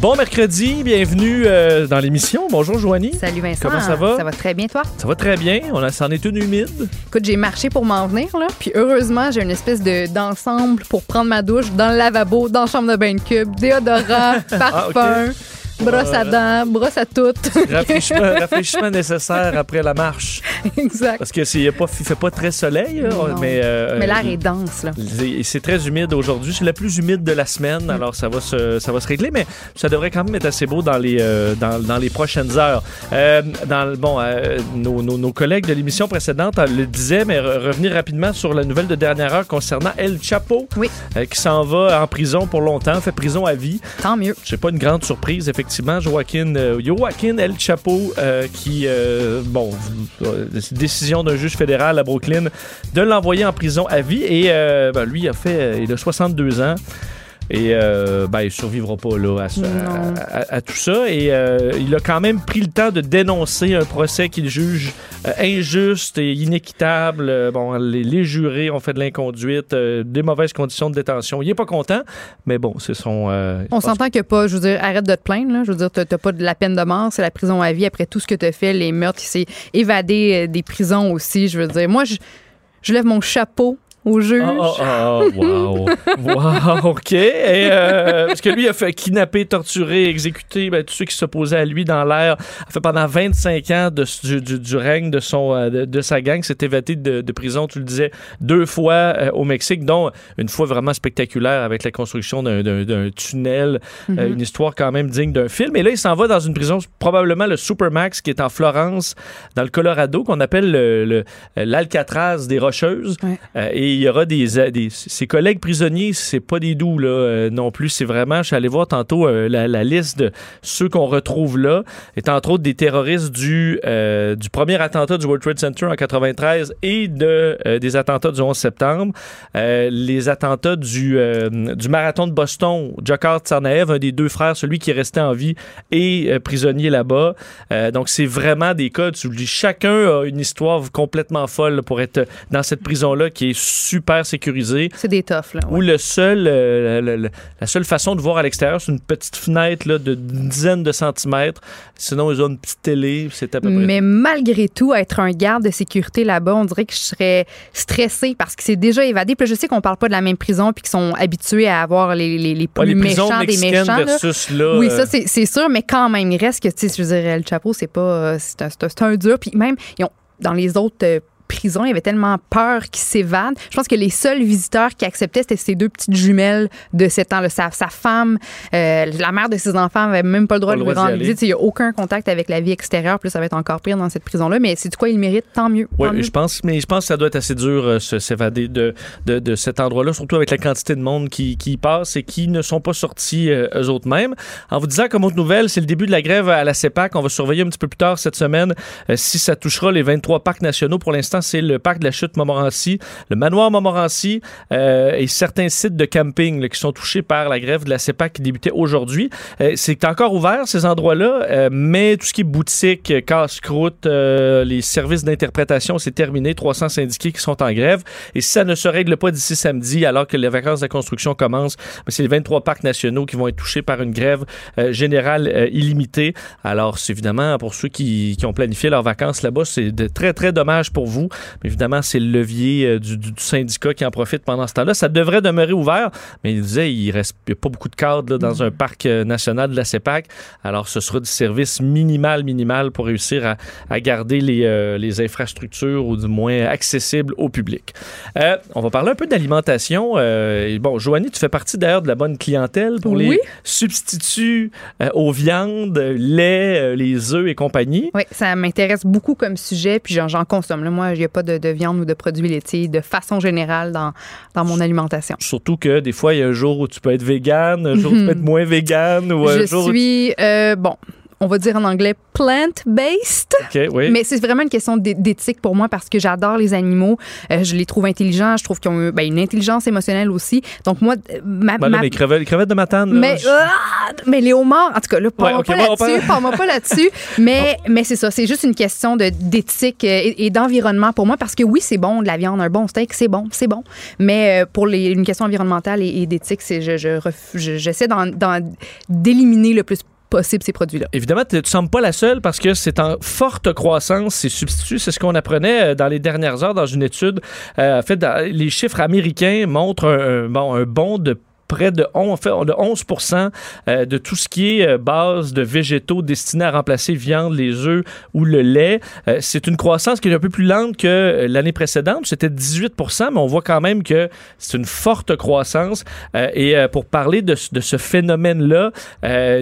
Bon mercredi, bienvenue euh, dans l'émission. Bonjour Joanie. Salut Vincent. Comment ça va? Ça va très bien, toi? Ça va très bien. On a, c'en est une humide. Écoute, j'ai marché pour m'en venir, là. Puis heureusement, j'ai une espèce de, d'ensemble pour prendre ma douche dans le lavabo, dans la chambre de bain de cube, déodorant, parfum. Brosse à dents, brosse à toutes. Rafraîchissement, rafraîchissement nécessaire après la marche. exact. Parce que c'est y a pas, il fait pas très soleil, Non. mais euh, Mais l'air est dense, là. c'est- très humide aujourd'hui. C'est la plus humide de la Mm. semaine, alors ça va se, ça va se régler, mais ça devrait quand même être assez beau dans les, euh, dans, dans les prochaines heures. Euh, dans, bon, euh, nos, nos- nos collègues de l'émission précédente euh, le disaient, mais re- revenir rapidement sur la nouvelle de dernière heure concernant El Chapo, Oui. euh, qui s'en va en prison pour longtemps, fait prison à vie. Tant mieux. C'est pas une grande surprise, effectivement. Joaquin, euh, Joaquin El Chapo, euh, qui, euh, bon, décision d'un juge fédéral à Brooklyn de l'envoyer en prison à vie. Et ben, lui, a fait, il a 62 ans. Et euh, ben, il survivra pas là, à, ce- Non. à- à- à tout ça. Et euh, il a quand même pris le temps de dénoncer un procès qu'il juge euh, injuste et inéquitable. Bon, les, les jurés ont fait de l'inconduite, des mauvaises conditions de détention. Il est pas content, mais bon, c'est son. On s'entend que pas, je veux dire, arrête de te plaindre, là. Je veux dire, t'as t'as pas de la peine de mort, c'est la prison à vie après tout ce que t'as fait, les meurtres qui s'est évadé des prisons aussi. Je veux dire, moi, je, je lève mon chapeau au juge. Oh, oh, oh, wow. wow, OK. Et, euh, parce que lui, a fait kidnapper, torturer, exécuter ben, tous ceux qui s'opposaient à lui dans l'air. A fait pendant 25 ans de, du, du- du règne de, son, euh, de, de sa gang. S'est évadé de, de prison, tu le disais, deux fois euh, au Mexique, dont une fois vraiment spectaculaire avec la construction d'un- tunnel. Euh, une histoire quand même digne d'un film. Et là, il s'en va dans une prison, probablement le Supermax, qui est en Florence, dans le Colorado, qu'on appelle le- le- l'Alcatraz des Rocheuses. Ouais. Et il y aura des, des- ses collègues prisonniers, c'est pas des doux là euh, non plus. C'est vraiment, je suis allé voir tantôt euh, la, liste de ceux qu'on retrouve là, est entre autres des terroristes du euh, du premier attentat du World Trade Center en 93 et de des attentats du 11 septembre, les attentats du du marathon de Boston, Jakar Tsarnaev, un des deux frères, celui qui est resté en vie euh, prisonnier là-bas. Donc c'est vraiment des cas. Tu dis, chacun a une histoire complètement folle pour être dans cette prison là qui est super sécurisée. C'est des toughs, là. Où le seul, euh, la, la- la seule façon de voir à l'extérieur, c'est une petite fenêtre là, de une dizaine de centimètres. Sinon, ils ont une petite télé, c'est à peu près. Mais malgré tout, être un garde de sécurité là-bas, on dirait que je serais stressée parce que c'est déjà évadé. Puis là, je sais qu'on parle pas de la même prison puis qu'ils sont habitués à avoir les, les, les plus les méchants des méchants. versus là. Oui, euh, ça, c'est sûr, mais quand même, il reste que, tu sais, je dire, El Chapo, c'est pas. euh, C'est un, un dur. Puis même, ils ont, dans les autres. Prisons, il y avait tellement peur qu'ils s'évadent. Je pense que les seuls visiteurs qui acceptaient, c'était ces deux petites jumelles de 7 ans. là. Sa, sa femme, euh, la mère de ses enfants avait même pas le droit Pas de lui rendre visite. Il n'y a aucun contact avec la vie extérieure. Plus ça va être encore pire dans cette prison-là. Mais c'est de quoi il mérite, tant mieux. Oui, je pense, mais je pense que ça doit être assez dur euh, s'évader de, de, de cet endroit-là, surtout avec la quantité de monde qui, qui y passe et qui ne sont pas sortis euh, eux autres mêmes. En vous disant comme autre nouvelle, c'est le début de la grève à la CEPAC. On va surveiller un petit peu plus tard cette semaine euh, si ça touchera les 23 parcs nationaux. Pour l'instant, c'est le parc de la chute Montmorency, le manoir Montmorency euh, et certains sites de camping qui sont touchés par la grève de la CEPAC qui débutait aujourd'hui. Euh, c'est encore ouvert, ces endroits-là, euh, mais tout ce qui est boutique, casse-croûte, les services d'interprétation, c'est terminé. 300 syndiqués qui sont en grève. Et si ça ne se règle pas d'ici samedi, alors que les vacances de construction commencent, ben, c'est les 23 parcs nationaux qui vont être touchés par une grève générale illimitée. Alors, c'est évidemment, pour ceux qui, qui ont planifié leurs vacances là-bas, c'est très, très dommage pour vous. Mais évidemment, c'est le levier euh, du, du- du syndicat qui en profite pendant ce temps-là. Ça devrait demeurer ouvert, mais il disait il reste il y a pas beaucoup de cadres là, dans un parc euh, national de la CEPAC. Alors, ce sera du service minimal, minimal pour réussir à, à garder les, euh, les infrastructures ou du moins accessibles au public. Euh, on va parler un peu d'alimentation. Euh, bon, Joanie, tu fais partie d'ailleurs de la bonne clientèle pour les substituts aux viandes, lait, les œufs et compagnie. Oui, ça m'intéresse beaucoup comme sujet, puis j'en j'en consomme. Là, moi, il n'y a pas de, de viande ou de produits laitiers de façon générale dans, dans mon alimentation. Surtout que des fois, il y a un jour où tu peux être vegan, un jour où tu peux être moins vegan, ou un Je jour où tu- suis, euh, bon, on va dire en anglais plant-based. Oui. Mais c'est vraiment une question d'é- d'éthique pour moi parce que j'adore les animaux. Euh, je les trouve intelligents. Je trouve qu'ils ont ben, une intelligence émotionnelle aussi. Donc, moi, euh, ma. Ben là, ma- mes crevettes, les crevettes de matane, là, mais, je- ah! mais les homards, en tout cas, là, parle-moi Ouais, pas parle- là-dessus, parle-moi pas là-dessus. Mais, mais c'est ça, c'est juste une question d'éthique euh, et, et d'environnement pour moi, parce que oui, c'est bon, de la viande, un bon steak, c'est bon, c'est bon. Mais euh, pour les, une question environnementale et, et d'éthique, je, je j'essaie d'en- d'éliminer le plus possible ces produits-là. Évidemment, tu ne sembles pas la seule parce que c'est en forte croissance, ces substituts. C'est ce qu'on apprenait euh, dans les dernières heures dans une étude. Euh, en fait, les chiffres américains montrent un- bon, un bond de près de 11, en fait, de 11 euh, de tout ce qui est euh, base de végétaux destinés à remplacer viande, les œufs ou le lait. Euh, c'est une croissance qui est un peu plus lente que l'année précédente. C'était 18 mais on voit quand même que c'est une forte croissance. Et pour parler de, ce- de ce phénomène-là,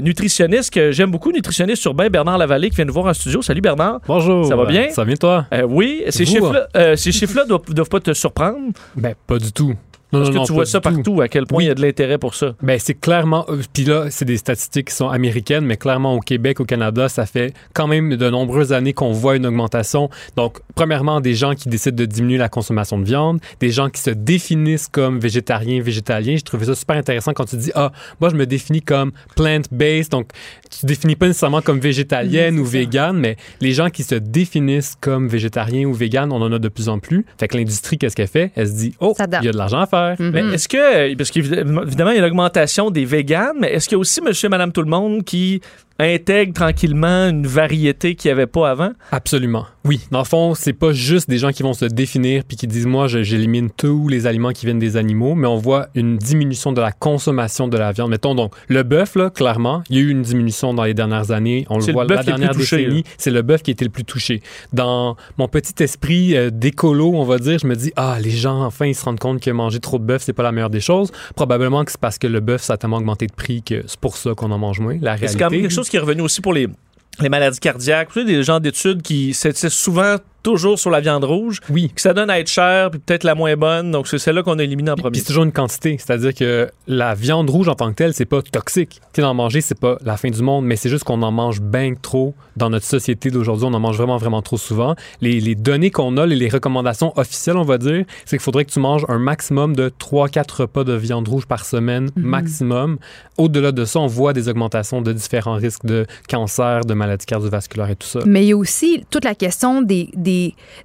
nutritionniste que j'aime beaucoup, nutritionniste urbain, Bernard Lavallée, qui vient nous voir en studio. Salut Bernard. Bonjour. Ça va bien? Ça va bien toi? Euh, oui, ces chiffres-là ces chiffres-là doivent, doivent pas te surprendre? Ben pas du tout. Non, Parce non, que non, tu vois ça tout. partout, à quel point Oui. il y a de l'intérêt pour ça. Ben c'est clairement. euh, Puis là, c'est des statistiques qui sont américaines, mais clairement au Québec, au Canada, ça fait quand même de nombreuses années qu'on voit une augmentation. Donc, premièrement, des gens qui décident de diminuer la consommation de viande, des gens qui se définissent comme végétariens, végétaliens. Je trouvais ça super intéressant quand tu dis ah, moi je me définis comme plant-based, donc tu te définis pas nécessairement comme végétalienne Oui, ou végane, mais les gens qui se définissent comme végétariens ou véganes, on en a de plus en plus. Fait que l'industrie, qu'est-ce qu'elle fait? Elle se dit oh, il y a de l'argent à faire. Mhm. Mais est-ce que, parce qu'évidemment, il y a l'augmentation des véganes, mais est-ce qu'il y a aussi monsieur, madame, tout le monde qui intègre tranquillement une variété qu'il n'y avait pas avant? Absolument. Oui, dans le fond, c'est pas juste des gens qui vont se définir puis qui disent moi j'élimine tous les aliments qui viennent des animaux, mais on voit une diminution de la consommation de la viande. Mettons donc le bœuf là, clairement, il y a eu une diminution dans les dernières années. On le voit la le plus dernière décennie, c'est le bœuf qui a été le plus touché. Dans mon petit esprit euh, d'écolo, on va dire, je me dis ah les gens enfin ils se rendent compte que manger trop de bœuf c'est pas la meilleure des choses. Probablement que c'est parce que le bœuf ça a tellement augmenté de prix que c'est pour ça qu'on en mange moins. La réalité. Qui est revenu aussi pour les, maladies cardiaques. Vous des gens d'études qui, c'est souvent toujours sur la viande rouge, Oui, que ça donne à être cher, puis peut-être la moins bonne. Donc, c'est celle-là qu'on a éliminée en premier. Puis c'est toujours une quantité, c'est-à-dire que la viande rouge en tant que telle, c'est pas toxique. Tu sais, d'en manger, c'est pas la fin du monde, mais c'est juste qu'on en mange bien trop dans notre société d'aujourd'hui. On en mange vraiment, vraiment trop souvent. Les, les données qu'on a, les, les recommandations officielles, on va dire, c'est qu'il faudrait que tu manges un maximum de 3-4 repas de viande rouge par semaine, Mhm. maximum. Au-delà de ça, on voit des augmentations de différents risques de cancer, de maladies cardiovasculaires et tout ça. Mais il y a aussi toute la question des, des,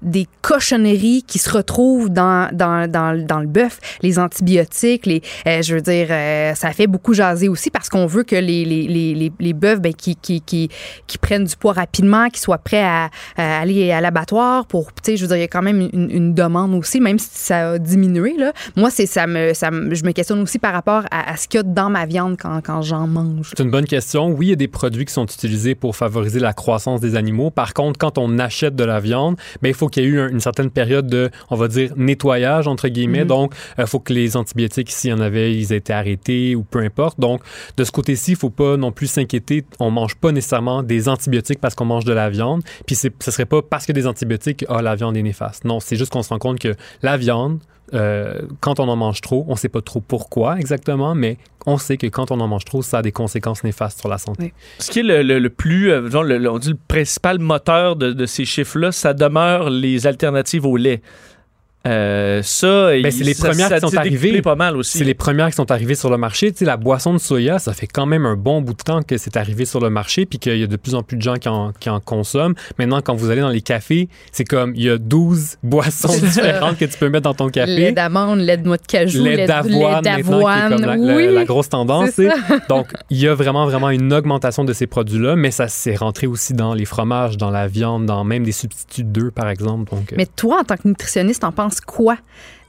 des cochonneries qui se retrouvent dans, dans, dans, le bœuf, les antibiotiques, les, euh, je veux dire, euh, ça fait beaucoup jaser aussi parce qu'on veut que les, les, les, les, bœufs ben, qui, qui, qui, prennent du poids rapidement, qui soient prêts à, aller à l'abattoir pour, tu sais, je veux dire, il y a quand même une, demande aussi, même si ça a diminué, là. Moi, c'est, ça me, ça je me questionne aussi par rapport à, à ce qu'il y a dans ma viande quand, quand j'en mange. C'est une bonne question. Oui, il y a des produits qui sont utilisés pour favoriser la croissance des animaux. Par contre, quand on achète de la viande, ben, il faut qu'il y ait eu un- une certaine période de, on va dire, nettoyage, entre guillemets. Mhm. Donc, il faut que les antibiotiques, s'il y en avait, ils aient été arrêtés ou peu importe. Donc, de ce côté-ci, il faut pas non plus s'inquiéter. On mange pas nécessairement des antibiotiques parce qu'on mange de la viande. Puis, ce serait pas parce que des antibiotiques, ah, la viande est néfaste. Non, c'est juste qu'on se rend compte que la viande, euh, quand on en mange trop, on sait pas trop pourquoi exactement, mais on sait que quand on en mange trop, ça a des conséquences néfastes sur la santé. Ce qui est le, le- le plus, euh, le- on dit le principal moteur de, de ces chiffres-là, ça demeure les alternatives au lait. Euh, ça, Ben, c'est les ça- premières ça qui sont arrivées. pas mal aussi. C'est les premières qui sont arrivées sur le marché. Tu sais, la boisson de soya, ça fait quand même un bon bout de temps que c'est arrivé sur le marché, puis qu'il y a de plus en plus de gens qui en, qui en consomment. Maintenant, quand vous allez dans les cafés, c'est comme il y a 12 boissons différentes que tu peux mettre dans ton Lait café. d'amande, lait de noix de cajou, Lait d'avoine, maintenant, qui est comme la, la- oui. la grosse tendance. Donc, il y a vraiment, vraiment une augmentation de ces produits-là, mais ça s'est rentré aussi dans les fromages, dans la viande, dans même des substituts d'œufs, par exemple. Donc, euh, Mais toi, en tant que nutritionniste, t'en penses quoi?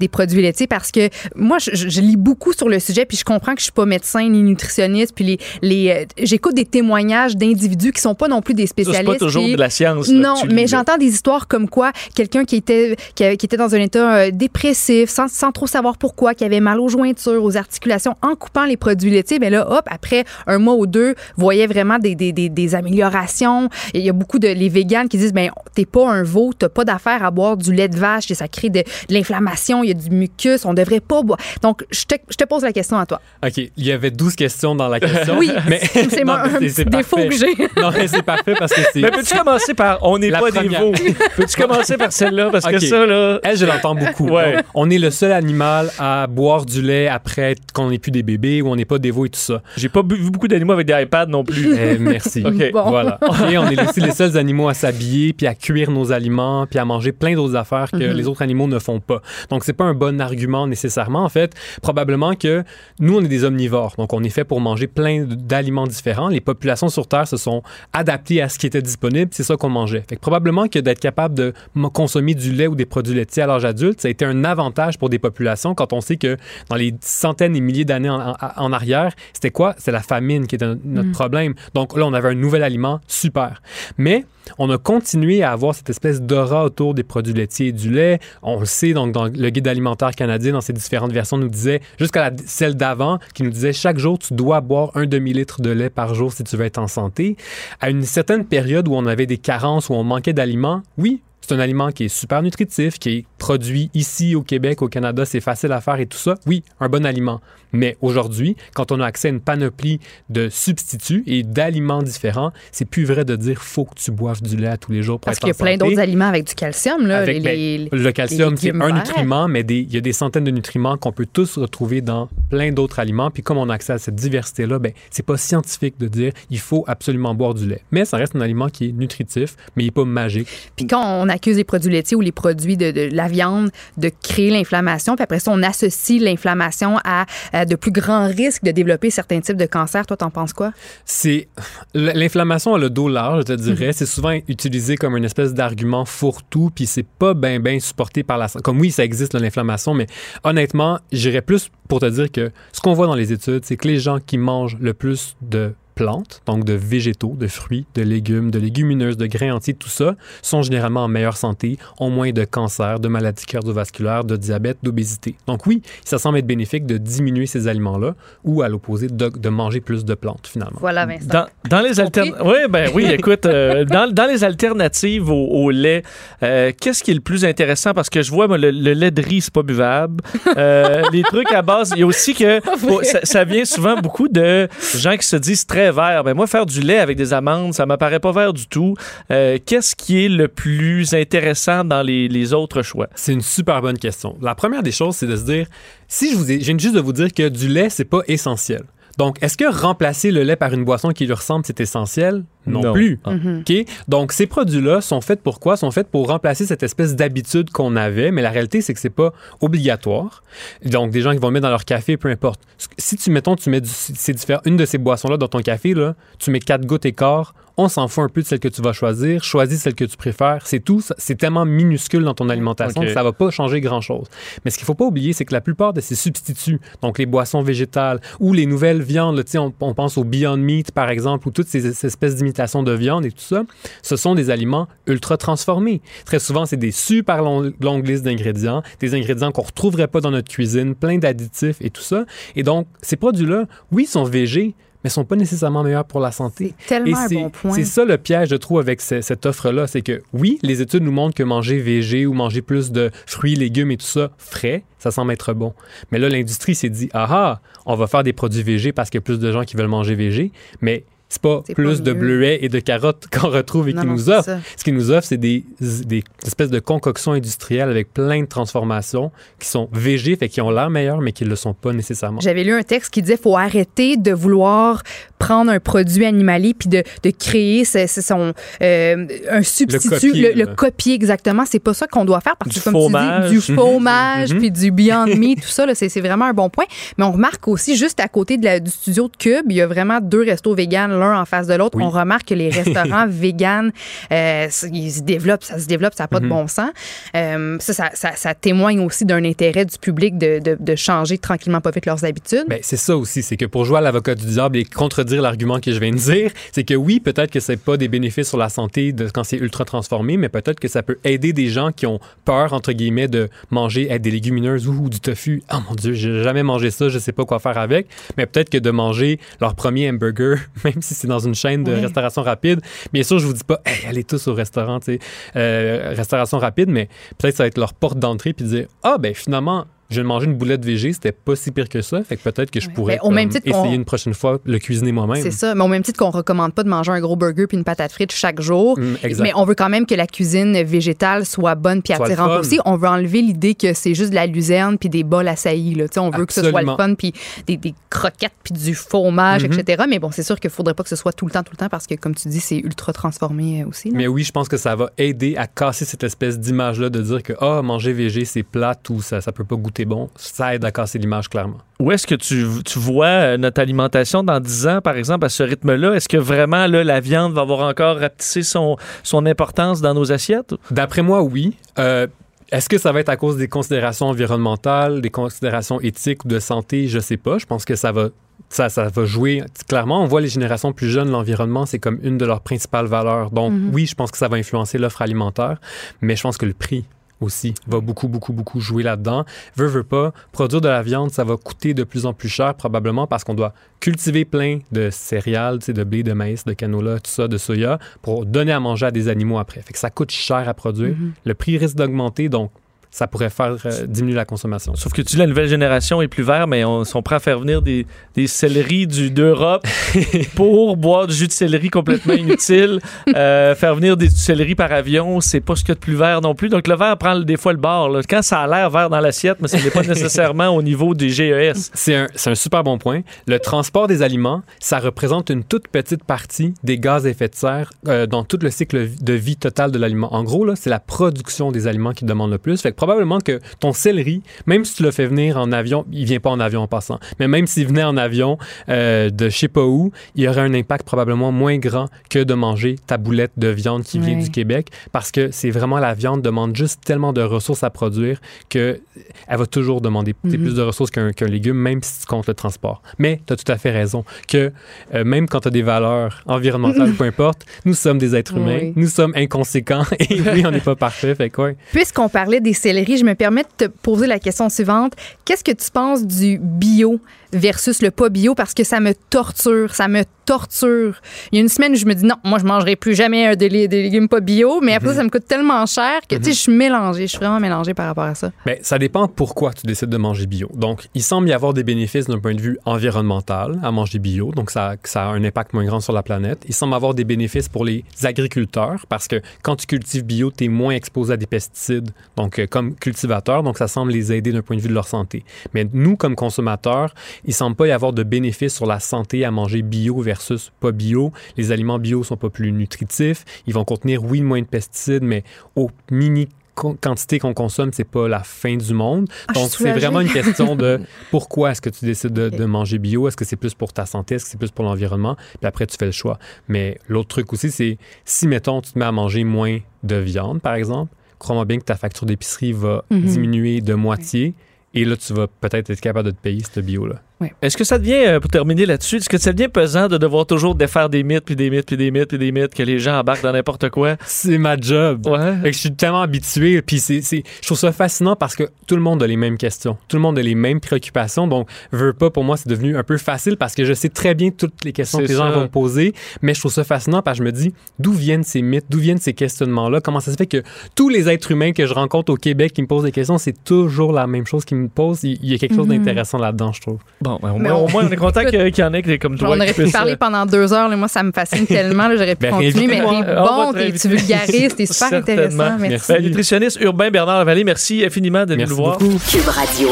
Des produits laitiers? Parce que moi, je, lis beaucoup sur le sujet, puis je comprends que je suis pas médecin ni nutritionniste, puis les, les, euh, j'écoute des témoignages d'individus qui sont pas non plus des Ça, c'est spécialistes. pas toujours de la science. là, Non, mais j'entends des histoires comme quoi quelqu'un qui était qui, était dans un état euh, dépressif, sans, sans trop savoir pourquoi, qui avait mal aux jointures, aux articulations, en coupant les produits laitiers, ben là, hop, après un mois ou deux, voyait vraiment des, des, des, des améliorations. Il y a beaucoup de les véganes qui disent ben t'es pas un veau, t'as pas d'affaire à boire du lait de vache, et ça crée de- de l'inflammation, y a du mucus, on devrait pas boire. Donc, je te, je te pose la question à toi. OK, il y avait 12 questions dans la question. Oui, mais c'est non, moi, un mais petit défaut que j'ai. Non, mais c'est parfait parce que c'est Mais peux-tu commencer par On n'est pas des première. veaux? Peux-tu commencer par celle-là? Parce que ça, là. Elle, je l'entends beaucoup. Ouais. Donc, On est le seul animal à boire du lait après qu'on n'est plus des bébés ou on n'est pas des veaux et tout ça. J'ai pas vu beaucoup d'animaux avec des iPads non plus. Eh, merci. OK. Bon. Voilà. Et on est aussi les seuls animaux à s'habiller, puis à cuire nos aliments, puis à manger plein d'autres affaires que Mhm. les autres animaux ne font pas. Donc, c'est pas un bon argument nécessairement. En fait, probablement que nous, on est des omnivores. Donc, on est fait pour manger plein d'aliments différents. Les populations sur Terre se sont adaptées à ce qui était disponible. C'est ça qu'on mangeait. Fait que probablement que d'être capable de consommer du lait ou des produits laitiers à l'âge adulte, ça a été un avantage pour des populations quand on sait que dans les centaines et milliers d'années en, en- en arrière, c'était quoi? C'est la famine qui était no- notre Mm. problème. Donc là, on avait un nouvel aliment, super. Mais on a continué à avoir cette espèce d'aura autour des produits laitiers et du lait. On le sait, donc dans le guide alimentaire canadien, dans ses différentes versions, nous disait, jusqu'à celle d'avant, qui nous disait chaque jour, tu dois boire un demi-litre de lait par jour si tu veux être en santé. À une certaine période où on avait des carences, où on manquait d'aliments, oui, c'est un aliment qui est super nutritif, qui est produit ici au Québec, au Canada, c'est facile à faire et tout ça. Oui, un bon aliment. Mais aujourd'hui, quand on a accès à une panoplie de substituts et d'aliments différents, c'est plus vrai de dire faut que tu boives du lait à tous les jours pour Parce être qu'il y a plein d'autres aliments avec du calcium, là. Avec, les- ben, le calcium, c'est un nutriment, mais des- il y a des centaines de nutriments qu'on peut tous retrouver dans plein d'autres aliments. Puis comme on a accès à cette diversité-là, ben, c'est pas scientifique de dire il faut absolument boire du lait. Mais ça reste un aliment qui est nutritif, mais il n'est pas magique. Puis quand on accuse les produits laitiers ou les produits de, de la viande de créer l'inflammation, puis après ça, on associe l'inflammation à, à de plus grands risques de développer certains types de cancers. Toi, t'en penses quoi? C'est l'inflammation a le dos large, je te dirais. C'est souvent utilisé comme une espèce d'argument fourre-tout, puis c'est pas bien bien supporté par la comme oui ça existe l'inflammation, mais honnêtement, j'irais plus pour te dire que ce qu'on voit dans les études, c'est que les gens qui mangent le plus de plantes, donc de végétaux, de fruits, de légumes, de légumineuses, de grains entiers, tout ça, sont généralement en meilleure santé, ont moins de cancer, de maladies cardiovasculaires, de diabète, d'obésité. Donc oui, ça semble être bénéfique de diminuer ces aliments-là ou à l'opposé de, de manger plus de plantes finalement. Voilà, Vincent. Dans, dans les alternatives. Oui, ben oui, écoute, euh, dans, dans les alternatives au, au lait, euh, qu'est-ce qui est le plus intéressant? Parce que je vois, moi, le, le lait de riz, c'est pas buvable. Euh, les trucs à base, il y a aussi que ça, ça vient souvent beaucoup de gens qui se disent très vert. Ben moi, faire du lait avec des amandes, ça m'apparaît pas vert du tout. Euh, qu'est-ce qui est le plus intéressant dans les, autres choix? C'est une super bonne question. La première des choses, c'est de se dire, si je vous ai, viens juste de vous dire que du lait, c'est pas essentiel. Donc, est-ce que remplacer le lait par une boisson qui lui ressemble, c'est essentiel? Non, Non. plus. Ah. Mhm. OK? Donc, ces produits-là sont faits pour quoi? Sont faits pour remplacer cette espèce d'habitude qu'on avait, mais la réalité, c'est que c'est pas obligatoire. Donc, des gens qui vont le mettre dans leur café, peu importe. Si tu, mettons, tu mets du- différent- une de ces boissons-là dans ton café, là, tu mets quatre gouttes et quart, on s'en fout un peu de celle que tu vas choisir, choisis celle que tu préfères, c'est tout. C'est tellement minuscule dans ton alimentation que ça va pas changer grand-chose. Mais ce qu'il faut pas oublier, c'est que la plupart de ces substituts, donc les boissons végétales ou les nouvelles viandes, là, on, on pense au Beyond Meat, par exemple, ou toutes ces, ces espèces d'imitations de viande et tout ça, ce sont des aliments ultra transformés. Très souvent, c'est des super long- longues listes d'ingrédients, des ingrédients qu'on retrouverait pas dans notre cuisine, plein d'additifs et tout ça. Et donc, ces produits-là, oui, sont végés, mais sont pas nécessairement meilleurs pour la santé. C'est tellement Et un bon point. c'est ça le piège, je trouve, avec ce- cette offre-là. C'est que oui, les études nous montrent que manger végé ou manger plus de fruits, légumes et tout ça frais, ça semble être bon. Mais là, l'industrie s'est dit, ah ah, on va faire des produits végés parce qu'il y a plus de gens qui veulent manger végé. Mais c'est pas plus pas de bleuets et de carottes qu'on retrouve et qui nous ça. Ce qu'ils nous offrent, c'est des, des espèces de concoctions industrielles avec plein de transformations qui sont végés, fait qui ont l'air meilleurs, mais qui ne le sont pas nécessairement. J'avais lu un texte qui disait faut arrêter de vouloir prendre un produit animalier puis de, de créer ce- ce- son, euh, un substitut, copier, le, le copier exactement. C'est pas ça qu'on doit faire parce Du comme fromage. tu dis, du Mhm. fromage Mhm. puis du Beyond Meat, tout ça, là, c'est c'est vraiment un bon point. Mais on remarque aussi, juste à côté de la- du studio de Cube, il y a vraiment deux restos véganes, l'un en face de l'autre. Oui. On remarque que les restaurants véganes, euh, ils se développent, ça se développe, ça n'a pas de Mhm. bon sens. Euh, ça, ça, ça- ça témoigne aussi d'un intérêt du public de, de- de changer tranquillement pas vite leurs habitudes. Ben, c'est ça aussi, c'est que pour jouer à l'avocat du diable et contredire l'argument que je viens de dire, c'est que oui, peut-être que c'est pas des bénéfices sur la santé de, quand c'est ultra transformé, mais peut-être que ça peut aider des gens qui ont peur, entre guillemets, de manger des légumineuses ou du tofu. Oh mon Dieu, j'ai jamais mangé ça, je sais pas quoi faire avec. Mais peut-être que de manger leur premier hamburger, même si si c'est dans une chaîne de restauration rapide. Bien sûr, je vous dis pas, hey, allez tous au restaurant, tu sais, euh, restauration rapide, mais peut-être ça va être leur porte d'entrée puis dire, ah, ben finalement, je viens de manger une boulette végé, c'était pas si pire que ça, fait que peut-être que je pourrais Ben, au même comme, titre qu'on- essayer une prochaine fois le cuisiner moi-même. C'est ça. Mais au même titre qu'on recommande pas de manger un gros burger puis une patate frite chaque jour. Mm. Mais on veut quand même que la cuisine végétale soit bonne puis attirante aussi. On veut enlever l'idée que c'est juste de la luzerne puis des bols à saillie. Là. On veut que ce soit le fun puis des, des croquettes puis du fromage, Mhm. etc. Mais bon, c'est sûr qu'il faudrait pas que ce soit tout le temps, tout le temps parce que, comme tu dis, c'est ultra transformé euh, aussi. là. Mais oui, je pense que ça va aider à casser cette espèce d'image-là de dire que ah, manger végé, c'est plate ou ça, ça peut pas goûter bon. Ça aide à casser l'image, clairement. Où est-ce que tu, tu vois euh, notre alimentation dans 10 ans, par exemple, à ce rythme-là? Est-ce que vraiment là, la viande va avoir encore rapetissé son, son importance dans nos assiettes? D'après moi, oui. Euh, est-ce que ça va être à cause des considérations environnementales, des considérations éthiques ou de santé? Je sais pas. Je pense que ça va, ça, ça va jouer. Clairement, on voit les générations plus jeunes, l'environnement, c'est comme une de leurs principales valeurs. Donc, Mhm. oui, je pense que ça va influencer l'offre alimentaire, mais je pense que le prix aussi va beaucoup, beaucoup, beaucoup jouer là-dedans. Veux, veux pas, produire de la viande, ça va coûter de plus en plus cher, probablement parce qu'on doit cultiver plein de céréales, de blé, de maïs, de canola, tout ça, de soya, pour donner à manger à des animaux après. Fait que ça coûte cher à produire. Mhm. Le prix risque d'augmenter, donc ça pourrait faire euh, diminuer la consommation. Sauf que tu dis, la nouvelle génération est plus verte, mais on sont prêts à faire venir des, des céleris d'Europe pour boire du jus de céleri complètement inutile. Euh, faire venir des, du céleri par avion, c'est pas ce qu'il y a de plus vert non plus. Donc le vert prend des fois le bord. là. Quand ça a l'air vert dans l'assiette, mais ce n'est pas nécessairement au niveau des GES. C'est un, un super bon point. Le transport des aliments, ça représente une toute petite partie des gaz à effet de serre euh, dans tout le cycle de vie total de l'aliment. En gros, c'est la production des aliments qui demande le plus. Fait que probablement que ton céleri, même si tu le fais venir en avion, il vient pas en avion en passant, mais même s'il venait en avion euh, de je sais pas où, il y aurait un impact probablement moins grand que de manger ta boulette de viande qui vient du Québec parce que c'est vraiment la viande demande juste tellement de ressources à produire que elle va toujours demander Mhm. plus de ressources qu'un qu'un légume, même si tu comptes le transport. Mais tu as tout à fait raison que euh, même quand tu as des valeurs environnementales, peu importe, nous sommes des êtres humains, Oui. nous sommes inconséquents et oui, on n'est pas parfait. Fait quoi. Puisqu'on parlait des je me permets de te poser la question suivante. Qu'est-ce que tu penses du bio versus le pas bio? Parce que ça me torture, ça me torture. Il y a une semaine, je me dis non, moi, je mangerai plus jamais des, des légumes pas bio, mais après, ça, ça me coûte tellement cher que, tu sais, je suis mélangée. Je suis vraiment mélangée par rapport à ça. Ça dépend pourquoi tu décides de manger bio. Donc, il semble y avoir des bénéfices d'un point de vue environnemental à manger bio. Donc, ça, ça a un impact moins grand sur la planète. Il semble avoir des bénéfices pour les agriculteurs parce que quand tu cultives bio, tu es moins exposé à des pesticides, donc euh, comme cultivateur. Donc, ça semble les aider d'un point de vue de leur santé. Mais nous, comme consommateurs, il semble pas y avoir de bénéfices sur la santé à manger bio versus pas bio. Les aliments bio sont pas plus nutritifs. Ils vont contenir, oui, moins de pesticides, mais au mini quantité qu'on consomme, c'est pas la fin du monde. Ah, Donc, c'est vraiment une question de pourquoi est-ce que tu décides de manger bio? Est-ce que c'est plus pour ta santé? Est-ce que c'est plus pour l'environnement? Puis après, tu fais le choix. Mais l'autre truc aussi, c'est si, mettons, tu te mets à manger moins de viande, par exemple, crois-moi bien que ta facture d'épicerie va Mhm. diminuer de moitié. Et là, tu vas peut-être être capable de te payer ce bio-là. Est-ce que ça devient, euh, pour terminer là-dessus, est-ce que ça devient pesant de devoir toujours défaire des mythes, puis des mythes, puis des mythes, puis des mythes, que les gens embarquent dans n'importe quoi? C'est ma job. Ouais. Fait que je suis tellement habitué. Puis c'est, c'est- je trouve ça fascinant parce que tout le monde a les mêmes questions. Tout le monde a les mêmes préoccupations. Donc, veux pas, pour moi, c'est devenu un peu facile parce que je sais très bien toutes les questions C'est que les gens ça. vont me poser. Mais je trouve ça fascinant parce que je me dis, d'où viennent ces mythes? D'où viennent ces questionnements-là? Comment ça se fait que tous les êtres humains que je rencontre au Québec qui me posent des questions, c'est toujours la même chose qu'ils me posent? Il y a quelque chose Mhm. d'intéressant là-dedans, je trouve. Bon, ben, au, moins, on- au moins, on est content qu'il y en ait qui- comme toi. on aurait pu parler euh, pendant deux heures. là. Moi, ça me fascine tellement. J'aurais pu Ben, continuer, mais t'es bon, te t'es- vulgarises, t'es super intéressant. Merci. Ben, nutritionniste urbain Bernard Lavallée, merci infiniment de Merci nous voir. beaucoup. Cube Radio.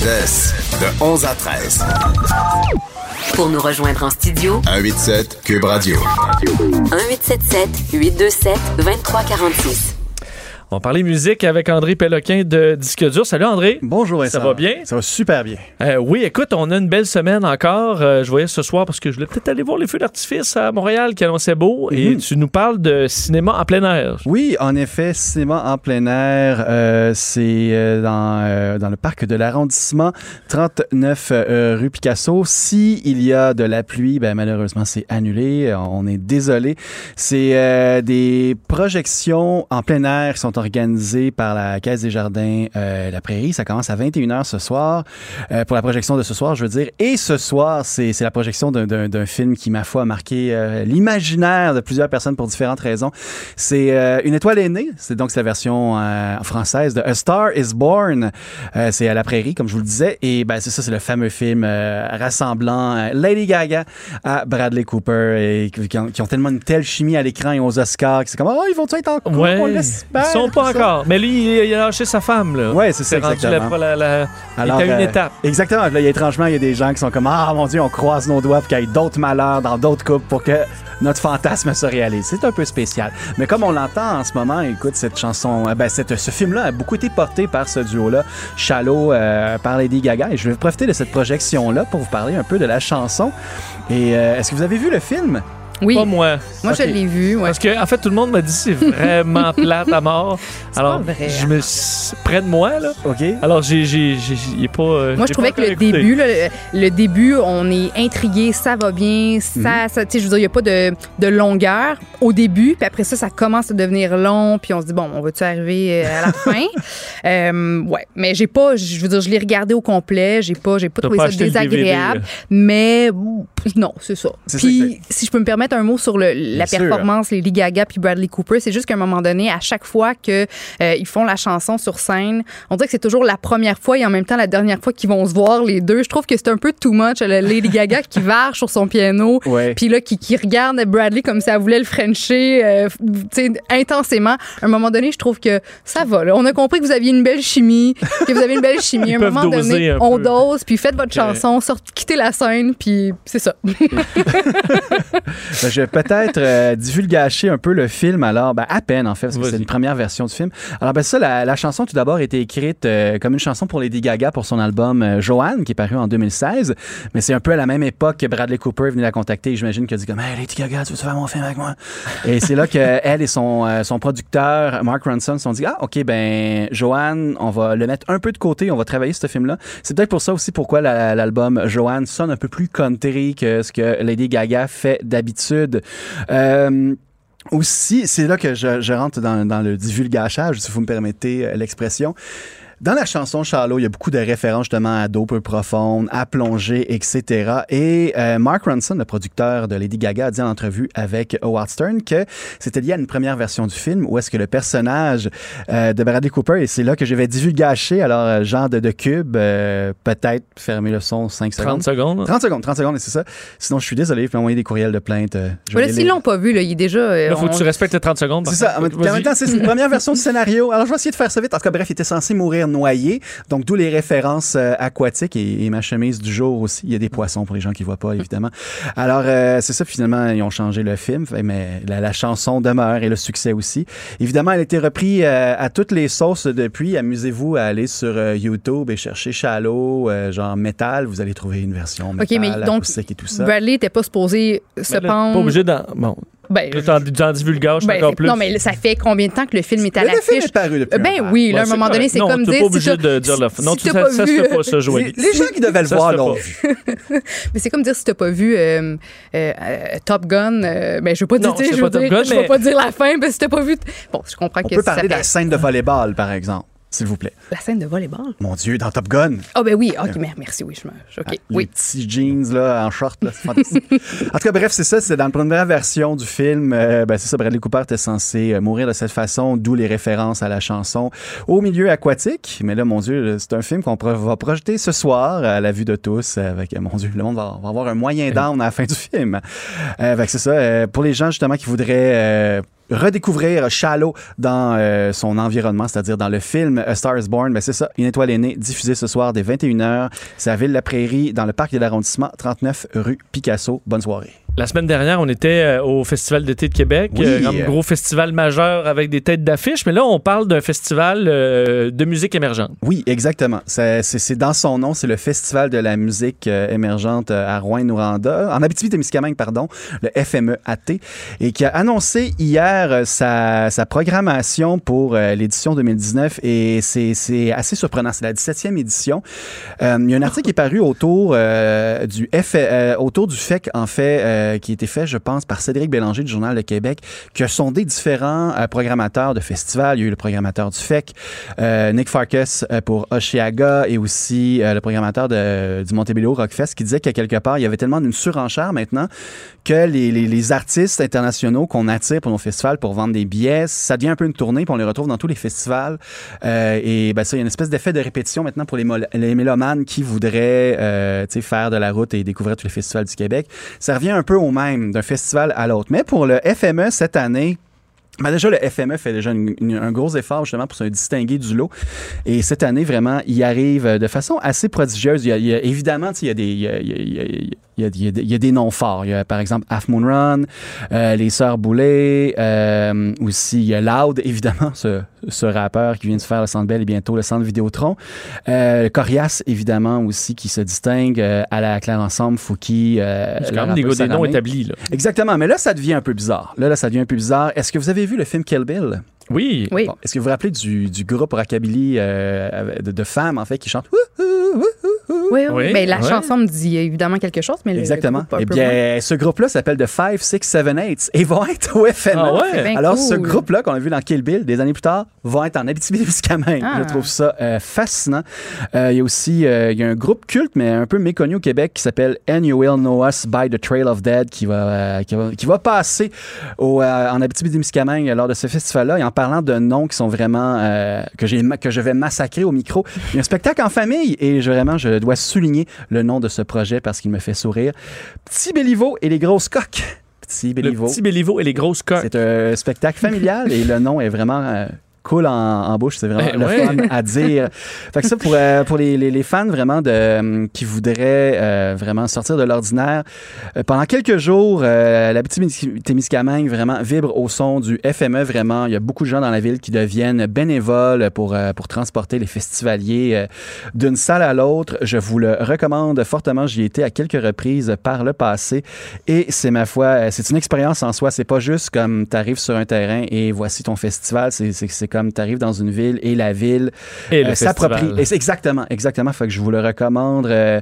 De, de 11 à 13. Pour nous rejoindre en studio, 187 Cube Radio. 1877 827 2346. On va parler musique avec André Péloquin de Disque Dur. Salut André. Bonjour Vincent. Ça va bien? Ça va super bien. Euh, oui, écoute, on a une belle semaine encore. Euh, je voyais ce soir parce que je voulais peut-être aller voir les feux d'artifice à Montréal qui annonçaient beau. Et Mhm. tu nous parles de cinéma en plein air. Oui, en effet, cinéma en plein air, euh, c'est dans, dans le parc de l'arrondissement 39 euh, rue Picasso. Si il y a de la pluie, ben malheureusement c'est annulé. On est désolé. C'est des projections en plein air qui sont sont organisées par la Caisse des Jardins euh, La Prairie. Ça commence à 21h ce soir, euh, pour la projection de ce soir, je veux dire. Et ce soir, c'est la projection d'un- film qui, ma foi, a marqué euh, l'imaginaire de plusieurs personnes pour différentes raisons. C'est Une étoile est née. C'est donc la version française de A Star is Born. C'est à la Prairie, comme je vous le disais. Et ben, c'est ça, c'est le fameux film rassemblant Lady Gaga à Bradley Cooper et qui, ont, qui ont tellement une telle chimie à l'écran et aux Oscars que c'est comme, oh, ils vont être en? Ouais, On ils. Pas encore. Mais lui, il, a lâché sa femme, là. Ouais, c'est ça, exactement. la, la, la- Alors, il à une euh, étape. Exactement. Là, a étrangement, il y a des gens qui sont comme Ah mon Dieu, on croise nos doigts pour qu'il y ait d'autres malheurs dans d'autres couples pour que notre fantasme se réalise. C'est un peu spécial. Mais comme on l'entend en ce moment, écoute, cette chanson, euh, ben, cette, ce film-là a beaucoup été porté par ce duo-là, Shallow euh, par Lady Gaga. Et je vais profiter de cette projection-là pour vous parler un peu de la chanson. Et euh, est-ce que vous avez vu le film? Oui, Pas moi. moi je l'ai vu. Ouais. Parce que, en fait, tout le monde m'a dit c'est vraiment plate à mort. Alors, pas vrai. je me suis près de moi, là. OK. Alors, j'ai, j'ai, j'ai, pas. euh, Moi, je trouvais que le début, là, le, début, on est intrigué, ça va bien, ça, Mhm. ça tu sais, je veux dire, il n'y a pas de, de longueur au début, puis après ça, ça commence à devenir long, puis on se dit, bon, on va-tu arriver euh, à la fin? Euh, ouais, mais j'ai pas, je veux dire, je l'ai regardé au complet, j'ai pas, j'ai pas trouvé pas ça désagréable, DVD, mais non, c'est ça. Puis, si je peux me permettre un mot sur le, la sûr. performance, Lady Gaga puis Bradley Cooper, c'est juste qu'à un moment donné, à chaque fois que euh, ils font la chanson sur scène, on dirait que c'est toujours la première fois et en même temps la dernière fois qu'ils vont se voir les deux. Je trouve que c'est un peu too much. La Lady Gaga qui varge sur son piano, puis là qui, qui regarde Bradley comme si elle voulait le frencher, euh, tu sais, intensément. À un moment donné, je trouve que ça va. Là. On a compris que vous aviez une belle chimie, que vous avez une belle chimie. À un moment donné, un on dose, puis faites votre chanson, sortez, quittez la scène, puis c'est ça. Ben, je vais peut-être euh, divulgacher un peu le film, alors, ben, à peine en fait, parce que Vas-y. c'est une première version du film. Alors, ben, ça, la, la chanson, tout d'abord, a été écrite euh, comme une chanson pour Lady Gaga pour son album euh, Joanne, qui est paru en 2016. Mais c'est un peu à la même époque que Bradley Cooper est venu la contacter. J'imagine qu'il a dit comme, hey, Lady Gaga, tu veux faire mon film avec moi? et c'est là qu'elle et son, euh, son producteur, Mark Ronson, se sont dit, ah, OK, ben, Joanne, on va le mettre un peu de côté, on va travailler ce film-là. C'est peut-être pour ça aussi pourquoi la- l'album Joanne sonne un peu plus country que ce que Lady Gaga fait d'habitude. Euh, aussi, c'est là que je, rentre dans, dans le divulgachage, si vous me permettez euh, l'expression. Dans la chanson Shallow, il y a beaucoup de références justement à d'eau peu profonde, à plongée, etc. Et euh, Mark Ronson, le producteur de Lady Gaga, a dit en entrevue avec Howard Stern que c'était lié à une première version du film où est-ce que le personnage euh, de Bradley Cooper, et c'est là que je vais divulgacher, alors euh, genre de, de cube, euh, peut-être fermer le son 5 30 secondes. secondes. 30 secondes, 30 secondes, et c'est ça. Sinon, je suis désolé, vous pouvez m'envoyer des courriels de plainte. euh, je Voilà, s'ils l'ont pas vu, là, il est déjà. euh, Là, faut on- que tu respectes les 30 secondes. C'est ça. En même, en même Vas-y. temps, c'est une première version du scénario. Alors, je vais essayer de faire ça vite. En tout cas, bref, il était censé mourir noyé. Donc, d'où les références euh, aquatiques et, et ma chemise du jour aussi. Il y a des poissons pour les gens qui voient pas, évidemment. Alors, euh, c'est ça. Finalement, ils ont changé le film, mais la, la chanson demeure et le succès aussi. Évidemment, elle a été reprise euh, à toutes les sauces depuis. Amusez-vous à aller sur euh, YouTube et chercher Shallow, euh, genre métal. Vous allez trouver une version métal, mais donc, et tout ça. Bradley n'était pas supposé se pendre. Pas obligé d'en. Bon, Ben, là, t'en, t'en divulgages ben, encore plus. Non, mais ça fait combien de temps que le film est à Le film l'affiche? est paru depuis un Ben oui, là, à un moment c'est donné, c'est non, comme t'es dire. pas si obligé de dire le. si- Non, tu, ça, pas ça se pas, ça, Joanie. Les gens qui devaient le voir l'ont pas. vu. Mais c'est comme dire si t'as pas vu euh, euh, Top Gun. euh, ben, je veux pas dire, Non, je veux pas Top dire, Gun, je vais mais- pas dire la fin, parce que si t'as pas vu. Bon, je comprends On que peut ça parler de la scène de volleyball, par exemple, s'il vous plaît. la scène de volleyball. Mon Dieu, dans Top Gun. Ah, ben oui, ok, mer- merci, oui, je me. je- Ah, Ok, Les oui. petits jeans là, en short, là, c'est fantastique. en tout cas, bref, c'est ça. C'est dans la première version du film. euh, ben, c'est ça, Bradley Cooper était censé euh, mourir de cette façon, d'où les références à la chanson au milieu aquatique. Mais là, mon Dieu, c'est un film qu'on va projeter ce soir à la vue de tous. Avec, euh, mon Dieu, le monde va, va avoir un moyen down à la fin du film. Euh, c'est ça. euh, pour les gens justement qui voudraient euh, redécouvrir Shallow dans euh, son environnement, c'est-à-dire dans le film A Star is Born. Ben c'est ça, Une étoile est née, diffusé ce soir dès 21h. C'est à Ville-la-Prairie, dans le parc de l'arrondissement, 39 rue Picasso. Bonne soirée. La semaine dernière, on était euh, au Festival d'été de Québec, Oui. euh, un gros festival majeur avec des têtes d'affiche, mais là, on parle d'un festival euh, de musique émergente. Oui, exactement. C'est dans son nom, c'est le Festival de la musique émergente à Rouen-Noranda, en Abitibi-Témiscamingue, pardon, le FMEAT, et qui a annoncé hier sa, sa programmation pour l'édition 2019, et c'est assez surprenant. C'est la 17e édition. Euh, il y a un article qui est paru autour, euh, du, F, euh, autour du fait qu'en fait, euh, qui a été fait, je pense, par Cédric Bélanger du Journal de Québec, qui a sondé différents euh, programmateurs de festivals. Il y a eu le programmateur du FEC, euh, Nick Farkas euh, pour Oshiaga et aussi le programmateur du Montebello Rockfest qui disait qu'à quelque part, il y avait tellement d'une surenchère maintenant que les, artistes internationaux qu'on attire pour nos festivals pour vendre des billets, ça devient un peu une tournée, puis on les retrouve dans tous les festivals. Et ben ça, il y a une espèce d'effet de répétition maintenant pour les, les mélomanes qui voudraient faire de la route et découvrir tous les festivals du Québec. Ça revient un peu au même d'un festival à l'autre. Mais pour le FME cette année, ben déjà, le FME fait déjà un gros effort justement pour se distinguer du lot. Et cette année, vraiment, il arrive de façon assez prodigieuse. Évidemment, il y a des, il y a- il y a- il y a des- noms forts. Il y a par exemple Half Moon Run, euh, les Sœurs Boulay, euh, aussi il y a Loud, évidemment, ce, ce rappeur qui vient de faire le Centre Bell et bientôt le Centre Vidéotron. Euh, Corias, évidemment, aussi, qui se distingue euh, à la Claire Ensemble, Fouki. C'est quand même des, noms établis. Là. Exactement, mais là, ça devient un peu bizarre. Là, là, ça devient un peu bizarre. Est-ce que vous avez vu le film Kill Bill? Oui. Oui. Bon, Est-ce que vous vous rappelez du, du groupe rockabilly euh, de, de femmes, en fait, qui chantent Wouhou, wouhou, wouhou Oui, oui. Oui, Ben, la chanson me dit évidemment quelque chose, mais le Exactement. groupe, un Eh moins. bien, ce groupe-là s'appelle The 5, 6, 7, 8 et vont être au FNA. Ah ouais? C'est bien Alors, ce groupe-là qu'on a vu dans Kill Bill, des années plus tard, va être en Abitibi-Témiscamingue. Ah. Je trouve ça euh, fascinant. Euh, Il y a aussi euh, il y a un groupe culte, mais un peu méconnu au Québec, qui s'appelle And You Will Know Us by the Trail of Dead, qui va, euh, qui va, qui va passer au, euh, en Abitibi-Témiscamingue lors de ce festival-là. Parlant de noms qui sont vraiment... euh, que, j'ai que je vais massacrer au micro, il y a un spectacle en famille et je, vraiment, je dois souligner le nom de ce projet parce qu'il me fait sourire. Petit Béliveau et les grosses coques. Petit Le Béliveau. petit Béliveau et les grosses coques. C'est un spectacle familial et le nom est vraiment euh, cool en, en bouche. C'est vraiment Ben le ouais. fun à dire. Fait que ça, pour, euh, pour les, les- les fans vraiment de, euh, qui voudraient euh, vraiment sortir de l'ordinaire, euh, pendant quelques jours, la petite Témiscamingue vraiment vibre au son du FME. Vraiment, il y a beaucoup de gens dans la ville qui deviennent bénévoles pour, pour transporter les festivaliers d'une salle à l'autre. Je vous le recommande fortement. J'y ai été à quelques reprises par le passé. Et c'est ma foi, c'est une expérience en soi. C'est pas juste comme tu arrives sur un terrain et voici ton festival. C'est comme tu arrives dans une ville et la ville euh, s'approprie. exactement, exactement. Fait que je vous le recommande euh,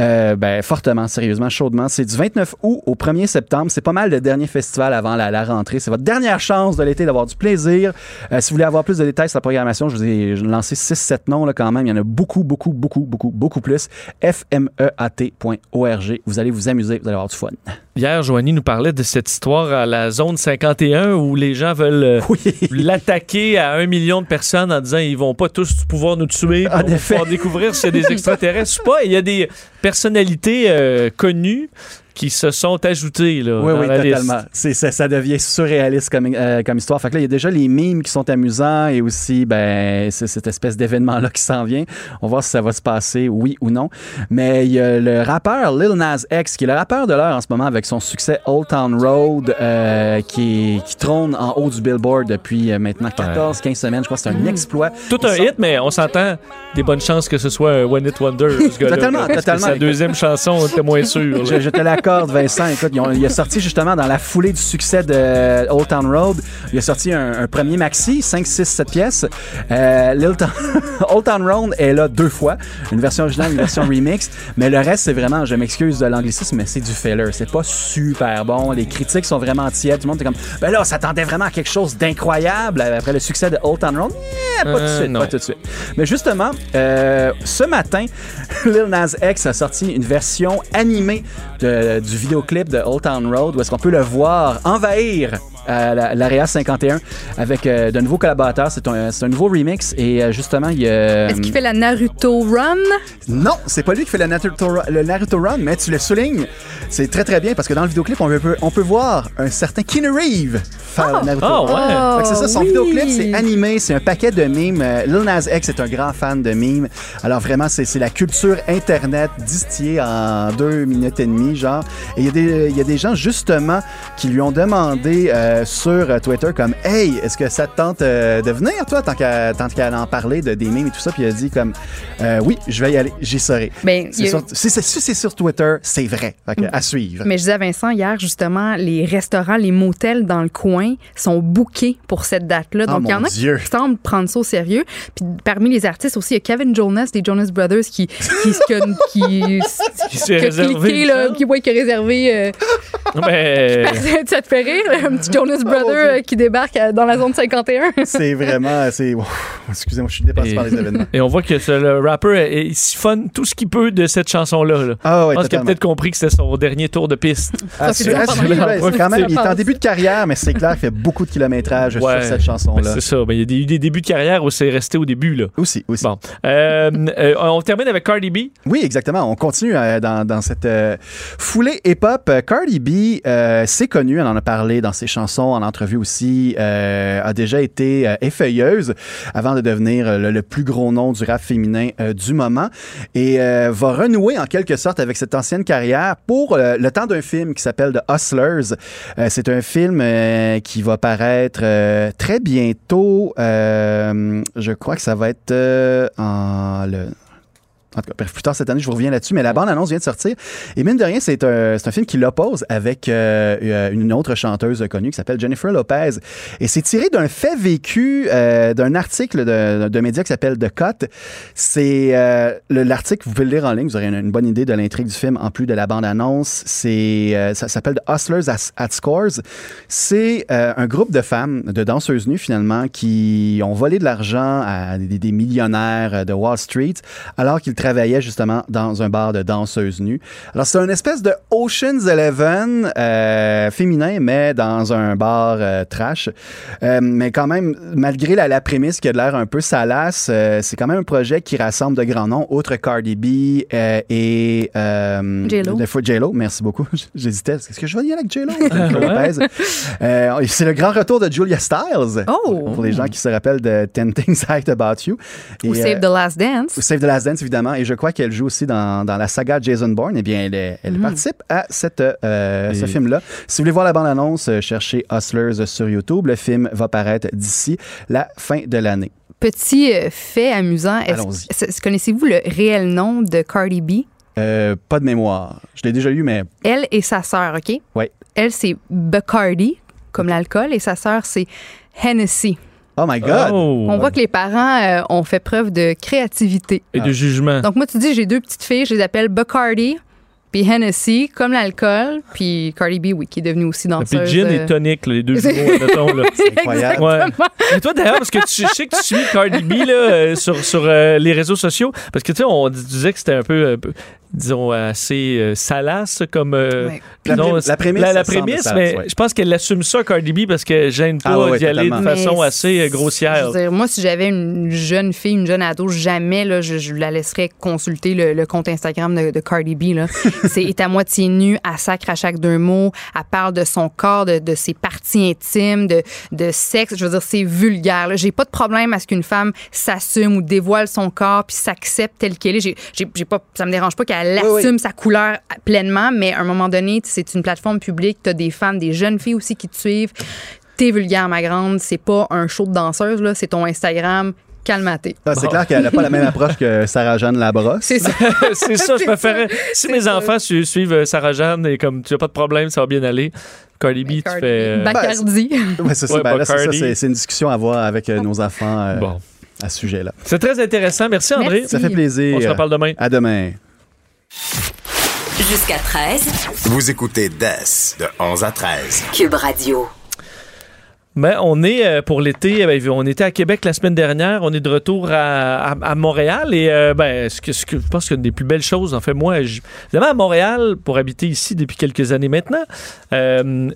euh, ben, fortement, sérieusement, chaudement. C'est du 29 août au 1er septembre. C'est pas mal le dernier festival avant la, la rentrée. C'est votre dernière chance de l'été d'avoir du plaisir. Si vous voulez avoir plus de détails sur la programmation, je vous ai lancé 6-7 noms là, quand même. Il y en a beaucoup, beaucoup, beaucoup, beaucoup, beaucoup plus. fmeat.org. Vous allez vous amuser, vous allez avoir du fun. Hier, Joanie nous parlait de cette histoire à la zone 51 où les gens veulent euh, Oui. l'attaquer à un million de personnes en disant ils vont pas tous pouvoir nous tuer, En effet. pouvoir découvrir s'il y a des extraterrestres ou pas. Il y a des personnalités euh, connues qui se sont ajoutées là, Oui, dans oui, la liste. totalement. C'est, ça, ça devient surréaliste comme, euh, comme histoire. Fait que là, il y a déjà les mimes qui sont amusants et aussi, ben, c'est cette espèce d'événement-là qui s'en vient. On va voir si ça va se passer, oui ou non. Mais il y a le rappeur Lil Nas X, qui est le rappeur de l'heure en ce moment avec son succès Old Town Road, euh, qui, qui trône en haut du Billboard depuis euh, maintenant 14, 15 semaines. Je crois que c'est un exploit. Tout un hit, mais on s'entend des bonnes chances que ce soit un One Hit Wonder. ce Totalement, totalement. Sa deuxième chanson, on était moins sûr. Je, je te l'accorde, Vincent. Écoute, ils ont- il a sorti justement dans la foulée du succès de Old Town Road, il a sorti un, un premier maxi, 5, 6, 7 pièces. Euh, Town- Old Town Road est là deux fois, une version originale, une version remix. Mais le reste, c'est vraiment, je m'excuse de l'anglicisme, mais c'est du filler. C'est pas super bon. Les critiques sont vraiment tièdes. Tout le monde est comme, ben là, on s'attendait vraiment à quelque chose d'incroyable après le succès de Old Town Road. Eh, pas tout de Euh, suite, non. pas tout de suite. Mais justement, euh, ce matin, Lil Nas X a sorti une version animée de- du vidéoclip de Old Town Road où est-ce qu'on peut le voir envahir la- l'Area 51 avec euh, de nouveaux collaborateurs. C'est un, c'est un nouveau remix et euh, justement, il y a... Est-ce qu'il fait la Naruto Run? Non, c'est pas lui qui fait le Naruto, le Naruto Run, mais tu le soulignes. C'est très très bien parce que dans le vidéoclip, on peut, on peut voir un certain Keanu Reeves faire le Naruto Run. ouais. Fait que c'est ça, son oui. vidéoclip, c'est animé, c'est un paquet de mimes. Euh, Lil Nas X est un grand fan de mimes. Alors vraiment, c'est c'est la culture Internet distillée en deux minutes et demie, genre. Et il y, a des- il y a des gens, justement, qui lui ont demandé euh, euh, sur euh, Twitter comme Hey, est-ce que ça te tente euh, de venir, toi, tant qu'à tant qu'à en parler de des memes et tout ça? Puis il a dit comme Euh, Oui, je vais y aller, j'y serai. Ben, C'est sur- sur Twitter, c'est vrai. Fait que, à suivre. Mais je disais à Vincent hier, justement, les restaurants, les motels dans le coin sont bookés pour cette date-là. Oh, Donc, il y en a Dieu. qui semblent prendre ça au sérieux. Puis parmi les artistes aussi, il y a Kevin Jonas des Jonas Brothers qui, qui, qui, qui, Qui a réservé cliqué, là, qui, ouais, qui a réservé. euh, Ben, ça te fait rire, là, un petit Jonas Brother euh, qui débarque euh, dans la zone 51. C'est vraiment. Excusez-moi, je suis dépassé Et- par les événements. et on voit que ce- le rapper est- il siphonne tout ce qu'il peut de cette chanson-là. là. Ah ouais, Je pense qu'il a peut-être compris que c'était son dernier tour de piste. C'est quand même, il est en début de carrière, mais c'est clair qu'il fait beaucoup de kilométrage Ouais. sur cette Ben, chanson-là. c'est ça. Ben, il y a eu des débuts de carrière où c'est resté au début. Là. Aussi, aussi. Bon. Euh, euh, on termine avec Cardi B. Oui, exactement. On continue euh, dans, dans cette euh, foulée hip-hop. Cardi B, euh, c'est connu, on en a parlé dans ses chansons, en entrevue aussi, euh, a déjà été euh, effeuilleuse avant de devenir euh, le, plus gros nom du rap féminin du moment et va renouer en quelque sorte avec cette ancienne carrière pour le temps d'un film qui s'appelle The Hustlers. C'est un film qui va paraître très bientôt. Je crois que ça va être en le en tout cas, plus tard cette année, je vous reviens là-dessus, mais la bande-annonce vient de sortir. Et mine de rien, c'est un, un film qui l'oppose avec euh, euh, une autre chanteuse connue qui s'appelle Jennifer Lopez. Et c'est tiré d'un fait vécu, euh, d'un article de- d'un média qui s'appelle The Cut. C'est euh, le- l'article, vous pouvez le lire en ligne, vous aurez une, bonne idée de l'intrigue du film en plus de la bande-annonce. C'est, euh, ça s'appelle The Hustlers at, Scores. C'est un groupe de femmes, de danseuses nues finalement, qui ont volé de l'argent à des, des millionnaires de Wall Street alors qu'ils travaillaient justement dans un bar de danseuses nues. Alors c'est une espèce de Ocean's Eleven euh, féminin, mais dans un bar euh, trash. Euh, mais quand même, malgré la, la prémisse qui a de l'air un peu salace, euh, c'est quand même un projet qui rassemble de grands noms, outre Cardi B euh, et euh, J-Lo. J-Lo. Merci beaucoup. J'hésitais. Est-ce que je vais y aller avec J-Lo? Euh, c'est le grand retour de Julia Styles. Oh! Pour les gens qui se rappellent de Ten Things I Liked About You. Ou Save the Last Dance. ou Save the Last Dance, évidemment. Et je crois qu'elle joue aussi dans, dans la saga Jason Bourne. Eh bien, elle, est- elle participe à cette, euh, ce film-là. Si vous voulez voir la bande-annonce, euh, cherchez Hustlers sur YouTube. Le film va paraître d'ici la fin de l'année. Petit euh, fait amusant. Est-ce- Connaissez-vous le réel nom de Cardi B? Euh, pas de mémoire. Je l'ai déjà eu, mais Elle et sa sœur, OK? Ouais. Elle, c'est Bacardi, comme l'alcool, et sa sœur, c'est Hennessy. Oh my God! Oh. On voit que les parents euh, ont fait preuve de créativité. Et de jugement. Donc, moi, tu dis, j'ai deux petites filles, je les appelle Bacardi, puis Hennessy, comme l'alcool, puis Cardi B, oui, qui est devenue aussi danseuse. Puis gin euh, et tonic, là, les deux jumeaux, admettons, là. incroyable. Ouais. Et toi, d'ailleurs, parce que tu je sais que tu suis Cardi B là, euh, sur, sur euh, les réseaux sociaux, parce que tu sais, on disait que c'était un peu, disons, assez euh, salace comme. euh, Ouais. La la prémisse, La, la mais ouais. je pense qu'elle assume ça, Cardi B, parce qu'elle gêne pas Ah ouais, ouais, d'y aller de façon Mais assez euh, grossière. Je veux dire, moi, si j'avais une jeune fille, une jeune ado, jamais là, je, je la laisserais consulter le, le compte Instagram de, de Cardi B. là. C'est est à moitié nue, elle sacre à chaque deux mots, elle parle de son corps, de, de ses parties intimes, de, de sexe. Je veux dire, c'est vulgaire. là. J'ai pas de problème à ce qu'une femme s'assume ou dévoile son corps puis s'accepte telle qu'elle est. J'ai, j'ai, j'ai pas, ça me dérange pas qu'elle Oui, oui. assume sa couleur pleinement, mais à un moment donné, c'est une plateforme publique. T'as des fans, des jeunes filles aussi qui te suivent. T'es vulgaire, ma grande. C'est pas un show de danseuse, là. C'est ton Instagram. Calmaté. Ah, c'est clair qu'elle n'a pas la même approche que Sarah-Jeanne Labrosse. C'est ça. c'est ça, je préférais. Si mes ça. enfants su- suivent euh, Sarah Jeanne et comme tu n'as pas de problème, ça va bien aller. Cardi B, tu Cardi. fais. euh, Bacardi. Ouais, c'est ça. Ouais, Ben une discussion à avoir avec euh, nos enfants euh, Bon. à ce sujet-là. C'est très intéressant. Merci, André. Merci. Ça fait plaisir. On se reparle demain. À demain. Jusqu'à 13, Vous écoutez DES de 11 à 13. Cube Radio. Ben, on est euh, pour l'été, euh, ben, on était à Québec la semaine dernière, on est de retour à, à- à Montréal et euh, ben, ce que, ce que je pense qu'une des plus belles choses, en fait, moi, je- évidemment à Montréal, pour habiter ici depuis quelques années maintenant, euh,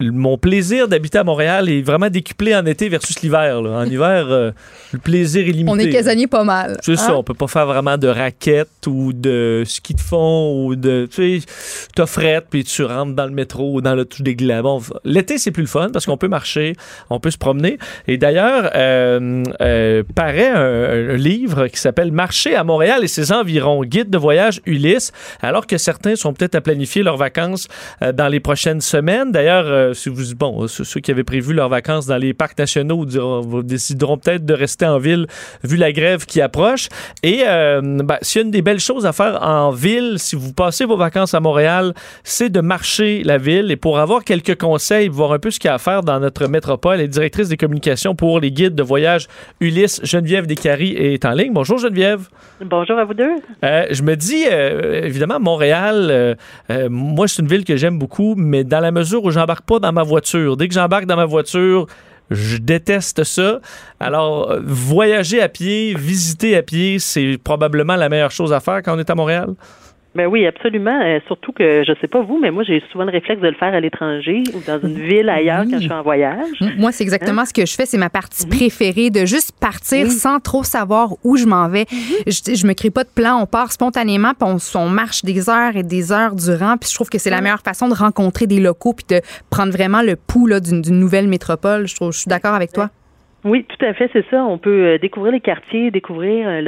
mon plaisir d'habiter à Montréal est vraiment décuplé en été versus l'hiver. En hiver, euh, le plaisir est limité. On est casanier pas mal. C'est ça, Hein? on peut pas faire vraiment de raquettes ou de ski de fond ou de. Tu sais, t'as frette puis tu rentres dans le métro ou dans le tout des. Bon, L'été, c'est plus le fun parce qu'on peut marcher, on peut se promener. Et d'ailleurs, euh, euh, paraît un, un livre qui s'appelle Marcher à Montréal et ses environs, guide de voyage Ulysse, alors que certains sont peut-être à planifier leurs vacances euh, dans les prochaines semaines. D'ailleurs, euh, euh, si vous, bon, ceux ceux qui avaient prévu leurs vacances dans les parcs nationaux diront- décideront peut-être de rester en ville vu la grève qui approche. Et euh, ben, s'il y a une des belles choses à faire en ville, si vous passez vos vacances à Montréal, c'est de marcher la ville. Et pour avoir quelques conseils, voir un peu ce qu'il y a à faire dans notre métropole, est directrice des communications pour les guides de voyage Ulysse Geneviève Descaries est en ligne. Bonjour Geneviève. Bonjour à vous deux. Euh, je me dis, euh, évidemment, Montréal, euh, euh, moi, c'est une ville que j'aime beaucoup, mais dans la mesure où j'embarque pas dans ma voiture. Dès que j'embarque dans ma voiture, je déteste ça. Alors, voyager à pied, visiter à pied, c'est probablement la meilleure chose à faire quand on est à Montréal. Ben oui, absolument. Euh, surtout que je sais pas vous, mais moi j'ai souvent le réflexe de le faire à l'étranger ou dans une ville ailleurs quand je suis en voyage. Moi, c'est exactement ce que je fais. C'est ma partie préférée de juste partir sans trop savoir où je m'en vais. je, je me crée pas de plan. On part spontanément, puis on, on marche des heures et des heures durant. Puis je trouve que c'est la meilleure façon de rencontrer des locaux puis de prendre vraiment le pouls là, d'une nouvelle métropole. Je, trouve, je suis d'accord avec toi. Oui, tout à fait, c'est ça. On peut euh, découvrir les quartiers, découvrir euh,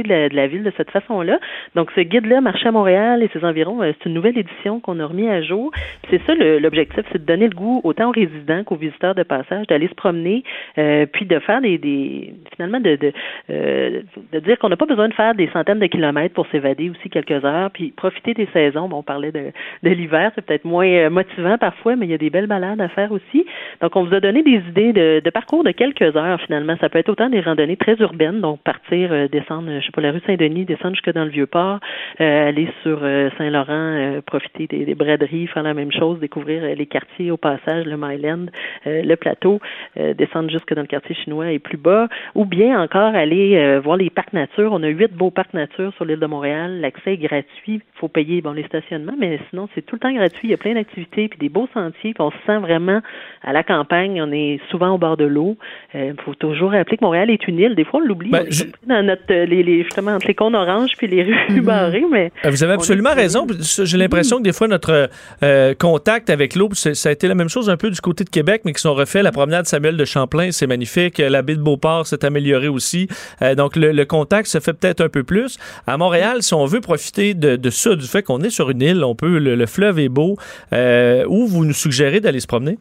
de la, ville de cette façon-là. Donc, ce guide-là, Marché à Montréal et ses environs, euh, c'est une nouvelle édition qu'on a remis à jour. C'est ça l'objectif, c'est de donner le goût autant aux résidents qu'aux visiteurs de passage, d'aller se promener, euh, puis de faire des, finalement de de, euh, de dire qu'on n'a pas besoin de faire des centaines de kilomètres pour s'évader aussi quelques heures, puis profiter des saisons. Bon, on parlait de, l'hiver, c'est peut-être moins motivant parfois, mais il y a des belles balades à faire aussi. Donc, on vous a donné des idées de, parcours de quelques heures finalement. Ça peut être autant des randonnées très urbaines, donc partir, descendre, je sais pas, la rue Saint-Denis, descendre jusque dans le Vieux-Port, euh, aller sur euh, Saint-Laurent, euh, profiter des, des braderies, faire la même chose, découvrir les quartiers au passage, le Myland, le plateau, descendre jusque dans le quartier chinois et plus bas, ou bien encore aller voir les parcs nature. On a huit beaux parcs nature sur l'île de Montréal. L'accès est gratuit. Il faut payer bon les stationnements, mais sinon c'est tout le temps gratuit. Il y a plein d'activités puis des beaux sentiers. Puis on se sent vraiment à la campagne. On est souvent au bord de l'eau. Il faut toujours rappeler que Montréal est une île. Des fois on l'oublie. Ben, On est je- comme pris dans notre les, les- justement entre les cônes oranges puis les rues barrées, mais Euh, Vous avez absolument est- raison. J'ai l'impression que des fois, notre euh, contact avec l'eau, ça a été la même chose un peu du côté de Québec, mais qui sont refaits. La promenade Samuel de Champlain, c'est magnifique. La baie de Beauport s'est améliorée aussi. Euh, donc, le, le contact se fait peut-être un peu plus. À Montréal, si on veut profiter de, de ça, du fait qu'on est sur une île, on peut, le, le fleuve est beau, euh, où vous nous suggérez d'aller se promener?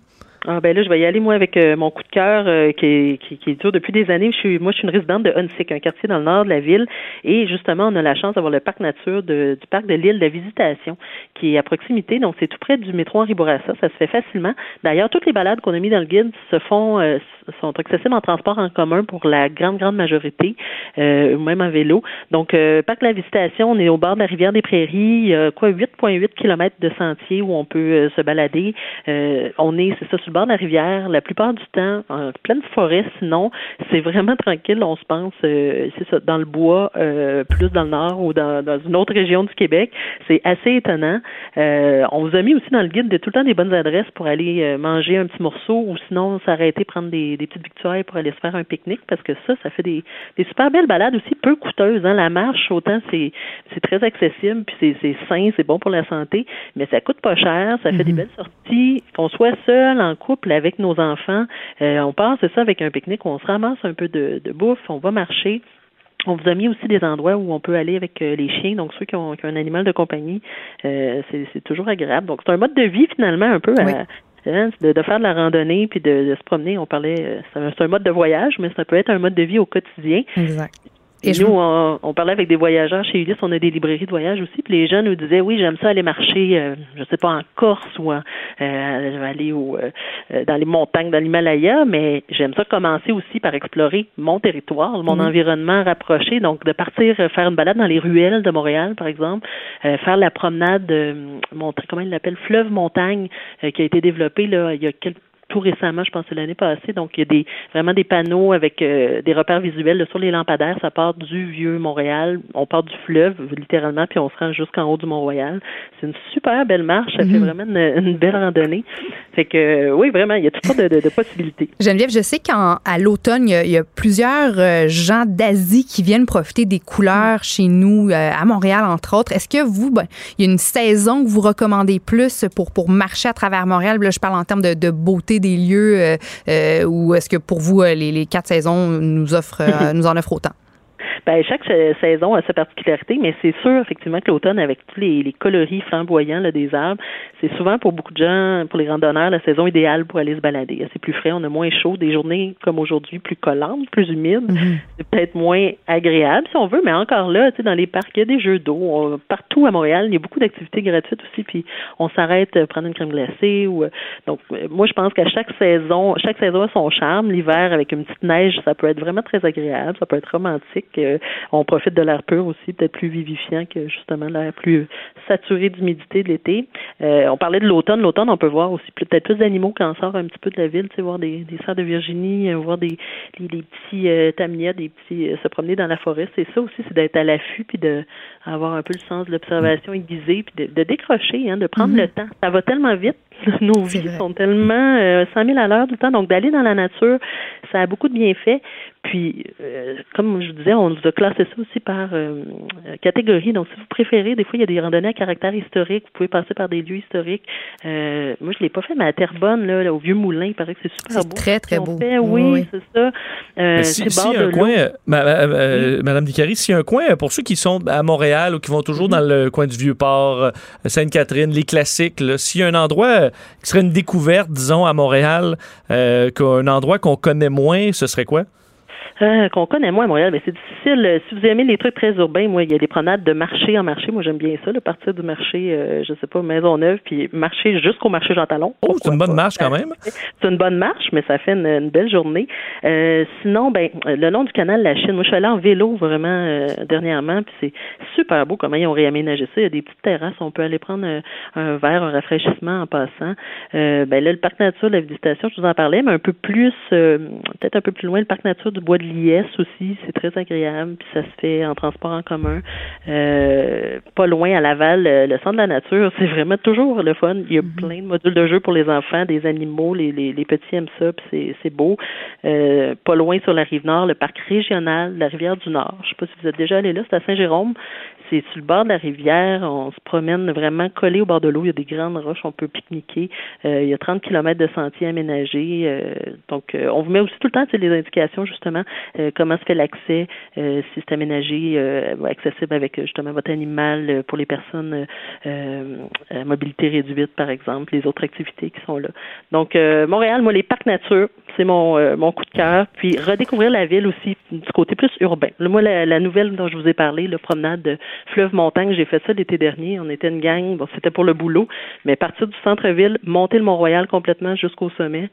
Ah ben là, je vais y aller moi avec euh, mon coup de cœur euh, qui, est- qui, qui dure depuis des années. Je suis, moi, je suis une résidente de Hunsick, un quartier dans le nord de la ville, et justement, on a la chance d'avoir le parc nature de- du parc de l'île de la Visitation, qui est à proximité. Donc, c'est tout près du métro Henri Bourassa. Ça se fait facilement. D'ailleurs, toutes les balades qu'on a mis dans le guide se font, euh, sont accessibles en transport en commun pour la grande grande majorité, euh, même en vélo. Donc, euh, parc de la Visitation, on est au bord de la rivière des Prairies. Il y a quoi 8,8 kilomètres de sentiers où on peut euh, se balader. On est, c'est ça, le bord de la rivière, la plupart du temps, en pleine forêt, sinon, c'est vraiment tranquille, on se pense, euh, c'est ça, dans le bois, euh, plus dans le nord ou dans, dans une autre région du Québec. C'est assez étonnant. Euh, on vous a mis aussi dans le guide de tout le temps des bonnes adresses pour aller manger un petit morceau ou sinon s'arrêter, prendre des, des petites victoires pour aller se faire un pique-nique parce que ça, ça fait des, des super belles balades aussi peu coûteuses. Hein. La marche, autant c'est c'est très accessible, puis c'est c'est sain, c'est bon pour la santé, mais ça coûte pas cher, ça fait des belles sorties. Qu'on soit seul, en couple, avec nos enfants, euh, on passe ça avec un pique-nique, on se ramasse un peu de, de bouffe, on va marcher. On vous a mis aussi des endroits où on peut aller avec euh, les chiens, donc ceux qui ont, qui ont un animal de compagnie, euh, c'est toujours agréable. Donc c'est un mode de vie finalement un peu à- Oui. hein, de, de faire de la randonnée puis de, de se promener. On parlait, c'est un, c'est un mode de voyage, mais ça peut être un mode de vie au quotidien. Exact. Et nous, on, on parlait avec des voyageurs chez Ulysse, on a des librairies de voyage aussi, puis les gens nous disaient, oui, j'aime ça aller marcher, euh, je sais pas, en Corse ou en, euh, aller au, euh, euh, dans les montagnes, dans l'Himalaya, mais j'aime ça commencer aussi par explorer mon territoire, mon environnement rapproché, donc de partir euh, faire une balade dans les ruelles de Montréal, par exemple, euh, faire la promenade, euh, mont- comment il l'appelle, fleuve montagne, euh, qui a été développé là, il y a quelques tout récemment, je pense que l'année passée. Donc, il y a des vraiment des panneaux avec euh, des repères visuels là, sur les lampadaires. Ça part du vieux Montréal. On part du fleuve, littéralement, puis on se rend jusqu'en haut du Mont-Royal. C'est une super belle marche. Ça fait vraiment une, une belle randonnée. Fait que, euh, oui, vraiment, il y a toutes sortes de, de- de possibilités. Geneviève, je sais qu'à l'automne, il y a- il y, a plusieurs euh, gens d'Asie qui viennent profiter des couleurs chez nous, à Montréal, entre autres. Est-ce que vous, ben, il y a une saison que vous recommandez plus pour, pour marcher à travers Montréal? Là, je parle en termes de, de beauté des lieux, euh, euh, ou est-ce que pour vous, euh, les, les quatre saisons nous offrent, nous en offrent autant? Ben, chaque sa- saison a sa particularité, mais c'est sûr, effectivement, que l'automne, avec tous les, les coloris flamboyants là, des arbres, c'est souvent pour beaucoup de gens, pour les randonneurs, la saison idéale pour aller se balader. C'est plus frais, on a moins chaud, des journées comme aujourd'hui plus collantes, plus humides. C'est peut-être moins agréable, si on veut, mais encore là, tu sais, dans les parcs, il y a des jeux d'eau. Partout à Montréal, il y a beaucoup d'activités gratuites aussi, puis on s'arrête euh, prendre une crème glacée. ou euh, Donc, euh, moi, je pense qu'à chaque saison, chaque saison a son charme. L'hiver, avec une petite neige, ça peut être vraiment très agréable, ça peut être romantique. Euh, on profite de l'air pur aussi, peut-être plus vivifiant que justement l'air plus saturé d'humidité de l'été. Euh, on parlait de l'automne. L'automne, on peut voir aussi peut-être plus d'animaux quand on sort un petit peu de la ville, tu sais, voir des, des cerfs de Virginie, euh, voir des, des, des petits euh, des petits euh, se promener dans la forêt. C'est ça aussi, c'est d'être à l'affût puis de avoir un peu le sens de l'observation aiguisée puis de, de décrocher, hein, de prendre le temps. Ça va tellement vite. Nos C'est vies vrai. sont tellement euh, 100 000 à l'heure tout le temps. Donc, d'aller dans la nature, ça a beaucoup de bienfaits. Puis, euh, comme je vous disais, on nous a classé ça aussi par euh, euh, catégorie. Donc, si vous préférez, des fois, il y a des randonnées à caractère historique. Vous pouvez passer par des lieux historiques. Euh, moi, je l'ai pas fait, mais à Terrebonne, là, là, au Vieux-Moulin, il paraît que c'est super C'est beau. très, très ont beau. fait, Oui, c'est ça. Euh, Mais si, c'est si bord y a de un coin, euh, ma- ma- euh, Madame s'il y a un coin, euh, pour ceux qui sont à Montréal ou qui vont toujours Mhm. dans le coin du Vieux-Port, euh, Sainte-Catherine, les classiques, s'il y a un endroit euh, qui serait une découverte, disons, à Montréal, euh, qu'un endroit qu'on connaît moins, ce serait quoi? Euh, qu'on connaît moins à Montréal, mais c'est difficile. Euh, Si vous aimez les trucs très urbains, moi, il y a des promenades de marché en marché. Moi, j'aime bien ça, là, partir du marché, euh, je sais pas, Maisonneuve, puis marcher jusqu'au marché Jean Talon. Oh, c'est une bonne marche quand même. C'est une bonne marche, mais ça fait une, une belle journée. Euh, sinon, ben, le long du canal de la Chine, moi, je suis allée en vélo vraiment euh, dernièrement, puis c'est super beau comment ils ont réaménagé ça. Il y a des petites terrasses, on peut aller prendre un verre, un rafraîchissement en passant. Ben là, le parc nature la Visitation, je vous en parlais, mais un peu plus, peut-être un peu plus loin, le parc nature du Bois de Liesse aussi, c'est très agréable, puis ça se fait en transport en commun. Euh, pas loin à Laval, euh, le centre de la nature, c'est vraiment toujours le fun. Il y a plein de modules de jeu pour les enfants, des animaux, les, les, les petits aiment ça, puis c'est, c'est beau. Euh, pas loin sur la rive nord, le parc régional de la rivière du Nord. Je sais pas si vous êtes déjà allé là, c'est à Saint-Jérôme. C'est sur le bord de la rivière, on se promène vraiment collé au bord de l'eau. Il y a des grandes roches, on peut pique-niquer. Euh, il y a 30 kilomètres de sentiers aménagés. euh, donc, euh, on vous met aussi tout le temps les indications, justement, euh, comment se fait l'accès, euh, si c'est aménagé, accessible avec justement votre animal pour les personnes à mobilité réduite, par exemple, les autres activités qui sont là. Donc, Montréal, moi, les parcs nature, c'est mon, euh, mon coup de cœur. Puis, redécouvrir la ville aussi du côté plus urbain. Moi, la, la nouvelle dont je vous ai parlé, le promenade de fleuve-montagne, j'ai fait ça l'été dernier. On était une gang, bon, c'était pour le boulot, mais partir du centre-ville, monter le Mont-Royal complètement jusqu'au sommet.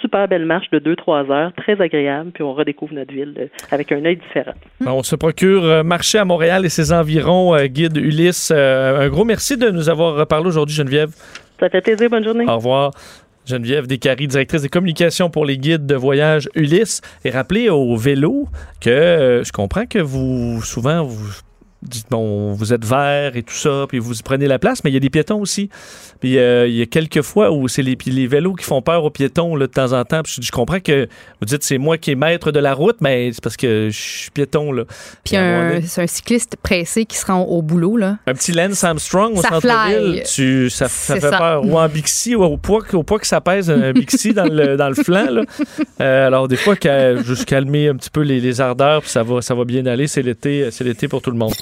Super belle marche de 2-3 heures, très agréable, puis on redécouvre notre ville euh, avec un œil différent. Ben, On se procure euh, marché à Montréal et ses environs. guide Ulysse, un gros merci de nous avoir parlé aujourd'hui, Geneviève. Ça fait plaisir, bonne journée. Au revoir. Geneviève Descaries, directrice des communications pour les guides de voyage Ulysse. Et rappelez au vélo que euh, je comprends que vous, souvent, vous dites, bon, vous êtes vert et tout ça, puis vous prenez la place, mais il y a des piétons aussi. Puis euh, il y a quelques fois où c'est les, vélos qui font peur aux piétons là, de temps en temps. Puis je, je comprends que vous dites c'est moi qui est maître de la route, mais c'est parce que je suis piéton. Là. Puis c'est un cycliste pressé qui se rend au boulot, là. un petit Lance Armstrong au Ça centre-ville, ça, fait ça. peur. Ou en Bixi, ou au poids, que- au poids que ça pèse, un Bixi dans le, dans le flanc. là. Euh, alors, des fois, juste calmer un petit peu les, les ardeurs, puis ça va, ça va bien aller. C'est l'été, c'est l'été pour tout le monde.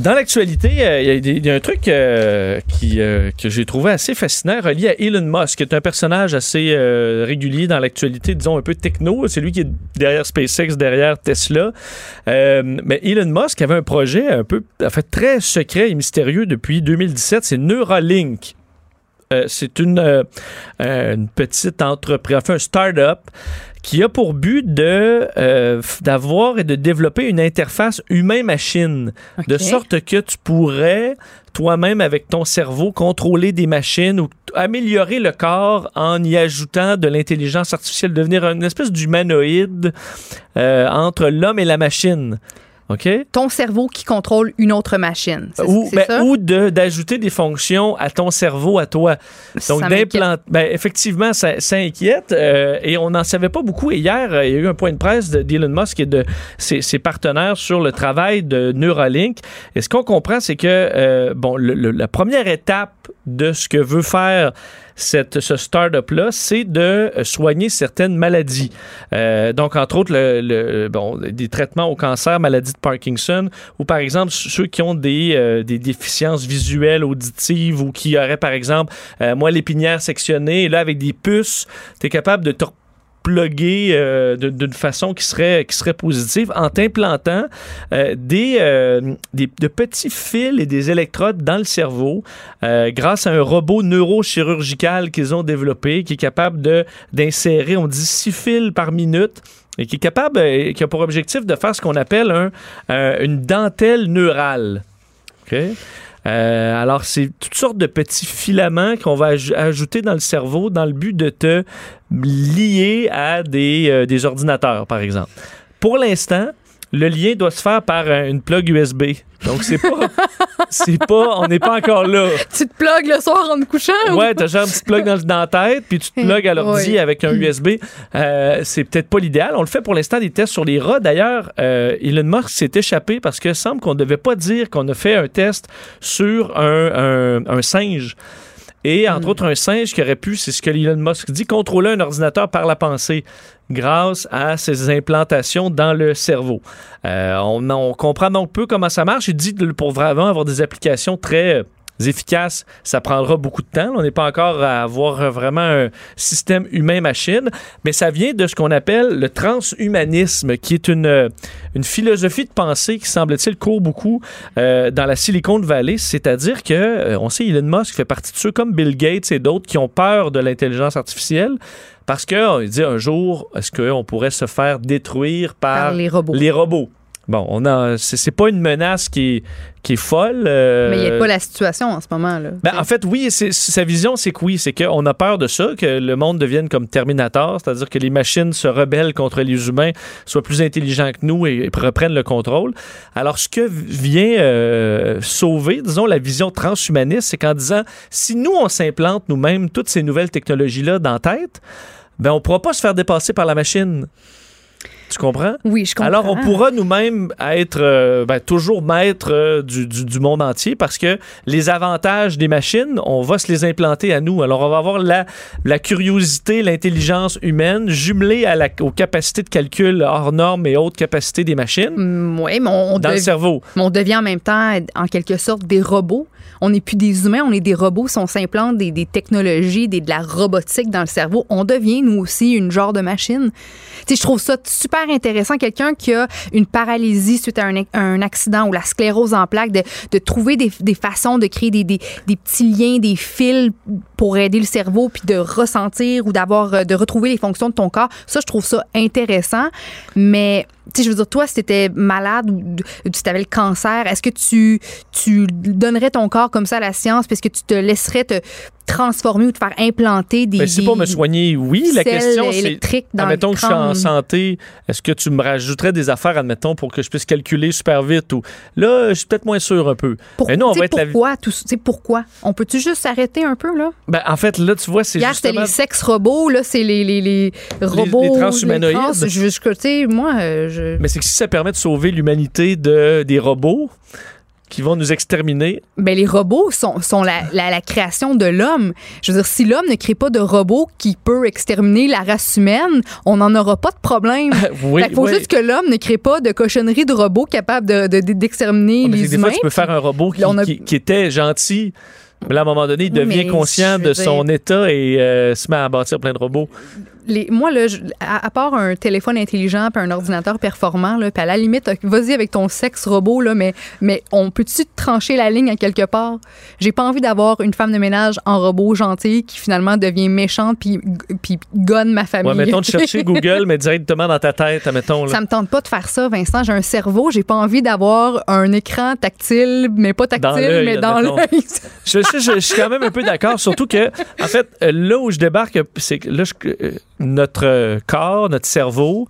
Dans l'actualité, euh, il y a un truc euh, euh, que j'ai trouvé assez fascinant relié à Elon Musk, qui est un personnage assez régulier dans l'actualité, disons un peu techno. C'est lui qui est derrière SpaceX, derrière Tesla. Mais Elon Musk avait un projet un peu, en fait, très secret et mystérieux depuis 2017. C'est Neuralink. C'est une, une petite entreprise, enfin un start-up qui a pour but de euh, d'avoir et de développer une interface humain-machine, de sorte que tu pourrais toi-même avec ton cerveau contrôler des machines ou améliorer le corps en y ajoutant de l'intelligence artificielle, devenir une espèce d'humanoïde euh, entre l'homme et la machine. OK? Ton cerveau qui contrôle une autre machine. Ou, ben, ça? ou de- d'ajouter des fonctions à ton cerveau, à toi. Donc, d'implanter. Ben, effectivement, ça, ça inquiète. euh, et on n'en savait pas beaucoup. Et hier, euh, il y a eu un point de presse de- d'Elon Musk et de ses, ses partenaires sur le travail de Neuralink. Et ce qu'on comprend, c'est que euh, bon, le- le- la première étape de ce que veut faire cette, ce start-up-là, c'est de euh, soigner certaines maladies. Euh, donc, entre autres, le, le- bon, des traitements au cancer, maladie de Parkinson, ou par exemple ceux qui ont des, euh, des déficiences visuelles, auditives, ou qui auraient, par exemple, euh, moi, l'épinière sectionnée, là, avec des puces, tu es capable de te plugger euh, d'une façon qui serait, qui serait positive en t'implantant euh, des, euh, des- de petits fils et des électrodes dans le cerveau grâce à un robot neurochirurgical qu'ils ont développé qui est capable de d'insérer, on dit, six fils par minute et qui est capable, euh, qui a pour objectif de faire ce qu'on appelle un, une dentelle neurale. OK? Euh, alors, c'est toutes sortes de petits filaments qu'on va aj- ajouter dans le cerveau dans le but de te lier à des, euh, des ordinateurs, par exemple. Pour l'instant, le lien doit se faire par euh, une plug USB. Donc, c'est pas. c'est pas. On n'est pas encore là. Tu te plugues le soir en te couchant? ou- Ouais, t'as genre un petit plug dans, dans la tête, puis tu te plugues à l'ordi Oui. avec un USB. Euh, c'est peut-être pas l'idéal. On le fait pour l'instant des tests sur les rats. D'ailleurs, euh, Elon Musk s'est échappé parce que semble qu'on ne devait pas dire qu'on a fait un test sur un, un- un singe. Et entre autres, un singe qui aurait pu, c'est ce que Elon Musk dit, contrôler un ordinateur par la pensée grâce à ces implantations dans le cerveau. Euh, on, on comprend donc peu comment ça marche. Il dit pour vraiment avoir des applications très euh, efficaces, ça prendra beaucoup de temps. On n'est pas encore à avoir vraiment un système humain-machine, mais ça vient de ce qu'on appelle le transhumanisme, qui est une, euh, une philosophie de pensée qui, semble-t-il, court beaucoup euh, dans la Silicon Valley. C'est-à-dire que, euh, on sait, Elon Musk fait partie de ceux comme Bill Gates et d'autres qui ont peur de l'intelligence artificielle parce qu'il dit un jour, est-ce qu'on pourrait se faire détruire par, Par les robots. les robots? Bon, on a, c'est, pas une menace qui est, qui est folle. euh, Mais il n'y a pas la situation en ce moment. Là. ben, en fait, oui, sa vision, c'est que oui, c'est qu'on a peur de ça, que le monde devienne comme Terminator, c'est-à-dire que les machines se rebellent contre les humains, soient plus intelligents que nous et, et reprennent le contrôle. Alors, ce que vient euh, sauver, disons, la vision transhumaniste, c'est qu'en disant, si nous, on s'implante nous-mêmes toutes ces nouvelles technologies-là dans la tête, ben, on pourra pas se faire dépasser par la machine. Tu comprends? oui, je comprends. Alors, on pourra nous-mêmes être euh, ben, toujours maître euh, du, du- du monde entier parce que les avantages des machines, on va se les implanter à nous. Alors, on va avoir la, la curiosité, l'intelligence humaine jumelée à la, aux capacités de calcul hors normes et autres capacités des machines Oui, mais on, on dans le cerveau. mais on devient en même temps, en quelque sorte, des robots. On n'est plus des humains, on est des robots. Si on s'implante des, des technologies, des, de la robotique dans le cerveau, on devient, nous aussi, une genre de machine. Tu je trouve ça super intéressant. Quelqu'un qui a une paralysie suite à un, un accident ou la sclérose en plaques, de, de trouver des, des façons de créer des, des, des petits liens, des fils pour aider le cerveau, puis de ressentir ou d'avoir, euh, de retrouver les fonctions de ton corps. Ça, je trouve ça intéressant. Mais, tu sais, je veux dire, toi, si tu étais malade ou tu avais le cancer, est-ce que tu, tu donnerais ton corps comme ça à la science? Parce que tu te laisserais te transformer ou te faire implanter des. Mais si pour me soigner, oui. La question, c'est. Admettons que je suis en santé, est-ce que tu me rajouterais des affaires, admettons, pour que je puisse calculer super vite ou. Là, je suis peut-être moins sûr un peu. Pour- Mais nous, on va être la- pourquoi, tout, tu sais, pourquoi? On peut-tu juste s'arrêter un peu, là? Ben, en fait, là, tu vois, c'est Hier, c'était justement. les sex robots, là, c'est les, les, les robots. les transhumanoïdes. trans- je, je, moi, euh, je. Mais c'est que si ça permet de sauver l'humanité de, des robots qui vont nous exterminer, Ben, les robots sont, sont la, la, la création de l'homme. Je veux dire, si l'homme ne crée pas de robot qui peut exterminer la race humaine, on n'en aura pas de problème. oui, Il faut oui. juste que l'homme ne crée pas de cochonnerie de robots capables de, de- de- d'exterminer les des fois, humains. tu peux faire un robot qui, a- qui- qui était gentil, mais là, à un moment donné, il devient conscient de son état et euh, se met à bâtir plein de robots. Les- moi, là, je- à, à part un téléphone intelligent puis un ordinateur performant, là, puis à la limite, vas-y avec ton sexe robot, là, mais, mais on peut-tu trancher la ligne à quelque part? J'ai pas envie d'avoir une femme de ménage en robot gentille qui finalement devient méchante puis, puis gonne ma famille. Ouais, mettons de chercher Google, mais directement dans ta tête, admettons. Là. Ça me tente pas de faire ça, Vincent. J'ai un cerveau, j'ai pas envie d'avoir un écran tactile, mais pas tactile, mais dans l'œil. Je, je- je- je suis quand même un peu d'accord, surtout que, en fait, là où je débarque, c'est que là, je- euh, notre euh, corps, notre cerveau,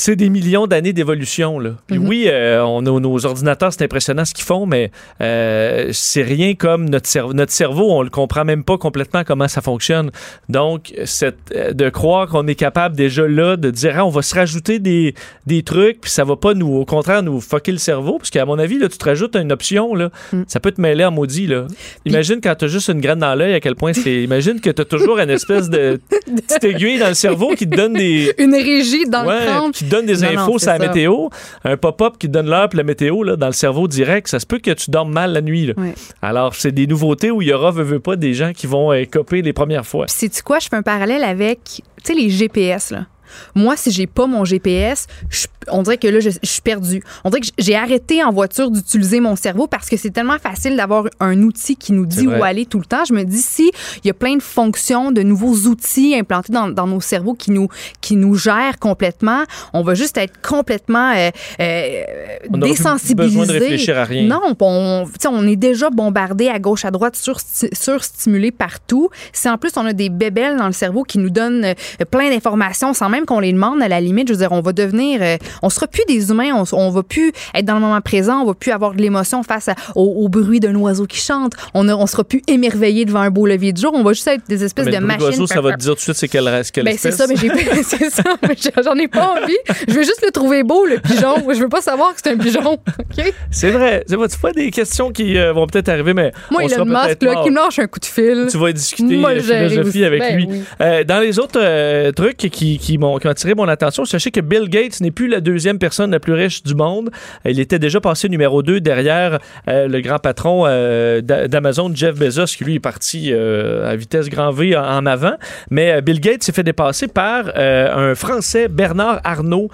c'est des millions d'années d'évolution. Là. Puis Mhm. oui, euh, on a nos ordinateurs, c'est impressionnant ce qu'ils font, mais euh, c'est rien comme notre cerveau. Notre cerveau, on le comprend même pas complètement comment ça fonctionne. Donc, cette, euh, de croire qu'on est capable déjà là de dire, ah, on va se rajouter des, des trucs, puis ça va pas nous, au contraire, nous fucker le cerveau, parce qu'à mon avis, là, tu te rajoutes une option, là, Mm. ça peut te mêler en maudit. Là. Imagine quand tu as juste une graine dans l'œil, à quel point c'est. Imagine que tu as toujours une espèce de petite aiguille dans le cerveau qui te donne des. Une régie dans Ouais, le crâne. qui donne des Non, non, infos c'est sur la ça. météo, un pop-up qui te donne l'heure puis la météo là, dans le cerveau direct, ça se peut que tu dormes mal la nuit. là. Alors, c'est des nouveautés où il y aura, veux, veux pas, des gens qui vont euh, coper les premières fois. Puis sais-tu quoi? Je fais un parallèle avec, tu sais, les GPS, là. Moi, si j'ai pas mon GPS, je- on dirait que là, je, je suis perdue. On dirait que j'ai arrêté en voiture d'utiliser mon cerveau parce que c'est tellement facile d'avoir un outil qui nous dit où aller tout le temps. Je me dis, si il y a plein de fonctions, de nouveaux outils implantés dans, dans nos cerveaux qui nous, qui nous gèrent complètement, on va juste être complètement euh, euh, On désensibilisé. besoin de réfléchir à rien. Non, on, est déjà bombardé à gauche, à droite, sur, surstimulé partout. Si en plus on a des bébelles dans le cerveau qui nous donnent euh, plein d'informations sans même qu'on les demande, à la limite, je veux dire, on va devenir, euh, on sera plus des humains, on, on va plus être dans le moment présent, on va plus avoir de l'émotion face à- au, au bruit d'un oiseau qui chante, on, a, on sera plus émerveillé devant un beau lever de jour, on va juste être des espèces Mais de machines. d'oiseau, ça va te dire tout de suite c'est quelle, quelle Ben, c'est espèce. ça, mais j'ai c'est ça, mais j'en ai pas envie. Je veux juste le trouver beau, le pigeon. Je veux pas savoir que c'est un pigeon. OK? C'est vrai. C'est pas, c'est des questions qui euh, vont peut-être arriver, mais Moi, on Elon Musk, là, qui me lâche un coup de fil. Tu vas discuter Moi, philosophie aussi. avec Ben lui. oui. Euh, dans les autres euh, trucs qui, qui, m'ont, qui ont attiré mon attention, sachez que Bill Gates n'est plus la deuxième personne la plus riche du monde. Il était déjà passé numéro 2 derrière euh, le grand patron euh, d'A- d'Amazon, Jeff Bezos, qui lui est parti euh, à vitesse grand V en, avant. Mais Bill Gates s'est fait dépasser par un Français, Bernard Arnault,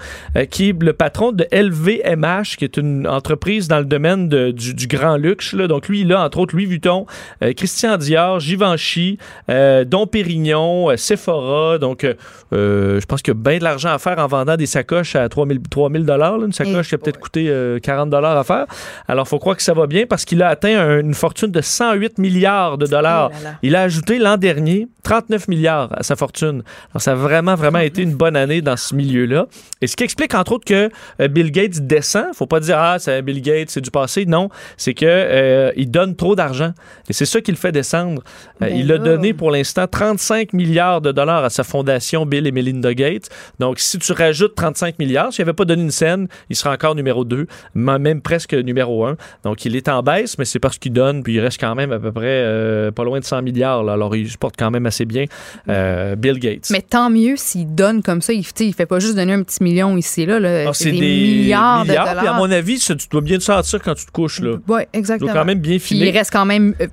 qui est le patron de LVMH, qui est une entreprise dans le domaine du, grand luxe. Donc lui, il a entre autres Louis Vuitton, Christian Dior, Givenchy, Dom Pérignon, Sephora. Donc, je pense qu'il y a bien de l'argent à faire en vendant des sacoches à 3000 3000 dollars. Une sacoche qui a peut-être coûté euh, 40 dollars à faire. Alors, faut croire que ça va bien parce qu'il a atteint un- une fortune de 108 milliards de dollars. Oh là là. Il a ajouté l'an dernier 39 milliards à sa fortune. Alors, ça a vraiment, vraiment été une bonne année dans ce milieu-là. Et ce qui explique, entre autres, que euh, Bill Gates descend. Faut pas dire, ah, c'est Bill Gates, c'est du passé. Non, c'est que euh, il donne trop d'argent. Et c'est ça qui le fait descendre. Euh, Ben il a donné pour l'instant 35 milliards de dollars à sa fondation Bill et Melinda Gates. Donc, si tu rajoutes 35 milliards, s'il n'avait pas donné une scène, il serait encore numéro 2, même presque numéro 1. Donc, il est en baisse, mais c'est parce qu'il donne, puis il reste quand même à peu près euh, pas loin de 100 milliards. là. Alors, il se porte quand même assez bien euh, Bill Gates. Mais tant mieux s'il donne comme ça. Il, il fait pas juste donner un petit million ici et là. là. Ah, c'est des, milliards, de Puis, à mon avis, ça, tu dois bien te sentir quand tu te couches. Là. Oui, Tu exactement. dois quand même bien Puis il filer. reste quand même euh,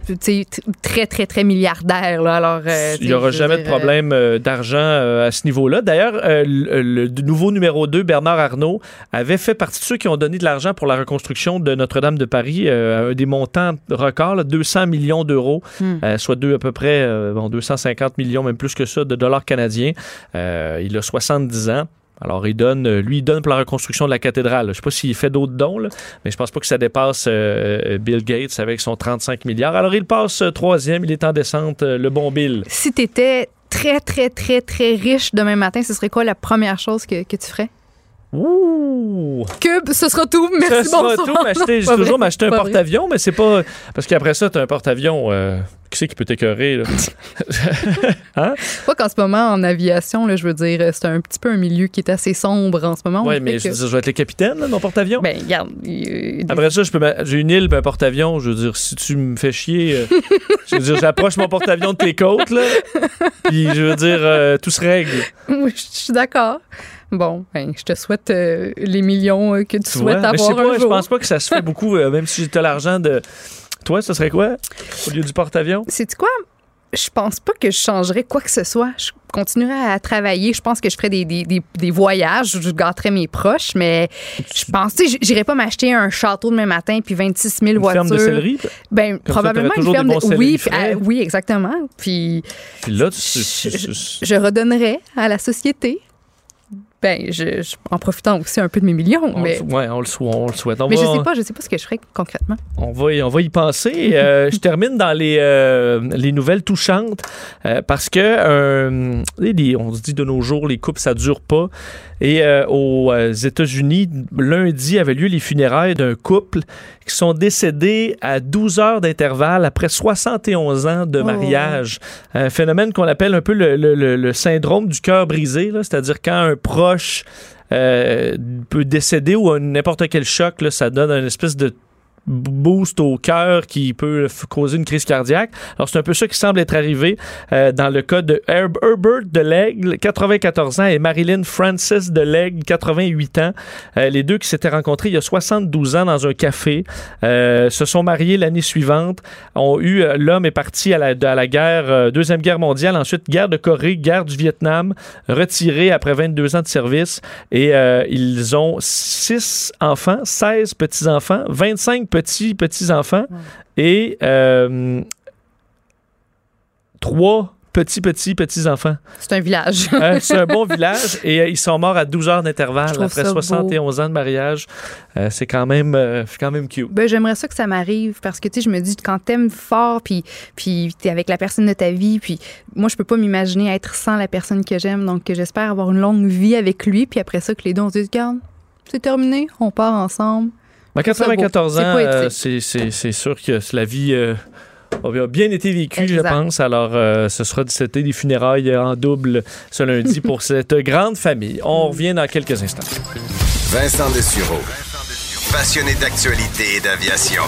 très, très, très milliardaire. Là. Alors, euh, Il n'y aura jamais de problème d'argent à ce niveau-là. D'ailleurs, euh, le, le nouveau numéro 2, Bernard Arnault, avait fait partie de ceux qui ont donné de l'argent pour la reconstruction de Notre-Dame de Paris, euh, un des montants records, là, 200 millions d'euros, Hmm. euh, soit deux, à peu près euh, bon, 250 millions, même plus que ça, de dollars canadiens. Euh, il a 70 ans. Alors, il donne, euh, lui, il donne pour la reconstruction de la cathédrale. Je ne sais pas s'il fait d'autres dons, là, mais je pense pas que ça dépasse euh, Bill Gates avec son 35 milliards. Alors, il passe euh, troisième, il est en descente, euh, le bon Bill. Si tu étais très, très, très, très riche demain matin, ce serait quoi la première chose que, que tu ferais? Ouh! Que ce sera tout. Merci, ça sera tout. m'acheter- Pas toujours m'acheter un porte-avions, mais c'est pas. Parce qu'après ça, t'as un porte-avions. euh, qui c'est qui peut t'écœurer, là? Pas qu'en ce moment, en aviation, là, je veux dire, c'est un petit peu un milieu qui est assez sombre en ce moment. Oui, mais que- je, veux dire, je vais être le capitaine, là, de mon porte-avions. Ben, regarde. euh, Après ça, je peux m'a- j'ai une île puis un porte-avions. Je veux dire, si tu me fais chier, euh, je veux dire, j'approche mon porte-avions de tes côtes, là. Puis je veux dire, euh, tout se règle. Oui, je suis d'accord. Bon, ben, je te souhaite euh, les millions euh, que tu Tu vois? souhaites Mais je avoir sais pas, un je jour. pense pas que ça se fait beaucoup, euh, même si tu as l'argent de. Toi, ce serait quoi? Au lieu du porte-avions? C'est quoi? Je pense pas que je changerais quoi que ce soit. Je continuerais à travailler. Je pense que je ferais des, des, des, des voyages. Je gâterais mes proches, mais je pense, tu sais, j'irais pas m'acheter un château demain matin puis 26 000 Une voitures. ferme de céleri? Ben, probablement une ferme de. oui, puis, ah, oui, exactement. Puis Puis là, tu. je, tu- tu- je redonnerais à la société. Ben, je, je- en profitant aussi un peu de mes millions, On, mais, le, ouais, on le souhaite. On le souhaite. On mais je sais pas, je sais pas ce que je ferais concrètement. On va, y- on va y penser. Euh, je termine dans les, euh, les nouvelles touchantes euh, parce que les- on se dit de nos jours, les couples, ça dure pas. Et aux États-Unis, lundi avait lieu les funérailles d'un couple qui sont décédés à 12 heures d'intervalle après 71 ans de Oh. mariage. Un phénomène qu'on appelle un peu le, le- syndrome du cœur brisé, c'est-à-dire quand un proche euh, peut décéder ou n'importe quel choc, ça donne une espèce de boost au cœur qui peut causer une crise cardiaque. Alors, c'est un peu ça qui semble être arrivé euh, dans le cas de Herb- Herbert de l'Aigle, 94 ans, et Marilyn Francis de l'Aigle, 88 ans. Euh, les deux qui s'étaient rencontrés il y a 72 ans dans un café, euh, se sont mariés l'année suivante, ont eu, euh, l'homme est parti à la, à la guerre, euh, Deuxième Guerre mondiale, ensuite guerre de Corée, guerre du Vietnam, retiré après 22 ans de service, et euh, ils ont 6 enfants, 16 petits-enfants, 25 petits petits-enfants, et euh, 3 petits petits petits-enfants. C'est un village. Euh, c'est un bon village et euh, ils sont morts à 12 heures d'intervalle après ça 71 ans de mariage. Euh, c'est quand même quand même cute. Ben, j'aimerais ça que ça m'arrive parce que, tu sais, je me dis, quand t'aimes fort, puis, puis t'es avec la personne de ta vie, puis moi, je peux pas m'imaginer être sans la personne que j'aime. Donc, j'espère avoir une longue vie avec lui, puis après ça, que les deux, on se dise, regarde, c'est terminé, on part ensemble. À 94 C'est ans, poétique. euh, c'est- c'est c'est sûr que la vie euh, a bien été vécue, je pense. Alors, euh, ce sera c'était des funérailles en double ce lundi pour cette grande famille. On revient dans quelques instants. Vincent Dessureau. Passionné d'actualité et d'aviation.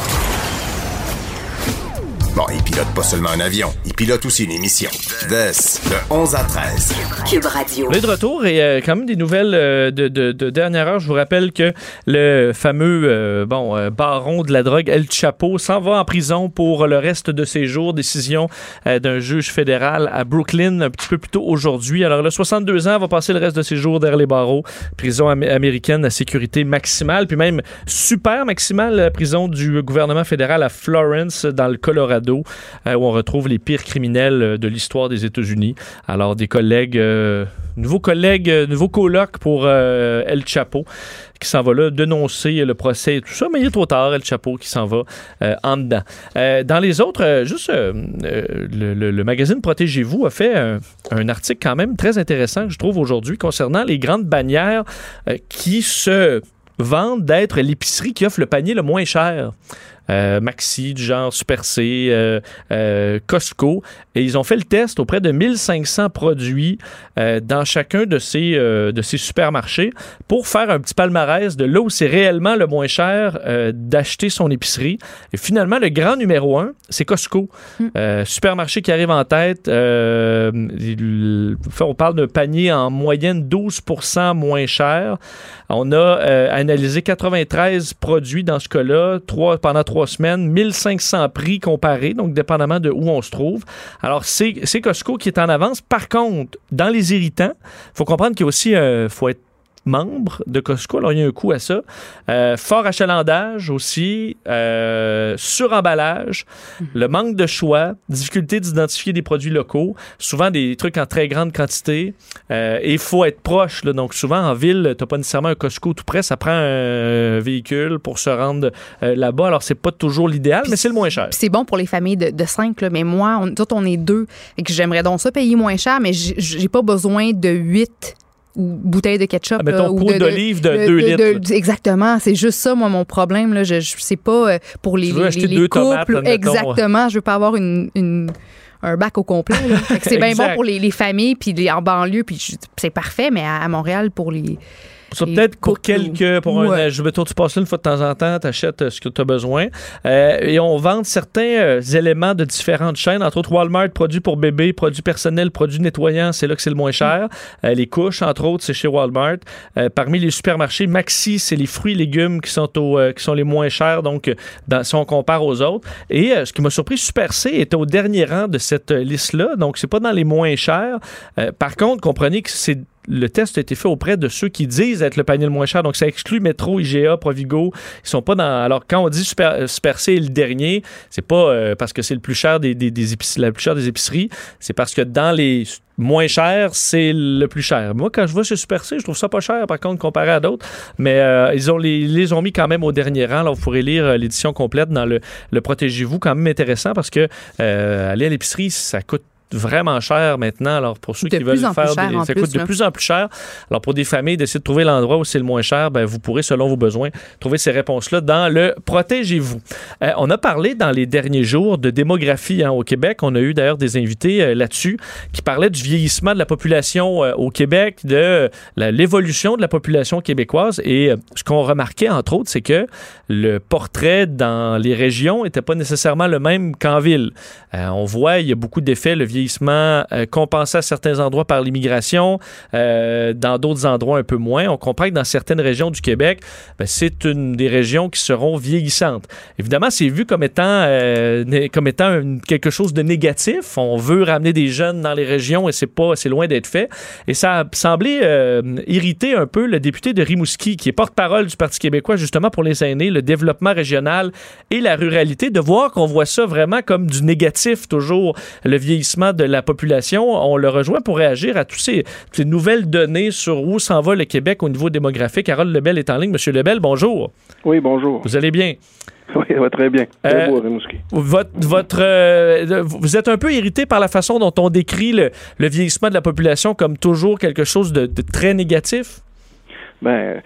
Bon, il pilote pas seulement un avion, il pilote aussi une émission. The, de 11 à 13. Cube Radio. On est de retour et euh, quand même des nouvelles euh, de, de- de dernière heure. Je vous rappelle que le fameux euh, bon euh, baron de la drogue El Chapo s'en va en prison pour le reste de ses jours. Décision euh, d'un juge fédéral à Brooklyn un petit peu plus tôt aujourd'hui. Alors le 62 ans va passer le reste de ses jours derrière les barreaux. Prison am- américaine à sécurité maximale, puis même super maximale, la prison du gouvernement fédéral à Florence dans le Colorado, euh, où on retrouve les pires criminels euh, de l'histoire des États-Unis. Alors des collègues, euh, nouveaux collègues, nouveaux colocs pour El Chapo qui s'en va là dénoncer le procès et tout ça, mais il est trop tard, El Chapo qui s'en va en dedans. Dans les autres, juste le, magazine Protégez-vous a fait un, un article quand même très intéressant que je trouve aujourd'hui concernant les grandes bannières qui se vendent d'être l'épicerie qui offre le panier le moins cher. Euh, Maxi, du genre Super C, euh, euh, Costco. Et ils ont fait le test auprès de 1500 produits dans chacun de ces, de ces supermarchés pour faire un petit palmarès de là où c'est réellement le moins cher d'acheter son épicerie. Et finalement, le grand numéro un, c'est Costco. Euh, supermarché qui arrive en tête. il- on parle d'un panier en moyenne 12% moins cher. On a euh, analysé 93 produits dans ce cas-là, trois, pendant trois semaines, 1500 prix comparés, donc dépendamment de où on se trouve. Alors, c'est c'est Costco qui est en avance. Par contre, dans les irritants, il faut comprendre qu'il y a aussi, euh, faut être membre de Costco. Alors, il y a un coût à ça. Euh, fort achalandage aussi, euh, suremballage, le manque de choix, difficulté d'identifier des produits locaux, souvent des trucs en très grande quantité. Euh, et il faut être proche. là. Donc, souvent, en ville, tu n'as pas nécessairement un Costco tout près. Ça prend un véhicule pour se rendre là-bas. Alors, c'est pas toujours l'idéal, mais c'est le moins cher. C'est bon pour les familles de, de cinq, là, mais moi, on, on est deux. Et que j'aimerais donc ça payer moins cher, mais j'ai pas besoin de huit ou bouteilles de ketchup. Ah, mettons, là, ou pot d'olive de deux litres. exactement. C'est juste ça, moi, mon problème. Là. Je, je sais pas euh, pour les, Tu veux les- acheter les deux tomates, couples. exactement. Je veux pas avoir une. une- un bac au complet. C'est bien bon pour les, les familles, puis les, en banlieue, puis c'est parfait, mais à, à Montréal, pour les. Ça, peut-être pour quelques, pour un, Ouais. je mettons, tu passes là une fois de temps en temps, tu achètes ce que tu as besoin. Euh, et on vend certains euh, éléments de différentes chaînes, entre autres Walmart, produits pour bébés, produits personnels, produits nettoyants, c'est là que c'est le moins cher. Euh, les couches, entre autres, c'est chez Walmart. Euh, parmi les supermarchés, Maxi, c'est les fruits et légumes qui sont, au, euh, qui sont les moins chers, donc euh, dans- si on compare aux autres. Et euh, ce qui m'a surpris, Super C était au dernier rang de cette euh, liste-là, donc c'est pas dans les moins chers. Euh, par contre, comprenez que c'est le test a été fait auprès de ceux qui disent être le panier le moins cher. Donc, ça exclut Métro, IGA, Provigo. Ils sont pas dans. Alors, quand on dit Super, Super C est le dernier, c'est pas euh, parce que c'est le plus cher des, des, épiceries, la plus chère des épiceries. C'est parce que dans les moins chers, c'est le plus cher. Moi, quand je vois chez Super C, je trouve ça pas cher, par contre, comparé à d'autres. Mais euh, ils ont les, les ont mis quand même au dernier rang. Là, vous pourrez lire euh, l'édition complète dans le, le Protégez-vous, quand même intéressant parce que euh, aller à l'épicerie, ça coûte vraiment cher maintenant. Alors, pour ceux De qui veulent faire cher, des, ça plus, coûte de là. plus en plus cher. Alors, pour des familles, d'essayer de trouver l'endroit où c'est le moins cher, ben, vous pourrez, selon vos besoins, trouver ces réponses-là dans le Protégez-vous. Euh, on a parlé dans les derniers jours de démographie hein, au Québec. On a eu d'ailleurs des invités euh, là-dessus qui parlaient du vieillissement de la population euh, au Québec, de l'évolution de la population québécoise. Et ce qu'on remarquait, entre autres, c'est que le portrait dans les régions n'était pas nécessairement le même qu'en ville. On voit, il y a beaucoup d'effets, le vieillissement euh, compensé à certains endroits par l'immigration, euh, dans d'autres endroits un peu moins. On comprend que dans certaines régions du Québec, ben, c'est une des régions qui seront vieillissantes. Évidemment, c'est vu comme étant, euh, comme étant quelque chose de négatif. On veut ramener des jeunes dans les régions et c'est pas, c'est loin d'être fait. Et ça a semblé irriter un peu le député de Rimouski, qui est porte-parole du Parti québécois justement pour les aînés, le développement régional et la ruralité, de voir qu'on voit ça vraiment comme du négatif toujours, le vieillissement de la population. On le rejoint pour réagir à ces, toutes ces nouvelles données sur où s'en va le Québec au niveau démographique. Carole Lebel est en ligne. Monsieur Lebel, bonjour. Oui, bonjour. Vous allez bien? Oui, ça va très bien. Très Euh, beau. Votre, votre, euh, vous êtes un peu irrité par la façon dont on décrit le, le vieillissement de la population comme toujours quelque chose de, de très négatif? Ben,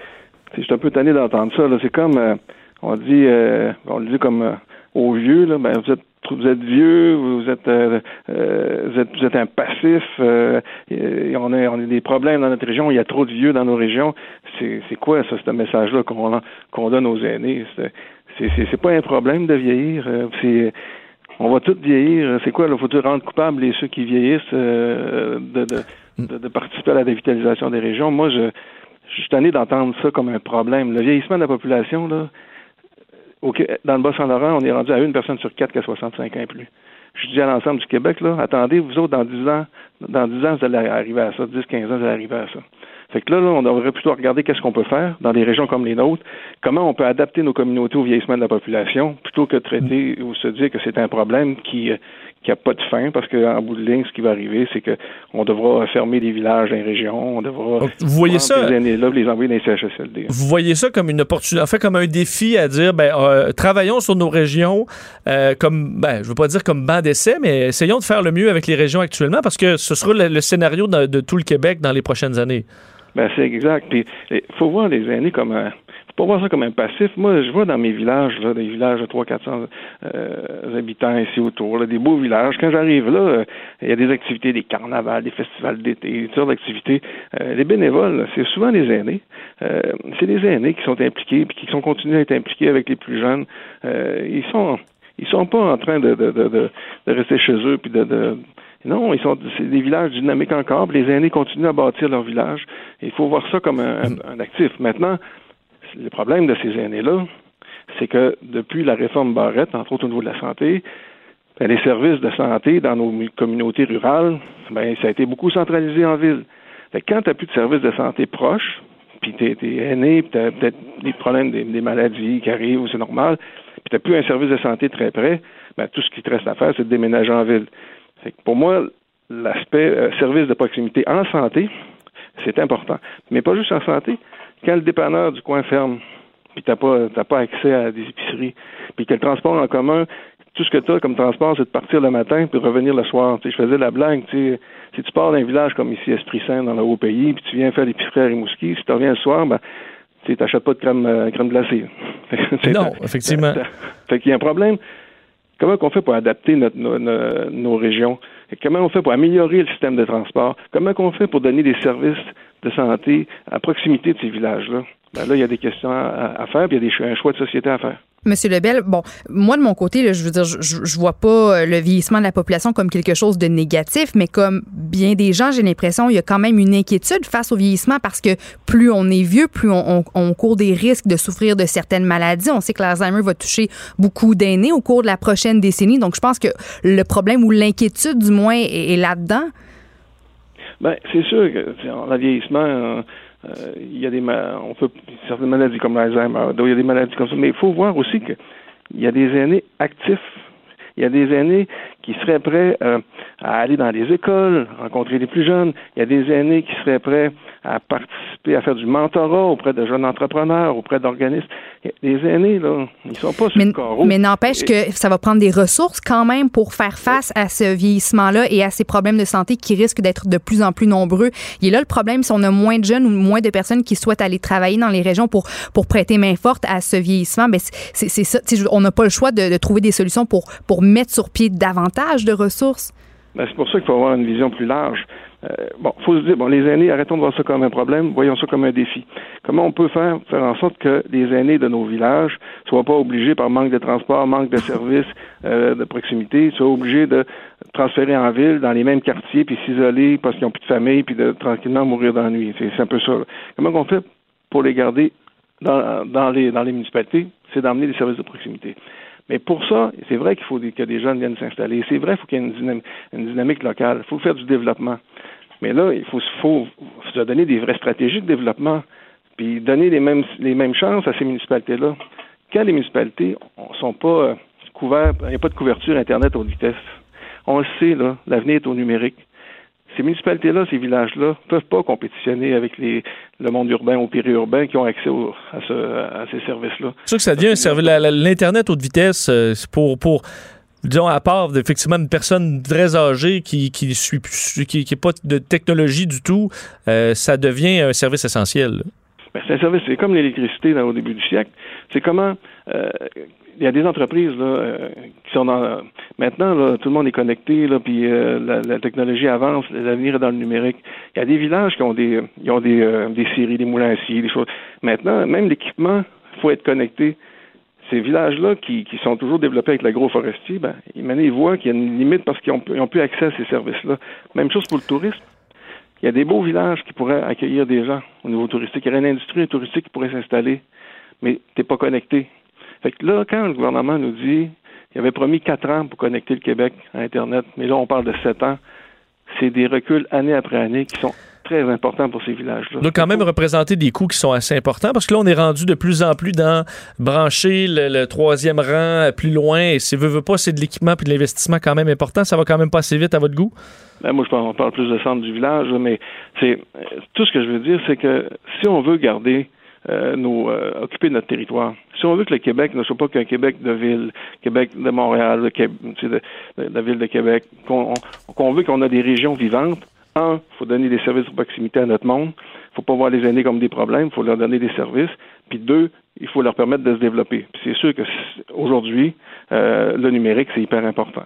je suis un peu tanné d'entendre ça. C'est comme, euh, on dit, euh, on le dit comme aux vieux, là, ben, vous êtes vous êtes vieux, vous êtes, euh, euh, vous êtes, un passif. euh, on, a, on a des problèmes dans notre région. Il y a trop de vieux dans nos régions. C'est, quoi ça, ce message-là qu'on, donne aux aînés? C'est, pas un problème de vieillir. euh, on va tous vieillir. C'est quoi, là, faut-il rendre coupables les ceux qui vieillissent de, participer à la dévitalisation des régions? Moi, je, je suis tanné d'entendre ça comme un problème. Le vieillissement de la population, là, dans le Bas-Saint-Laurent, on est rendu à une personne sur quatre qui a 65 ans et plus. Je dis à l'ensemble du Québec, là, attendez, vous autres, dans 10 ans, dans 10 ans, vous allez arriver à ça, 10, 15 ans, vous allez arriver à ça. Fait que là, là, on devrait plutôt regarder qu'est-ce qu'on peut faire dans des régions comme les nôtres, comment on peut adapter nos communautés au vieillissement de la population, plutôt que de traiter ou se dire que c'est un problème qui, euh, qui a pas de fin, parce qu'en bout de ligne, ce qui va arriver, c'est que on devra fermer des villages dans les régions, on devra Donc, vous voyez ça- puis les envoyer dans les CHSLD. Vous voyez ça comme une opportunité, en fait, comme un défi à dire, ben, euh, travaillons sur nos régions, euh, comme, ben, je veux pas dire comme banc d'essai, mais essayons de faire le mieux avec les régions actuellement parce que ce sera le, le scénario de, de tout le Québec dans les prochaines années. Ben, c'est exact. Puis, il faut voir les aînés comme un. Pas voir ça comme un passif. Moi, je vois dans mes villages, là, des villages de 300-400 euh, habitants ici autour, là, des beaux villages. Quand j'arrive là, euh, il y a des activités, des carnavals, des festivals d'été, toutes sortes d'activités. Euh, les bénévoles, c'est souvent des aînés. Euh, c'est des aînés qui sont impliqués puis qui sont continués à être impliqués avec les plus jeunes. Euh, ils sont ils sont pas en train de, de, de, de, de rester chez eux puis de, de non, ils sont c'est des villages dynamiques encore. puis les aînés continuent à bâtir leur village. Il faut voir ça comme un, un- un actif. Maintenant, le problème de ces aînés-là, c'est que depuis la réforme Barrette, entre autres au niveau de la santé, ben, les services de santé dans nos communautés rurales, ben, ça a été beaucoup centralisé en ville. Quand tu n'as plus de services de santé proches, puis tu es, aîné, puis tu as peut-être des problèmes, des, maladies qui arrivent, c'est normal, puis tu n'as plus un service de santé très près, ben, tout ce qui te reste à faire, c'est de déménager en ville. Pour moi, l'aspect euh, service de proximité en santé, c'est important. Mais pas juste en santé. Quand le dépanneur du coin ferme, puis t'as pas t'as pas accès à des épiceries, puis que le transport en commun, tout ce que tu as comme transport, c'est de partir le matin puis de revenir le soir. Tu sais, je faisais la blague, si tu pars d'un village comme ici, Esprit Saint, dans le Haut-Pays, puis tu viens faire l'épicerie à Rimouski, si tu reviens le soir, ben, tu n'achètes pas de crème, euh, crème glacée. Non, effectivement. Fait qu'il y a un problème. Comment on fait pour adapter notre- nos, nos- nos régions? Comment on fait pour améliorer le système de transport? Comment on fait pour donner des services de santé à proximité de ces villages-là? Ben là, il y a des questions à, à faire, puis il y a des, un choix de société à faire. Monsieur Lebel, bon, moi de mon côté, je veux dire, je, vois pas euh, le vieillissement de la population comme quelque chose de négatif, mais comme bien des gens, j'ai l'impression il y a quand même une inquiétude face au vieillissement parce que plus on est vieux, plus on, court des risques de souffrir de certaines maladies. On sait que l'Alzheimer va toucher beaucoup d'aînés au cours de la prochaine décennie, donc je pense que le problème ou l'inquiétude, du moins, est, là-dedans. Ben, c'est sûr que en vieillissement, euh, il y a des on peut certaines maladies comme l'Alzheimer, donc il y a des maladies comme ça, mais il faut voir aussi que il y a des aînés actifs. Il y a des aînés qui seraient prêts euh, à aller dans les écoles, rencontrer les plus jeunes. Il y a des aînés qui seraient prêts à participer, à faire du mentorat auprès de jeunes entrepreneurs, auprès d'organismes. Des aînés, là, ils sont pas sur Mais, le carreau. mais n'empêche que ça va prendre des ressources quand même pour faire face à ce vieillissement-là et à ces problèmes de santé qui risquent d'être de plus en plus nombreux. Il est là le problème si on a moins de jeunes ou moins de personnes qui souhaitent aller travailler dans les régions pour, pour prêter main forte à ce vieillissement. Ben c'est ça. On n'a pas le choix de, de trouver des solutions pour, pour mettre sur pied davantage de ressources. Ben, c'est pour ça qu'il faut avoir une vision plus large. Euh, bon, faut se dire, bon, les aînés, arrêtons de voir ça comme un problème, voyons ça comme un défi. Comment on peut faire, faire en sorte que les aînés de nos villages soient pas obligés par manque de transport, manque de services euh, de proximité, soient obligés de transférer en ville, dans les mêmes quartiers, puis s'isoler parce qu'ils n'ont plus de famille, puis de tranquillement mourir d'ennui. C'est, un peu ça. là. Comment on fait pour les garder dans, dans, les, dans les municipalités? C'est d'emmener des services de proximité. Mais pour ça, c'est vrai qu'il faut que des jeunes viennent s'installer. C'est vrai qu'il faut qu'il y ait une dynamique, locale. Il faut faire du développement. Mais là, il faut, faut se donner des vraies stratégies de développement, puis donner les mêmes, les mêmes chances à ces municipalités-là. Quand les municipalités sont pas euh, couvertes, il n'y a pas de couverture Internet haute vitesse. On le sait, là, l'avenir est au numérique. Ces municipalités-là, ces villages-là, peuvent pas compétitionner avec le monde urbain ou périurbain qui ont accès à, ce, à ces services-là. C'est sûr que ça devient un service. L'Internet haute vitesse, euh, pour, disons, à part effectivement une personne très âgée qui qui pas de technologie du tout, euh, ça devient un service essentiel. Ben, c'est un service, c'est comme l'électricité au début du siècle. C'est comment euh, il y a des entreprises là, euh, qui sont dans maintenant là, tout le monde est connecté là, puis euh, la, technologie avance, l'avenir est dans le numérique. Il y a des villages qui ont des ont des, des scieries, des moulins à scie, des choses. Maintenant, même l'équipement, faut être connecté. Ces villages-là qui, qui sont toujours développés avec l'agroforestier, ben, ils, maintenant, ils voient qu'il y a une limite parce qu'ils ont, ils ont plus accès à ces services-là. Même chose pour le tourisme. Il y a des beaux villages qui pourraient accueillir des gens au niveau touristique. Il y aurait une industrie touristique qui pourrait s'installer, mais tu n'es pas connecté. Fait que là, quand le gouvernement nous dit il avait promis quatre ans pour connecter le Québec à Internet, mais là, on parle de sept ans, c'est des reculs année après année qui sont très importants pour ces villages-là. Doit quand même représenter des coûts qui sont assez importants parce que là, on est rendu de plus en plus dans brancher le, le troisième rang plus loin et si veut, veut pas, c'est de l'équipement puis de l'investissement quand même important. Ça va quand même pas assez vite à votre goût? Ben, moi, je parle, on parle plus de centre du village, mais c'est euh, tout ce que je veux dire, c'est que si on veut garder euh, nos, euh, occuper notre territoire, si on veut que le Québec ne soit pas qu'un Québec de ville, Québec de Montréal, de, la ville de Québec, qu'on on- qu'on veut qu'on a des régions vivantes, un, il faut donner des services de proximité à notre monde. Il faut pas voir les aînés comme des problèmes, il faut leur donner des services. Puis deux, il faut leur permettre de se développer. Puis c'est sûr que aujourd'hui, euh, le numérique, c'est hyper important.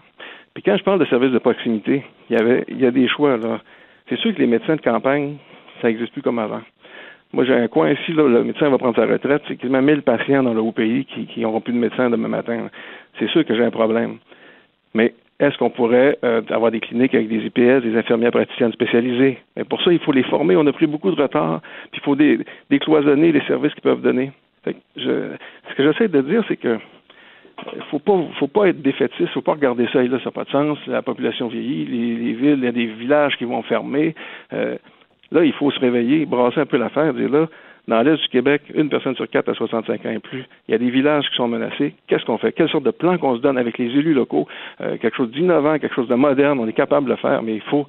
Puis quand je parle de services de proximité, il y avait il y a des choix. C'est sûr que les médecins de campagne, ça n'existe plus comme avant. Moi, j'ai un coin ici, le médecin va prendre sa retraite, c'est quasiment 1000 patients dans le haut pays qui n'auront plus de médecin demain matin. C'est sûr que j'ai un problème. Mais est-ce qu'on pourrait euh, avoir des cliniques avec des IPS, des infirmières praticiennes spécialisées? Mais pour ça, il faut les former. On a pris beaucoup de retard. Puis il faut décloisonner les services qu'ils peuvent donner. Fait que je, ce que j'essaie de dire, c'est que il faut pas faut pas être défaitiste, faut pas regarder ça et là, ça n'a pas de sens. La population vieillit, les, les villes, il y a des villages qui vont fermer. Euh, là, il faut se réveiller, brasser un peu l'affaire, dire là, dans l'Est du Québec, une personne sur quatre à 65 ans et plus. Il y a des villages qui sont menacés. Qu'est-ce qu'on fait? Quelle sorte de plan qu'on se donne avec les élus locaux? Euh, quelque chose d'innovant, quelque chose de moderne. On est capable de le faire, mais il faut,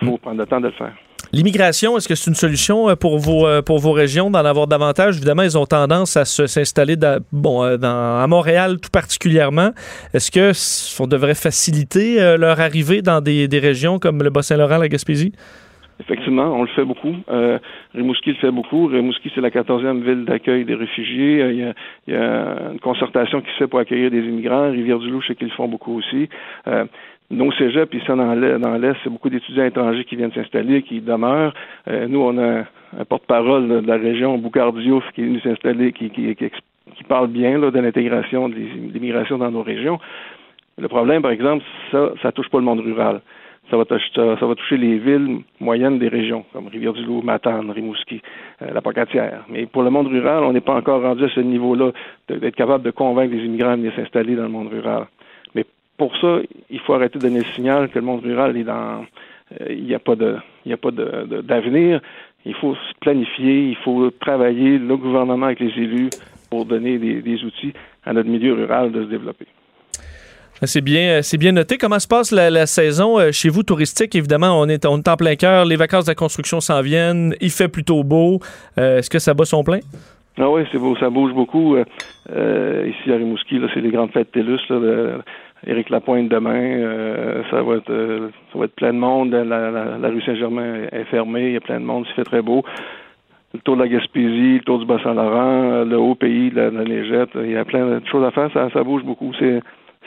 il faut prendre le temps de le faire. L'immigration, est-ce que c'est une solution euh, pour vos, euh, pour vos régions d'en avoir davantage? Évidemment, ils ont tendance à s'installer bon, dans, à Montréal tout particulièrement. Est-ce que s- on devrait faciliter leur arrivée dans des, des régions comme le Bas-Saint-Laurent, la Gaspésie? Effectivement, on le fait beaucoup. Euh, Rimouski le fait beaucoup. Rimouski, c'est la 14e ville d'accueil des réfugiés. Euh, Il y, a, y a une concertation qui se fait pour accueillir des immigrants. Rivière-du-Loup, je sais qu'ils le font beaucoup aussi. Euh, nos cégeps, puis ça dans l'Est, c'est beaucoup d'étudiants étrangers qui viennent s'installer, qui demeurent. Euh, nous, on a un porte-parole de la région, Boucard Diouf, qui est venu s'installer, qui, qui, qui, qui parle bien là, de l'intégration de l'immigration dans nos régions. Le problème, par exemple, ça, ça touche pas le monde rural. Ça va, toucher, ça, va toucher les villes moyennes des régions, comme Rivière-du-Loup, Matane, Rimouski, euh, la Pocatière. Mais pour le monde rural, on n'est pas encore rendu à ce niveau-là d'être capable de convaincre les immigrants de venir s'installer dans le monde rural. Mais pour ça, il faut arrêter de donner le signal que le monde rural est dans il n'y a pas de, il y a pas de, d'avenir. Il faut se planifier, il faut travailler, le gouvernement avec les élus, pour donner des, des outils à notre milieu rural de se développer. C'est bien, c'est bien noté. Comment se passe la, saison euh, chez vous touristique? Évidemment, on est, en plein cœur. Les vacances de la construction s'en viennent. Il fait plutôt beau. Euh, est-ce que ça bat son plein? Ah oui, c'est beau. Ça bouge beaucoup. Euh, ici à Rimouski, c'est les grandes fêtes TELUS. Là, Éric Lapointe demain. ça va être ça va être plein de monde. La, rue Saint-Germain est fermée. Il y a plein de monde. Il fait très beau le tour de la Gaspésie, le tour du Bas-Saint-Laurent, le haut pays la, de Neigette. Il y a plein de choses à faire. Ça, bouge beaucoup.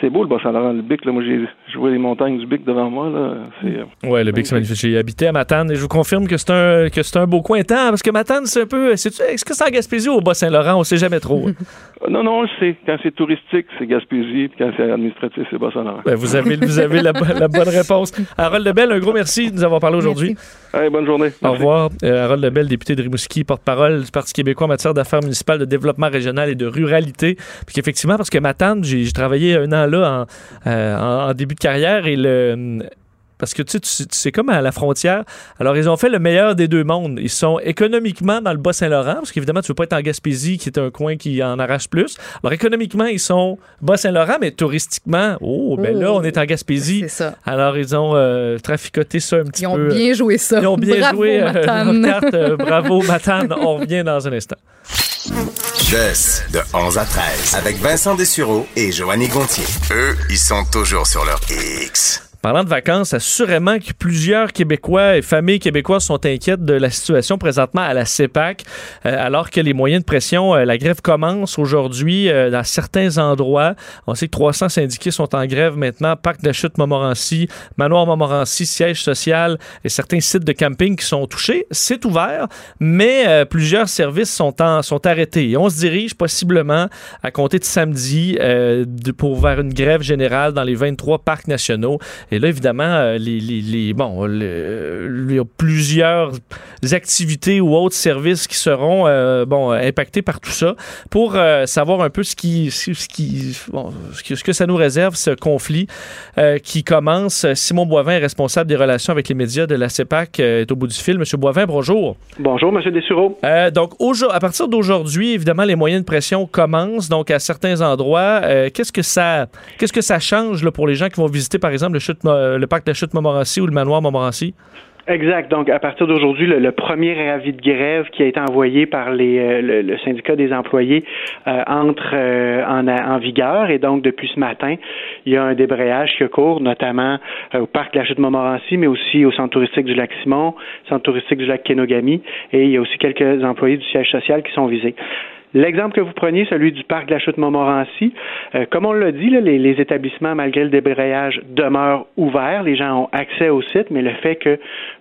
C'est beau le Bas-Saint-Laurent, le Bic. Là, moi, j'ai, je vois les montagnes du Bic devant moi. Là. C'est, euh, ouais, le Bic, c'est magnifique. J'ai habité à Matane et je vous confirme que c'est un, que c'est un beau coin temps parce que Matane, c'est un peu. C'est, est-ce que c'est en Gaspésie ou au Bas-Saint-Laurent? On sait jamais trop. non, non, c'est, quand c'est touristique, c'est Gaspésie, puis quand c'est administratif, c'est Bas-Saint-Laurent. Ben, vous avez, vous avez la, bonne réponse. Harold Lebel, un gros merci de nous avoir parlé aujourd'hui. Hey, bonne journée. Au revoir. Euh, Harold Lebel, député de Rimouski, porte-parole du Parti québécois en matière d'affaires municipales, de développement régional et de ruralité. Puis qu'effectivement, parce que Matane, j'ai, j'ai travaillé un an là en euh, en, début de carrière et le parce que tu sais, c'est comme à la frontière. Alors, ils ont fait le meilleur des deux mondes. Ils sont économiquement dans le Bas-Saint-Laurent, parce qu'évidemment, tu ne veux pas être en Gaspésie, qui est un coin qui en arrache plus. Alors, économiquement, ils sont Bas-Saint-Laurent, mais touristiquement, oh, ben là, on est en Gaspésie. C'est ça. Alors, ils ont euh, traficoté ça un petit peu. Ils ont bien joué ça. Ils ont bien bravo, joué euh, carte. bravo, Matane. On revient dans un instant. Jess, de 11 à 13, avec Vincent Dessureau et Joanny Gontier. Eux, ils sont toujours sur leur X. Parlant de vacances, assurément que plusieurs Québécois et familles québécoises sont inquiètes de la situation présentement à la CEPAC, euh, alors que les moyens de pression, euh, la grève commence aujourd'hui euh, dans certains endroits. On sait que 300 syndiqués sont en grève maintenant, Parc de Chute Montmorency, Manoir Montmorency, siège social et certains sites de camping qui sont touchés. C'est ouvert, mais plusieurs services sont, en, sont arrêtés. On se dirige possiblement à compter de samedi de, pour vers une grève générale dans les 23 parcs nationaux. Et là, évidemment, euh, les, les, bon, il y a plusieurs activités ou autres services qui seront euh, bon, impactés par tout ça. Pour euh, savoir un peu ce qui, ce, qui, bon, ce que ça nous réserve, ce conflit qui commence, Simon Boivin est responsable des relations avec les médias de la CEPAC, est au bout du fil. Monsieur Boivin, bonjour. Bonjour, Monsieur Dessureau. donc, à partir d'aujourd'hui, évidemment, les moyens de pression commencent. Donc, à certains endroits, qu'est-ce que ça, qu'est-ce que ça change là, pour les gens qui vont visiter, par exemple, le chute euh, le parc de la Chute Montmorency ou le manoir Montmorency? Exact. Donc, à partir d'aujourd'hui, le, premier avis de grève qui a été envoyé par euh, le, syndicat des employés euh, entre en, en, vigueur. Et donc, depuis ce matin, il y a un débrayage qui court, notamment au parc de la Chute Montmorency, mais aussi au centre touristique du lac Simon, centre touristique du lac Kenogami. Et il y a aussi quelques employés du siège social qui sont visés. L'exemple que vous preniez, celui du parc de la Chute Montmorency, euh, comme on l'a dit, les, établissements, malgré le débrayage, demeurent ouverts. Les gens ont accès au site, mais le fait qu'on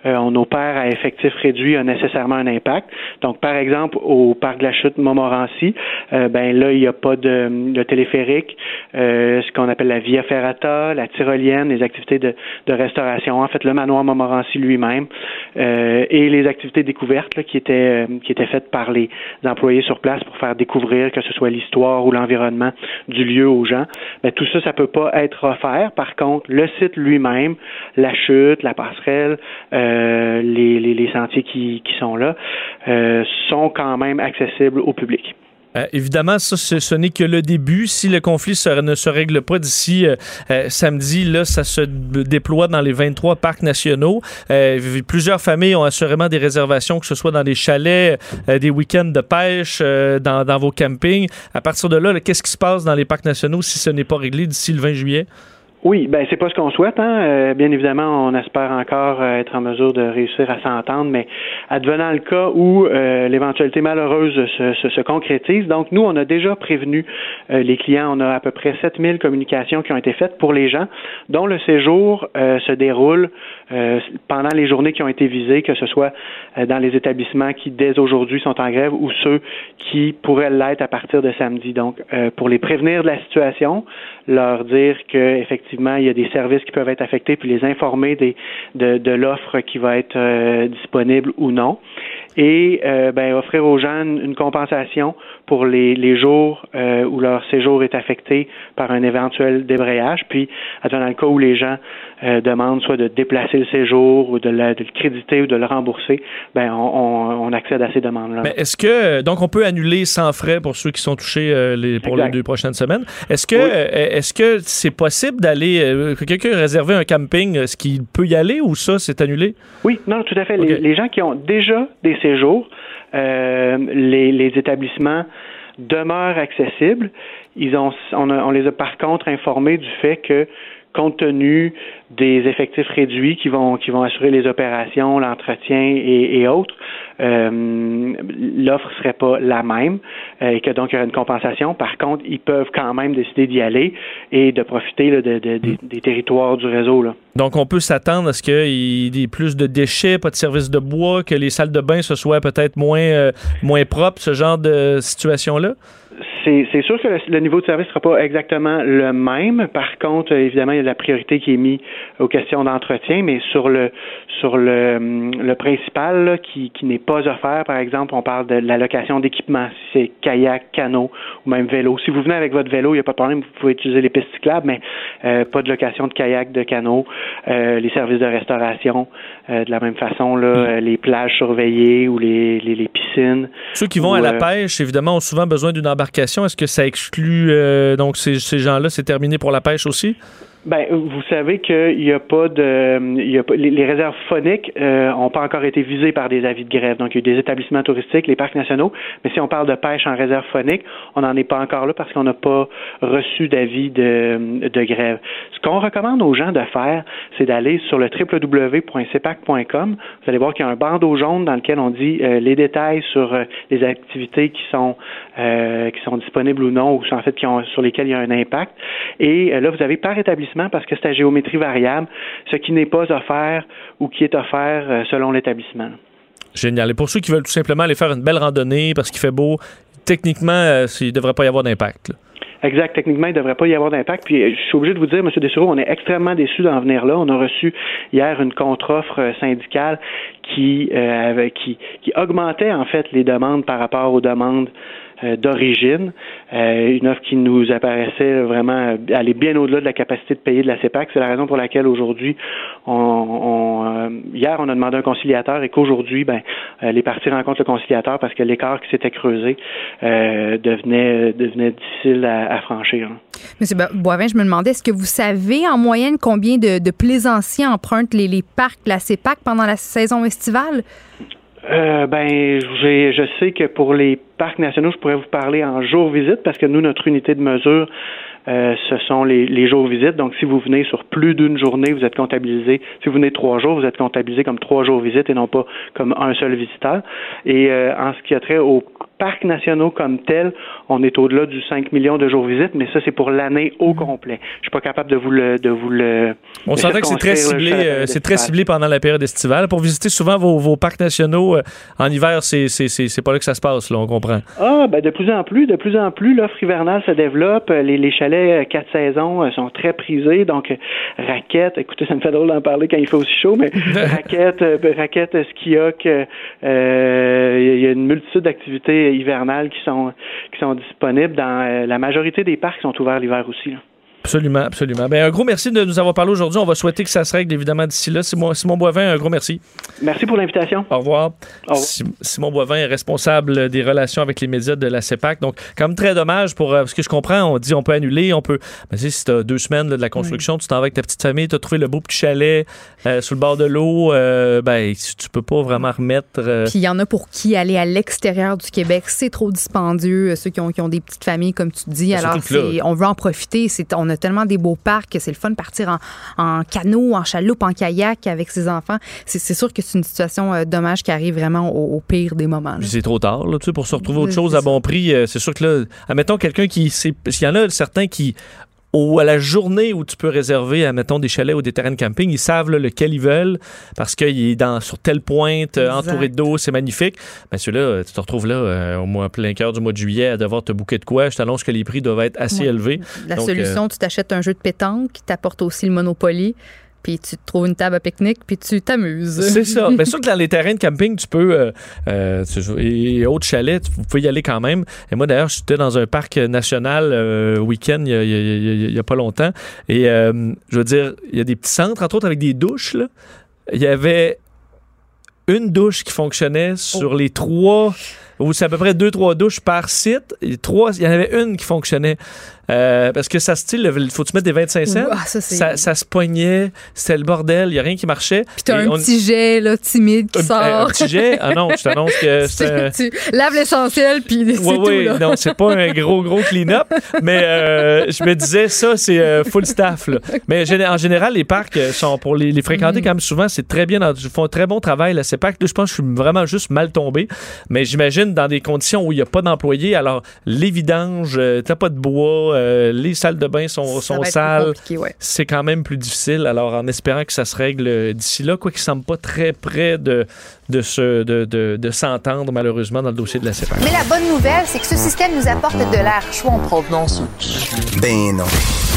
euh, opère à effectif réduit a nécessairement un impact. Donc, par exemple, au parc de la Chute Montmorency, euh, ben là, il n'y a pas de, téléphérique, ce qu'on appelle la Via Ferrata, la tyrolienne, les activités de, restauration, en fait, le manoir Montmorency lui-même, et les activités découvertes qui étaient qui étaient faites par les employés sur place pour faire découvrir, que ce soit l'histoire ou l'environnement du lieu aux gens. Mais tout ça, ça peut pas être offert. Par contre, le site lui-même, la chute, la passerelle, euh, les, sentiers qui, qui sont là, euh, sont quand même accessibles au public. Euh, évidemment, ça, ce, n'est que le début. Si le conflit ne se règle pas d'ici euh, euh, samedi, là, ça se déploie dans les 23 parcs nationaux. plusieurs familles ont assurément des réservations, que ce soit dans des chalets, des week-ends de pêche, dans, vos campings. À partir de là, qu'est-ce qui se passe dans les parcs nationaux si ce n'est pas réglé d'ici le 20 juillet? Oui, ben c'est pas ce qu'on souhaite. Hein. Euh, bien évidemment, on espère encore euh, être en mesure de réussir à s'entendre, mais advenant le cas où euh, l'éventualité malheureuse se, se, se, concrétise, donc nous, on a déjà prévenu les clients. On a à peu près 7000 communications qui ont été faites pour les gens dont le séjour se déroule pendant les journées qui ont été visées, que ce soit dans les établissements qui dès aujourd'hui sont en grève ou ceux qui pourraient l'être à partir de samedi. Donc, pour les prévenir de la situation, leur dire que effectivement il y a des services qui peuvent être affectés, puis les informer des, de, de l'offre qui va être euh, disponible ou non, et euh, ben, offrir aux gens une compensation pour les, les jours euh, où leur séjour est affecté par un éventuel débrayage. Puis, dans le cas où les gens euh, demandent soit de déplacer le séjour ou de, le créditer ou de le rembourser, ben on, on, accède à ces demandes-là. Mais est-ce que donc on peut annuler sans frais pour ceux qui sont touchés euh, les, pour les deux prochaines semaines Est-ce que est-ce que c'est possible d'aller que quelqu'un ait réservé un camping, est-ce qu'il peut y aller ou ça c'est annulé? Oui, non, tout à fait. Les, les, gens qui ont déjà des séjours, les, les établissements demeurent accessibles. Ils ont, on, on, les a par contre informés du fait que compte tenu des effectifs réduits qui vont qui vont assurer les opérations, l'entretien et, autres, euh, l'offre serait pas la même euh, et que donc il y aurait une compensation. Par contre, ils peuvent quand même décider d'y aller et de profiter de, des territoires du réseau. Donc on peut s'attendre à ce qu'il y ait plus de déchets, pas de services de bois, que les salles de bain ce soit peut-être moins euh, moins propres, ce genre de situation là c'est sûr que le, niveau de service ne sera pas exactement le même. Par contre, évidemment, il y a la priorité qui est mise aux questions d'entretien, mais sur le sur le, le principal qui, qui n'est pas offert, par exemple, on parle de la location d'équipement, si c'est kayak, canot ou même vélo. Si vous venez avec votre vélo, il n'y a pas de problème, vous pouvez utiliser les pistes cyclables, mais euh, pas de location de kayak, de canot, euh, les services de restauration, euh, de la même façon, là, mm. les plages surveillées ou les, les, les piscines. Ceux qui vont à la pêche, évidemment, ont souvent besoin d'une embarcation. Est-ce que ça exclut donc ces, ces gens-là, c'est terminé pour la pêche aussi? Ben, vous savez qu'il n'y a pas de, y a pas, les, réserves phoniques n'ont euh, pas encore été visées par des avis de grève. Donc, il y a eu des établissements touristiques, les parcs nationaux. Mais si on parle de pêche en réserve phonique, on n'en est pas encore là parce qu'on n'a pas reçu d'avis de, grève. Ce qu'on recommande aux gens de faire, c'est d'aller sur le www.cpac.com. Vous allez voir qu'il y a un bandeau jaune dans lequel on dit euh, les détails sur euh, les activités qui sont qui sont disponibles ou non, ou en fait qui ont, sur lesquelles il y a un impact. Et là, vous avez par établissement parce que c'est à géométrie variable, ce qui n'est pas offert ou qui est offert euh, selon l'établissement. Génial. Et pour ceux qui veulent tout simplement aller faire une belle randonnée parce qu'il fait beau, techniquement, euh, il ne devrait pas y avoir d'impact. Exact. Techniquement, il ne devrait pas y avoir d'impact. Puis, euh, je suis obligé de vous dire, M. Dessureau, on est extrêmement déçus d'en venir là. On a reçu hier une contre-offre syndicale qui, qui, qui augmentait, en fait, les demandes par rapport aux demandes d'origine, euh, une offre qui nous apparaissait vraiment aller bien au-delà de la capacité de payer de la CEPAC. C'est la raison pour laquelle aujourd'hui, on, euh, hier, on a demandé un conciliateur et qu'aujourd'hui, ben, les parties rencontrent le conciliateur parce que l'écart qui s'était creusé devenait, devenait difficile à, franchir. Hein. Monsieur Boivin, je me demandais, est-ce que vous savez en moyenne combien de, plaisanciers empruntent les, les parcs de la CEPAC pendant la saison estivale? Euh, ben, je sais que pour les parcs nationaux, je pourrais vous parler en jour visite parce que nous, notre unité de mesure, euh, ce sont les, les jours visites. Donc, si vous venez sur plus d'une journée, vous êtes comptabilisé. Si vous venez trois jours, vous êtes comptabilisé comme trois jours visites et non pas comme un seul visiteur. Et euh, en ce qui a trait aux parcs nationaux comme tel, on est au-delà du 5 millions de jours visites, mais ça, c'est pour l'année au complet. Je suis pas capable de vous le... De vous le on sentait que c'est très ciblé, euh, c'est très ciblé pendant la période estivale. Pour visiter souvent vos, vos parcs nationaux, en hiver, c'est, c'est, c'est, pas là que ça se passe, là, on comprend. Ah, ben de plus en plus, de plus en plus, l'offre hivernale se développe. Les, les chalets euh, quatre saisons euh, sont très prisés. Donc, euh, raquettes, écoutez, ça me fait drôle d'en parler quand il fait aussi chaud, mais raquettes, raquettes, ski-hoc, il y a une multitude d'activités hivernales qui sont qui sont disponibles dans la majorité des parcs sont ouverts l'hiver aussi. Absolument, absolument. Ben, un gros merci de nous avoir parlé aujourd'hui. On va souhaiter que ça se règle évidemment d'ici là. Simon, Simon Boivin, un gros merci. Merci pour l'invitation. Au revoir. Simon Boivin est responsable des relations avec les médias de la CEPAC. Donc, comme très dommage pour euh, ce que je comprends, on dit on peut annuler, on peut. Ben, si tu as deux semaines de la construction, tu t'en vas avec ta petite famille, tu as trouvé le beau petit chalet euh, sur le bord de l'eau, euh, ben, tu peux pas vraiment remettre. Puis il y en a pour qui aller à l'extérieur du Québec, c'est trop dispendieux. Ceux qui ont, qui ont, des petites familles, comme tu dis. Ben, Alors, on veut en profiter. On a tellement des beaux parcs, c'est le fun de partir en, canot, en chaloupe, en kayak avec ses enfants. C'est sûr que c'est une situation euh, dommage qui arrive vraiment au, pire des moments. C'est trop tard, là, pour se retrouver autre chose à bon prix. Euh, c'est sûr que là, admettons quelqu'un qui. Il y en a certains qui ou à la journée où tu peux réserver, mettons, des chalets ou des terrains de camping, ils savent lequel ils veulent parce qu'il est dans, sur telle pointe, euh, entouré d'eau, c'est magnifique. Mais celui-là, tu te retrouves là euh, au mois plein cœur du mois de juillet à devoir te bouquer de quoi. Je t'annonce que les prix doivent être assez élevés. La solution, euh, tu t'achètes un jeu de pétanque qui t'apporte aussi le Monopoly puis tu te trouves une table à pique-nique, puis tu t'amuses. C'est ça. Mais sûr que dans les terrains de camping, tu peux. euh, euh, tu- et autres chalets, tu- vous pouvez y aller quand même. Et moi, d'ailleurs, j'étais dans un parc national euh, week-end il y a, pas longtemps. Et je veux dire, il y a des petits centres, entre autres, avec des douches. Là. Il y avait une douche qui fonctionnait sur les trois. Ou c'est à peu près deux, trois douches par site. Et trois, il y en avait une qui fonctionnait. Euh, parce que ça style, il faut que tu mettre des 25 cents. Ah, ça, c'est- ça, ça se pognait, c'était le bordel, il n'y a rien qui marchait. Puis t'as un on- petit jet là, timide qui un, sort. un petit jet? Ah non, je t'annonce que c'est. tu, tu laves l'essentiel, puis c'est Oui, tout. oui, là. non, c'est pas un gros, gros clean-up, mais euh, je me disais, ça, c'est euh, full staff. Là. Mais en général, les parcs euh, sont pour les, les fréquenter quand même souvent, c'est très bien, dans- ils font un très bon travail. Là, ces parcs, je pense que je suis vraiment juste mal tombé, mais j'imagine dans des conditions où il n'y a pas d'employés, alors les vidanges, euh, t'as pas de bois, euh, les salles de bain sont, sont sales. ouais. C'est quand même plus difficile, alors en espérant que ça se règle euh, d'ici là, quoi qu'il semble pas très près de, de, se- de, de, de s'entendre malheureusement dans le dossier de la CEPAC. Mais la bonne nouvelle, c'est que ce système nous apporte de l'air chaud en provenance. Ben non.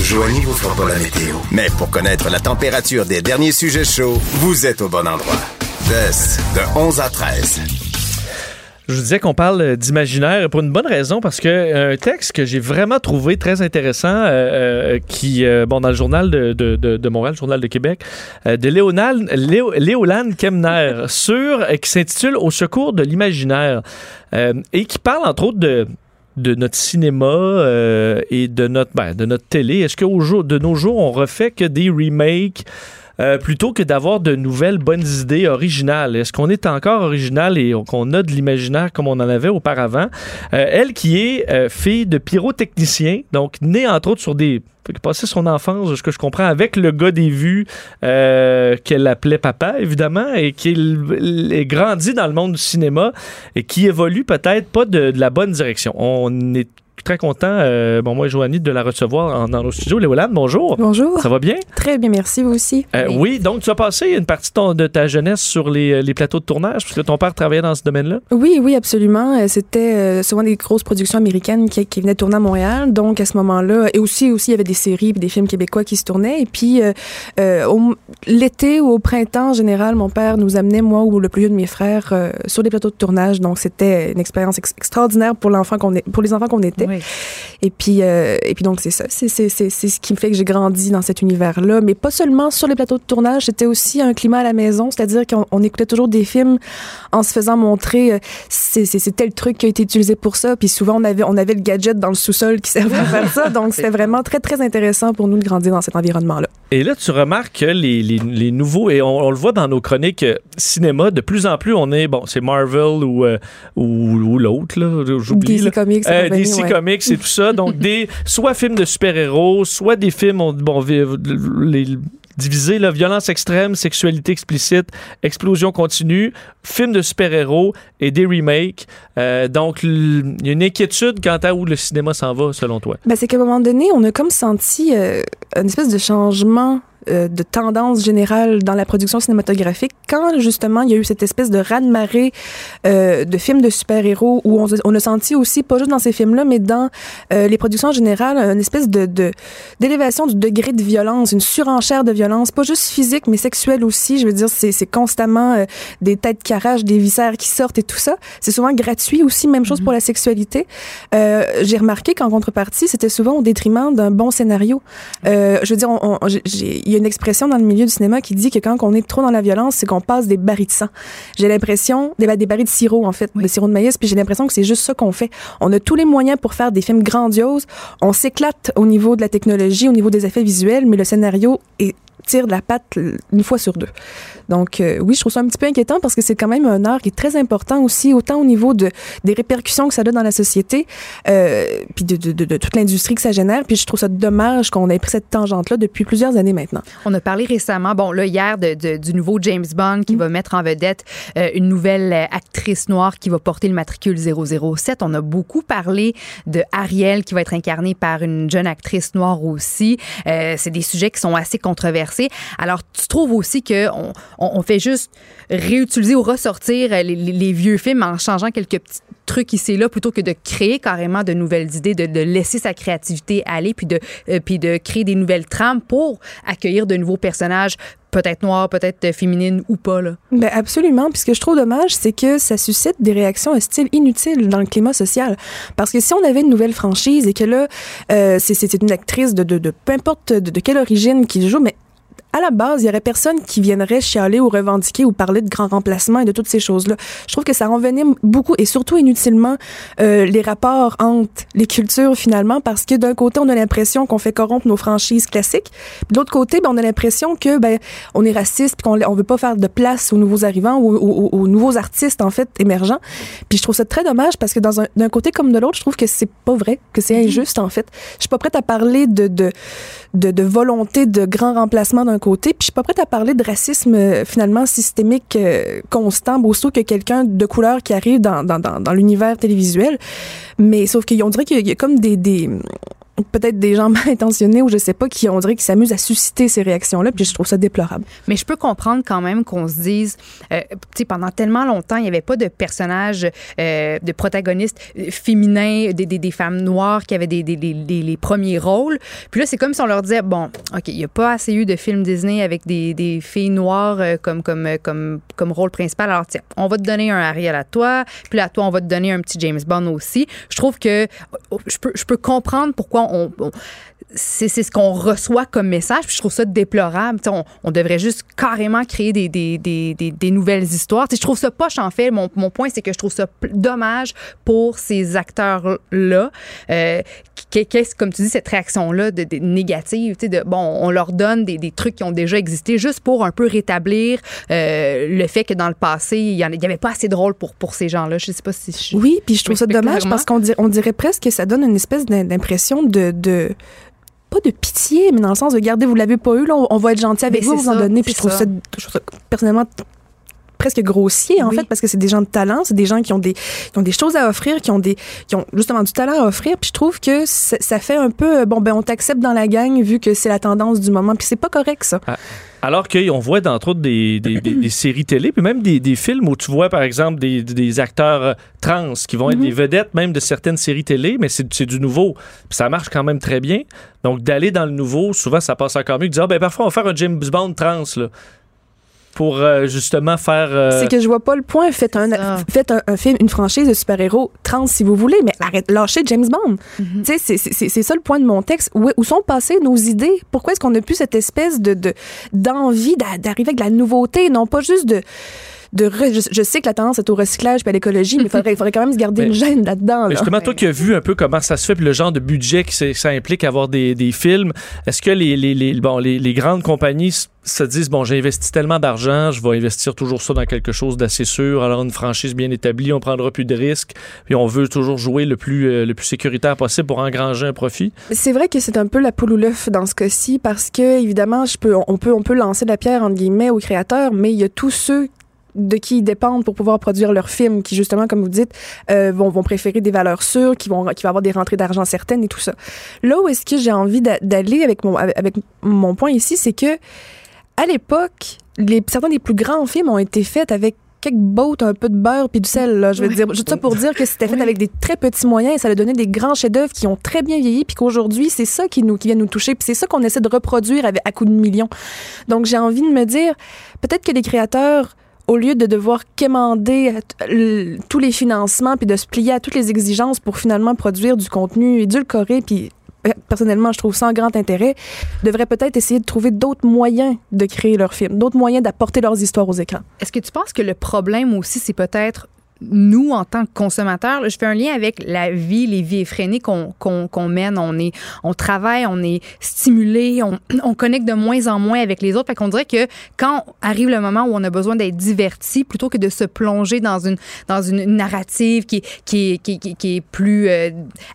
Joanie vous fera pas la météo. Mais pour connaître la température des derniers sujets chauds, vous êtes au bon endroit. DES, de 11 à 13. Je vous disais qu'on parle euh, d'imaginaire pour une bonne raison, parce que euh, un texte que j'ai vraiment trouvé très intéressant, euh, euh, qui, euh, bon, dans le journal de, de, Montréal, le journal de Québec, de Léonal, Léo, Léolane Kemner, sur, qui s'intitule Au secours de l'imaginaire, et qui parle entre autres de de notre cinéma et de notre ben, de notre télé. Est-ce qu'au jour de nos jours on refait que des remakes euh, plutôt que d'avoir de nouvelles bonnes idées originales. Est-ce qu'on est encore original et qu'on a de l'imaginaire comme on en avait auparavant? Euh, elle qui est euh, fille de pyrotechnicien, donc née entre autres sur des passé son enfance, ce que je comprends, avec le gars des vues qu'elle appelait papa, évidemment, et qui est grandi dans le monde du cinéma et qui évolue peut-être pas de, de la bonne direction. On est très content, euh, bon, moi et Joanie, de la recevoir en- dans nos studios. Léolane, bonjour. Bonjour. Ça va bien? Très bien, merci, vous aussi. Euh, oui. donc tu as passé une partie de, ton- de ta jeunesse sur les, les plateaux de tournage, puisque ton père travaillait dans ce domaine-là? Oui, oui, absolument. Euh, C'était euh, souvent des grosses productions américaines qui, qui venaient tourner à Montréal. Donc, à ce moment-là, et aussi, aussi, il y avait des séries et des films québécois qui se tournaient. Et puis, euh, euh, l'été ou au printemps, en général, mon père nous amenait, moi ou le plus vieux de mes frères, euh, sur des plateaux de tournage. Donc, c'était une expérience ex- extraordinaire pour l'enfant qu'on est, pour les enfants qu'on était. Et puis, euh, et puis donc, c'est ça. C'est, c'est, c'est, c'est ce qui me fait que j'ai grandi dans cet univers-là. Mais pas seulement sur les plateaux de tournage, c'était aussi un climat à la maison. C'est-à-dire qu'on on écoutait toujours des films en se faisant montrer euh, c'est, tel truc qui a été utilisé pour ça. Puis souvent, on avait, on avait le gadget dans le sous-sol qui servait à faire ça. Donc, c'était vraiment très, très intéressant pour nous de grandir dans cet environnement-là. Et là, tu remarques que les, les- les nouveaux, et on, on le voit dans nos chroniques euh, cinéma, de plus en plus, on est, bon, c'est Marvel ou, euh, ou, ou l'autre, là, j'oublie. DC là. Comics, c'est Euh, revenu, DC ouais. Comics et tout ça. Donc, des, soit films de super-héros, soit des films, on- bon, les, divisés, là, violence extrême, sexualité explicite, explosion continue, films de super-héros et des remakes. Euh, donc, il y a une inquiétude quant à où le cinéma s'en va, selon toi. Ben, c'est qu'à un moment donné, on a comme senti euh, une espèce de changement euh, de tendance générale dans la production cinématographique quand justement il y a eu cette espèce de raz-de-marée euh, de films de super-héros où on, on a senti aussi, pas juste dans ces films-là, mais dans euh, les productions en général, une espèce de de- d'élévation du degré de violence, une surenchère de violence, pas juste physique, mais sexuelle aussi. Je veux dire, c'est constamment des têtes qui arrachent, des viscères qui sortent et tout ça. C'est souvent gratuit aussi, même chose pour la sexualité. J'ai remarqué qu'en contrepartie, c'était souvent au détriment d'un bon scénario. Euh, je veux dire, on- j'ai- y a une expression dans le milieu du cinéma qui dit que quand on est trop dans la violence, c'est qu'on passe des barils de sang. J'ai l'impression, des, des barils de sirop en fait, de sirop de maïs, puis j'ai l'impression que c'est juste ça qu'on fait. On a tous les moyens pour faire des films grandioses. On s'éclate au niveau de la technologie, au niveau des effets visuels, mais le scénario est tire de la patte une fois sur deux. Donc euh, oui, je trouve ça un petit peu inquiétant parce que c'est quand même un art qui est très important aussi, autant au niveau de des répercussions que ça a dans la société, euh, puis de, de, de, de toute l'industrie que ça génère. Puis je trouve ça dommage qu'on ait pris cette tangente-là depuis plusieurs années maintenant. On a parlé récemment, bon, là, hier, du nouveau James Bond qui va mettre en vedette euh, une nouvelle actrice noire qui va porter le matricule 007. On a beaucoup parlé de Ariel qui va être incarnée par une jeune actrice noire aussi. C'est des sujets qui sont assez controversés Alors, tu trouves aussi que on, fait juste réutiliser ou ressortir les, vieux films en changeant quelques petits trucs ici et là plutôt que de créer carrément de nouvelles idées, de, laisser sa créativité aller puis de, euh, puis de créer des nouvelles trames pour accueillir de nouveaux personnages, peut-être noirs, peut-être euh, féminines ou pas. Là. Ben absolument. Puis ce que je trouve dommage, c'est que ça suscite des réactions hostiles inutiles dans le climat social. Parce que si on avait une nouvelle franchise et que là, euh, c'est une actrice de, de, de peu importe de, de quelle origine qui joue, mais à la base, il y aurait personne qui viendrait chialer ou revendiquer ou parler de grands remplacements et de toutes ces choses-là. Je trouve que ça renvenime beaucoup et surtout inutilement euh, les rapports entre les cultures finalement parce que d'un côté, on a l'impression qu'on fait corrompre nos franchises classiques, de l'autre côté, ben, on a l'impression que ben on est raciste qu'on on veut pas faire de place aux nouveaux arrivants ou aux, aux- aux nouveaux artistes en fait émergents. Puis je trouve ça très dommage parce que dans un d'un côté comme de l'autre, je trouve que c'est pas vrai, que c'est injuste en fait. Je suis pas prête à parler de de de, de volonté de grand remplacement d'un côté, puis je suis pas prête à parler de racisme euh, finalement systémique euh, constant, aussitôt que quelqu'un de couleur qui arrive dans, dans, dans, dans l'univers télévisuel. Mais sauf qu'on dirait qu'il y a- il y a comme des, des peut-être des gens mal intentionnés ou je sais pas qui on dirait qu'ils s'amusent à susciter ces réactions là puis je trouve ça déplorable. Mais je peux comprendre quand même qu'on se dise, euh, tu sais, pendant tellement longtemps, il n'y avait pas de personnages, euh, de protagonistes euh, féminins, des, des, des femmes noires qui avaient des, des, les premiers rôles. Puis là, c'est comme si on leur disait, bon, OK, il n'y a pas assez eu de films Disney avec des, filles noires comme, comme, comme, comme rôle principal. Alors, tiens, on va te donner un Ariel à toi, puis à toi, on va te donner un petit James Bond aussi. Je trouve que oh, je peux, je peux comprendre pourquoi on, c'est ce qu'on reçoit comme message. Puis je trouve ça déplorable. On, on devrait juste carrément créer des, des, des, des, nouvelles histoires. Je trouve ça poche, en fait. Mon, mon point, c'est que je trouve ça dommage pour ces acteurs-là. Euh, Qu'est-ce, comme tu dis, cette réaction-là de, de négative? Tu sais, de, bon, on leur donne des, des trucs qui ont déjà existé juste pour un peu rétablir euh, le fait que dans le passé, il n'y avait pas assez de rôle pour, pour ces gens-là. Je sais pas si je Oui, puis je trouve ça dommage clairement. parce qu'on dirait, on dirait presque que ça donne une espèce d'im- d'impression de, de pas de pitié, mais dans le sens de regardez, vous l'avez pas eu, là, on, va être gentil avec Mais vous, vous en donner. Puis je c'est trouve ça. ça. je trouve ça personnellement presque grossier en Oui. fait parce que c'est des gens de talent, c'est des gens qui ont des qui ont des choses à offrir, qui ont des qui ont justement du talent à offrir, puis je trouve que ça, fait un peu euh, bon ben on t'accepte dans la gang vu que c'est la tendance du moment, puis c'est pas correct ça. Alors qu'on voit d'entre autres des, des, des- des séries télé, puis même des, des films où tu vois, par exemple, des, des acteurs euh, trans qui vont être des vedettes même de certaines séries télé, mais c'est du nouveau. Puis ça marche quand même très bien. Donc d'aller dans le nouveau, souvent ça passe encore mieux de dire, Ah, ben parfois on va faire un James Bond trans, là. Pour euh, justement faire. euh, C'est que je vois pas le point. Faites un, faites un, un film, une franchise de super-héros trans si vous voulez, mais arrête, lâchez James Bond. Tu sais, c'est- c'est c'est ça le point de mon texte. Où, où sont passées nos idées? Pourquoi est-ce qu'on n'a plus cette espèce de de- d'envie d'a- d'arriver avec de la nouveauté, non pas juste de de re- je, je sais que la tendance est au recyclage puis à l'écologie, mais il faudrait, quand même se garder Mais- une gêne là-dedans. Là. justement, toi qui as vu un peu comment ça se fait, puis le genre de budget que ça implique avoir des, des films, est-ce que les, les, les- bon, les, les grandes compagnies se disent, bon, j'ai investi tellement d'argent, je vais investir toujours ça dans quelque chose d'assez sûr, alors une franchise bien établie, on prendra plus de risques, puis on veut toujours jouer le plus, euh, le plus sécuritaire possible pour engranger un profit? C'est vrai que c'est un peu la poule ou l'œuf dans ce cas-ci parce que évidemment, je peux, on peut, on peut lancer la pierre entre guillemets aux créateurs, mais il y a tous ceux de qui ils dépendent pour pouvoir produire leurs films, qui justement, comme vous dites, euh, vont, vont préférer des valeurs sûres, qui vont, qui vont avoir des rentrées d'argent certaines et tout ça. Là où est-ce que j'ai envie d'a- d'aller avec mon, avec mon point ici, c'est que à l'époque, les, certains des plus grands films ont été faits avec quelques bottes, un peu de beurre puis du sel. Là, je veux dire, juste ça pour dire que c'était fait avec des très petits moyens et ça a donné des grands chefs-d'œuvre qui ont très bien vieilli puis qu'aujourd'hui c'est ça qui nous qui vient nous toucher puis c'est ça qu'on essaie de reproduire avec, à coups de millions. Donc j'ai envie de me dire peut-être que les créateurs au lieu de devoir quémander t- l- tous les financements puis de se plier à toutes les exigences pour finalement produire du contenu édulcoré puis euh, personnellement je trouve sans grand intérêt devraient peut-être essayer de trouver d'autres moyens de créer leurs films, d'autres moyens d'apporter leurs histoires aux écrans. Est-ce que tu penses que le problème aussi, c'est peut-être nous, en tant que consommateurs, je fais un lien avec la vie, les vies effrénées qu'on mène. On, est, on travaille, on est stimulé, on, on connecte de moins en moins avec les autres. Fait qu'on dirait que quand arrive le moment où on a besoin d'être diverti, plutôt que de se plonger dans une, dans une narrative qui, est- qui, qui, qui, est- plus euh,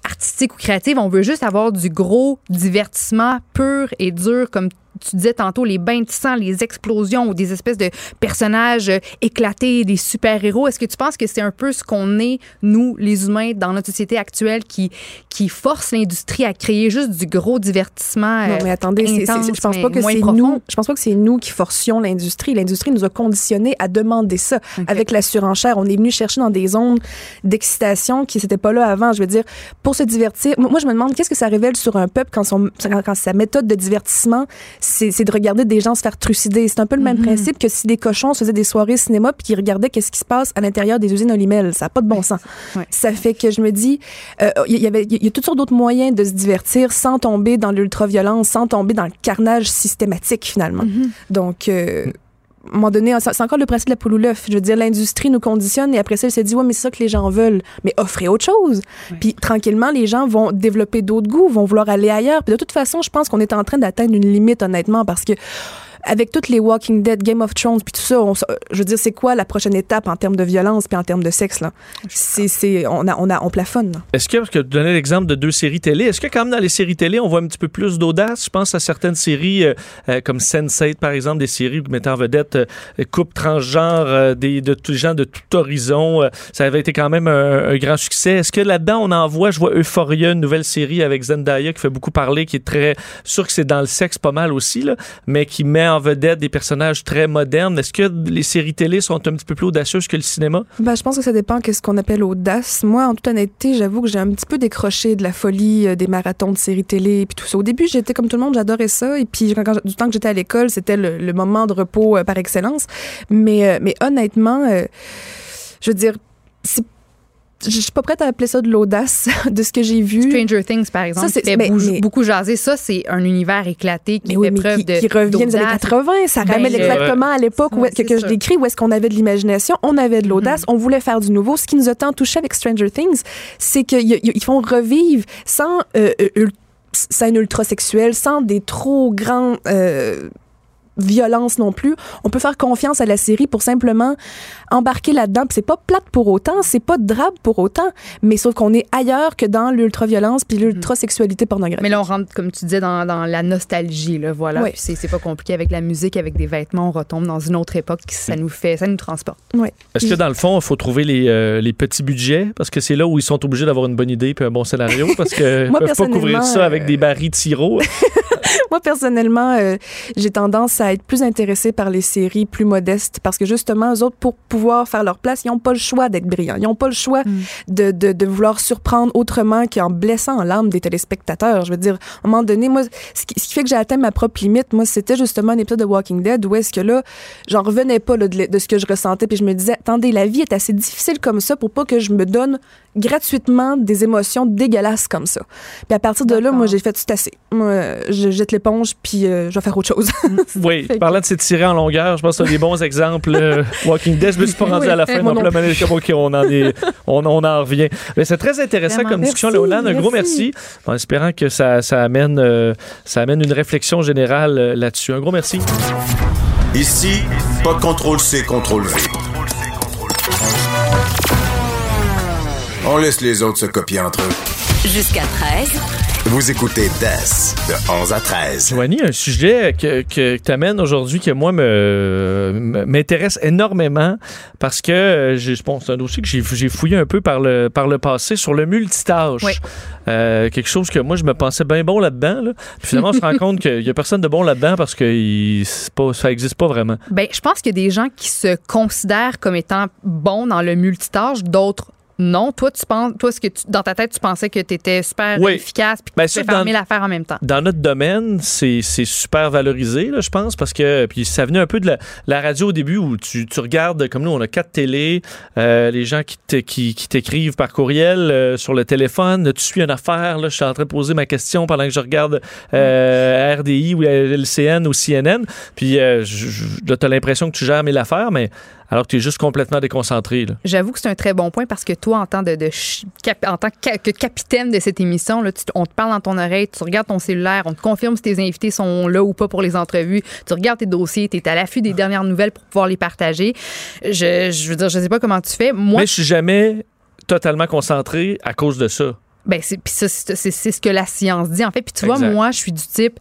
artistique ou créative, on veut juste avoir du gros divertissement pur et dur comme tu disais tantôt, les bains de sang, les explosions ou des espèces de personnages euh, éclatés, des super-héros. Est-ce que tu penses que c'est un peu ce qu'on est, nous, les humains, dans notre société actuelle, qui, qui force l'industrie à créer juste du gros divertissement Non, euh, mais attendez, c'est- intense, je pense pas que c'est nous. Je pense pas que c'est nous qui forcions l'industrie. L'industrie nous a conditionnés à demander ça. Avec la surenchère, on est venu chercher dans des zones d'excitation qui n'étaient pas là avant. Je veux dire, pour se divertir. Moi, je me demande qu'est-ce que ça révèle sur un peuple quand, son, quand sa méthode de divertissement, c'est de regarder des gens se faire trucider. C'est un peu le même principe que si des cochons se faisaient des soirées cinéma puis qu'ils regardaient qu'est-ce qui se passe à l'intérieur des usines Olimel. Ça n'a pas de bon sens. Ça fait que je me dis, euh, il y, avait, il y a toutes sortes d'autres moyens de se divertir sans tomber dans l'ultra-violence, sans tomber dans le carnage systématique, finalement. Donc, euh, à un moment donné, c'est c'est encore le principe de la poule ou l'œuf. Je veux dire, l'industrie nous conditionne et après ça, elle s'est dit, ouais, mais c'est ça que les gens veulent. Mais offrez autre chose. Puis tranquillement, les gens vont développer d'autres goûts, vont vouloir aller ailleurs. Puis de toute façon, je pense qu'on est en train d'atteindre une limite, honnêtement, parce que avec toutes les Walking Dead, Game of Thrones, puis tout ça, on s- je veux dire, c'est quoi la prochaine étape en termes de violence puis en termes de sexe là? C'est, c'est, on a, on a, on plafonne. Est-ce que, parce que tu donnais l'exemple de deux séries télé, est-ce que quand même dans les séries télé, on voit un petit peu plus d'audace? Je pense à certaines séries euh, euh, comme Sense8, par exemple, des séries qui mettaient en vedette euh, couple transgenre, euh, des, de tous les gens de tout horizon. euh, ça avait été quand même un, un grand succès. Est-ce que là-dedans, on en voit, je vois Euphoria, une nouvelle série avec Zendaya qui fait beaucoup parler, qui est très sûr que c'est dans le sexe pas mal aussi, là, mais qui met en vedette des personnages très modernes. Est-ce que les séries télé sont un petit peu plus audacieuses que le cinéma? Ben, je pense que ça dépend de ce qu'on appelle audace. Moi, en toute honnêteté, j'avoue que j'ai un petit peu décroché de la folie euh, des marathons de séries télé et puis tout ça. Au début, j'étais comme tout le monde, j'adorais ça. Et puis, du temps que j'étais à l'école, c'était le, moment de repos euh, par excellence. Mais, euh, mais honnêtement, je veux dire, c'est je suis pas prête à appeler ça de l'audace de ce que j'ai vu. Stranger Things, par exemple, Ça, fait mais- beaucoup jaser. Ça, c'est un univers éclaté qui Mais oui, fait mais preuve qui, de qui revient des années d'audace. 80, ça Ben, ramène le- exactement à l'époque que, que je décris, où est-ce qu'on avait de l'imagination, on avait de l'audace, on voulait faire du nouveau. Ce qui nous a tant touché avec Stranger Things, c'est qu'ils font revivre sans euh, euh, scène ultra sexuelle, sans des trop grands euh, violence non plus. On peut faire confiance à la série pour simplement embarquer là-dedans. Puis c'est pas plate pour autant, c'est pas drabe pour autant, mais sauf qu'on est ailleurs que dans l'ultra-violence puis l'ultra-sexualité pornographique. Mais là, on rentre, comme tu disais, dans, dans la nostalgie, là, voilà. Oui. Puis c'est, c'est pas compliqué avec la musique, avec des vêtements, on retombe dans une autre époque, ça nous fait, ça nous transporte. Oui. Est-ce que dans le fond, il faut trouver les, euh, les petits budgets? Parce que c'est là où ils sont obligés d'avoir une bonne idée et un bon scénario. Parce ne Moi, peuvent pas couvrir personnellement, ça avec euh, des barils de sirop. Moi, personnellement, euh, j'ai tendance à être plus intéressée par les séries plus modestes parce que justement, eux autres, pour pouvoir faire leur place, ils n'ont pas le choix d'être brillants. Ils n'ont pas le choix de, de, de vouloir surprendre autrement qu'en blessant l'âme des téléspectateurs. Je veux dire, à un moment donné, moi, ce qui, ce qui fait que j'ai atteint ma propre limite, moi, c'était justement un épisode de Walking Dead où est-ce que là, j'en revenais pas là, de, de ce que je ressentais puis je me disais, attendez, la vie est assez difficile comme ça pour pas que je me donne gratuitement des émotions dégueulasses comme ça. Puis à partir de là, moi, j'ai fait tout assez. Moi, je jette l'éponge puis euh, je vais faire autre chose. oui, Fait que- parlant de s'étirer en longueur, je pense que c'est des bons exemples. euh, Walking Dead, je me suis pas rendu Oui, à la fin. non comme, OK, on en, est, on, on en revient. Mais c'est très intéressant Vraiment. comme discussion, Léolane. Un gros merci. En espérant que ça, ça, amène, euh, ça amène une réflexion générale euh, là-dessus. Un gros merci. Ici, pas de contrôle C, contrôle V. On laisse les autres se copier entre eux. Jusqu'à 13. Vous écoutez DES de 11 à 13. Joanie, un sujet que, que, tu amènes aujourd'hui que moi me, m'intéresse énormément parce que euh, j'ai- je pense que c'est un dossier que j'ai, j'ai fouillé un peu par le, par le passé sur le multitâche. Oui. Euh, quelque chose que moi je me pensais bien bon là-dedans. là. Puis finalement, on se rend compte qu'il y a personne de bon là-dedans parce que il- c'est pas, ça existe pas vraiment. Ben, je pense qu'il y a des gens qui se considèrent comme étant bons dans le multitâche, d'autres non. Toi, tu penses, toi, ce que tu- dans ta tête, tu pensais que tu étais super Oui. efficace puis que Ben, tu ça, pouvais faire dans- mille affaires en même temps. Dans notre domaine, c'est super valorisé, là, je pense, parce que puis ça venait un peu de la, la radio au début où tu, tu regardes, comme nous, on a quatre télés, euh, les gens qui te- qui, qui t'écrivent par courriel euh, sur le téléphone, tu suis une affaire, là, je suis en train de poser ma question pendant que je regarde euh, RDI ou LCN ou CNN, puis euh, je- je- là, t'as l'impression que tu gères mille affaires, mais alors que tu es juste complètement déconcentré. J'avoue que c'est un très bon point parce que toi, en tant, de, de ch- cap- en tant que, ca- que capitaine de cette émission, là, tu- on te parle dans ton oreille, tu regardes ton cellulaire, on te confirme si tes invités sont là ou pas pour les entrevues, tu regardes tes dossiers, tu es à l'affût des dernières nouvelles pour pouvoir les partager. Je, je veux dire, je sais pas comment tu fais. Moi, Mais je suis jamais totalement concentré à cause de ça. Ben, c'est, puis ça, c'est, ce que la science dit, en fait. Puis tu vois, moi, je suis du type.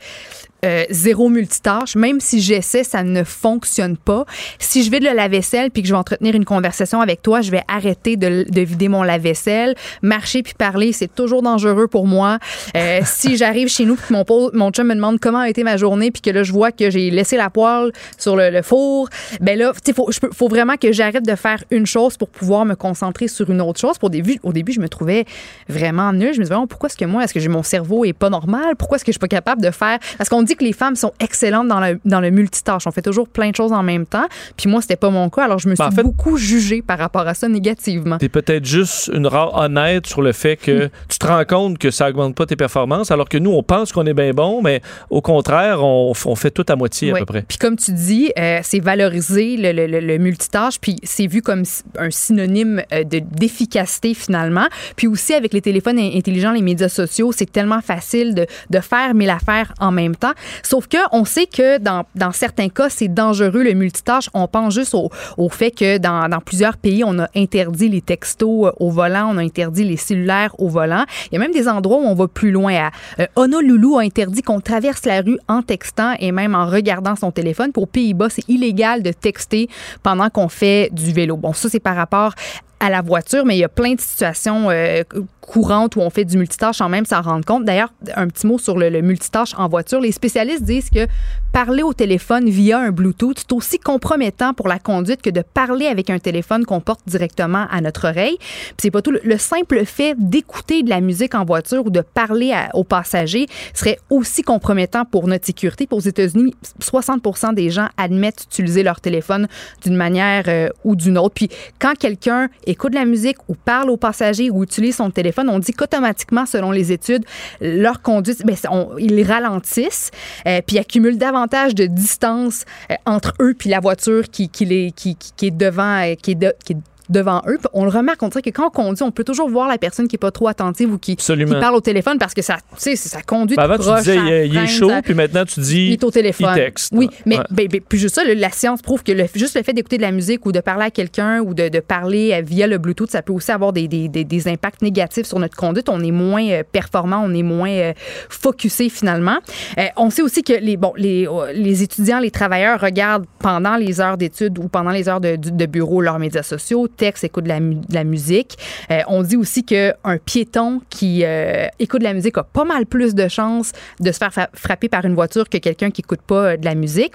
Euh, zéro multitâche. Même si j'essaie, ça ne fonctionne pas. Si je vais de la lave-vaisselle puis que je vais entretenir une conversation avec toi, je vais arrêter de, de vider mon lave-vaisselle. Marcher puis parler, c'est toujours dangereux pour moi. Euh, si j'arrive chez nous puis mon, mon chum me demande comment a été ma journée puis que là, je vois que j'ai laissé la poêle sur le, le four, ben là, tu sais, faut, faut vraiment que j'arrête de faire une chose pour pouvoir me concentrer sur une autre chose. Pour début, au début, je me trouvais vraiment nulle. Je me disais, Oh, pourquoi est-ce que moi, est-ce que mon cerveau est pas normal? Pourquoi est-ce que je suis pas capable de faire? Parce qu'on dit que les femmes sont excellentes dans le, dans le multitâche. On fait toujours plein de choses en même temps. Puis moi, c'était pas mon cas. Alors, je me suis Ben, en fait- beaucoup jugée par rapport à ça négativement. T'es peut-être juste une rare honnête sur le fait que tu te rends compte que ça augmente pas tes performances, alors que nous, on pense qu'on est bien bon, mais au contraire, on, on fait tout à moitié à peu près. Puis comme tu dis, euh, c'est valoriser le, le- le- multitâche, puis c'est vu comme un synonyme euh, de d'efficacité finalement. Puis aussi avec les téléphones in- intelligents, les médias sociaux, c'est tellement facile de, de faire mille affaires en même temps. Sauf que on sait que dans, certains cas, c'est dangereux le multitâche. On pense juste au, fait que dans, dans plusieurs pays, on a interdit les textos euh, au volant, on a interdit les cellulaires au volant. Il y a même des endroits où on va plus loin. À, euh, Honolulu a interdit qu'on traverse la rue en textant et même en regardant son téléphone. Pour Pays-Bas, c'est illégal de texter pendant qu'on fait du vélo. Bon, ça, c'est par rapport à la voiture, mais il y a plein de situations euh, courantes où on fait du multitâche sans même s'en rendre compte. D'ailleurs, un petit mot sur le, multitâche en voiture. Les spécialistes disent que parler au téléphone via un Bluetooth, c'est aussi compromettant pour la conduite que de parler avec un téléphone qu'on porte directement à notre oreille. Puis c'est pas tout. Le, le simple fait d'écouter de la musique en voiture ou de parler aux passagers serait aussi compromettant pour notre sécurité. Puis aux États-Unis, 60 des gens admettent utiliser leur téléphone d'une manière euh, ou d'une autre. Puis quand quelqu'un écoute la musique ou parle aux passagers ou utilise son téléphone, on dit qu'automatiquement, selon les études, leur conduite, ben, ils ralentissent, euh, puis accumulent davantage de distance euh, entre eux puis la voiture qui, qui, qui, qui- est devant, euh, qui de- qui est devant eux. On le remarque, on dirait que quand on conduit, on peut toujours voir la personne qui est pas trop attentive ou qui, qui parle au téléphone parce que ça, tu sais, ça conduit Ben, avant, tu disais, il, est- il est chaud, ça- puis maintenant, tu dis. il est au téléphone. Il texte. Oui, mais Ouais. ben, ben, puis juste ça, la science prouve que le- juste le fait d'écouter de la musique ou de parler à quelqu'un ou de, de parler euh, via le Bluetooth, ça peut aussi avoir des, des, des, des impacts négatifs sur notre conduite. On est moins euh, performant, on est moins euh, focusé finalement. Euh, on sait aussi que les, bon, les, les étudiants, les travailleurs regardent pendant les heures d'études ou pendant les heures de, de bureau leurs médias sociaux, textent, écoutent de la, musique. Euh, on dit aussi qu'un piéton qui euh, écoute de la musique a pas mal plus de chances de se faire fa- frapper par une voiture que quelqu'un qui écoute pas euh, de la musique.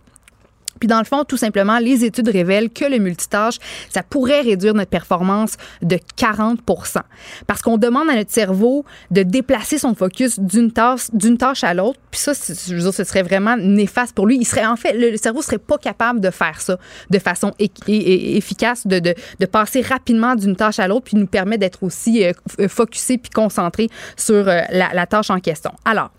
Puis dans le fond, tout simplement, les études révèlent que le multitâche, ça pourrait réduire notre performance de 40 Parce qu'on demande à notre cerveau de déplacer son focus d'une tâche, à l'autre. Puis ça, je veux dire, ce serait vraiment néfaste pour lui. Il serait, en fait, le, cerveau serait pas capable de faire ça de façon efficace, de, passer rapidement d'une tâche à l'autre, puis nous permet d'être aussi euh, f- focusé puis concentré sur euh, la tâche en question. Alors,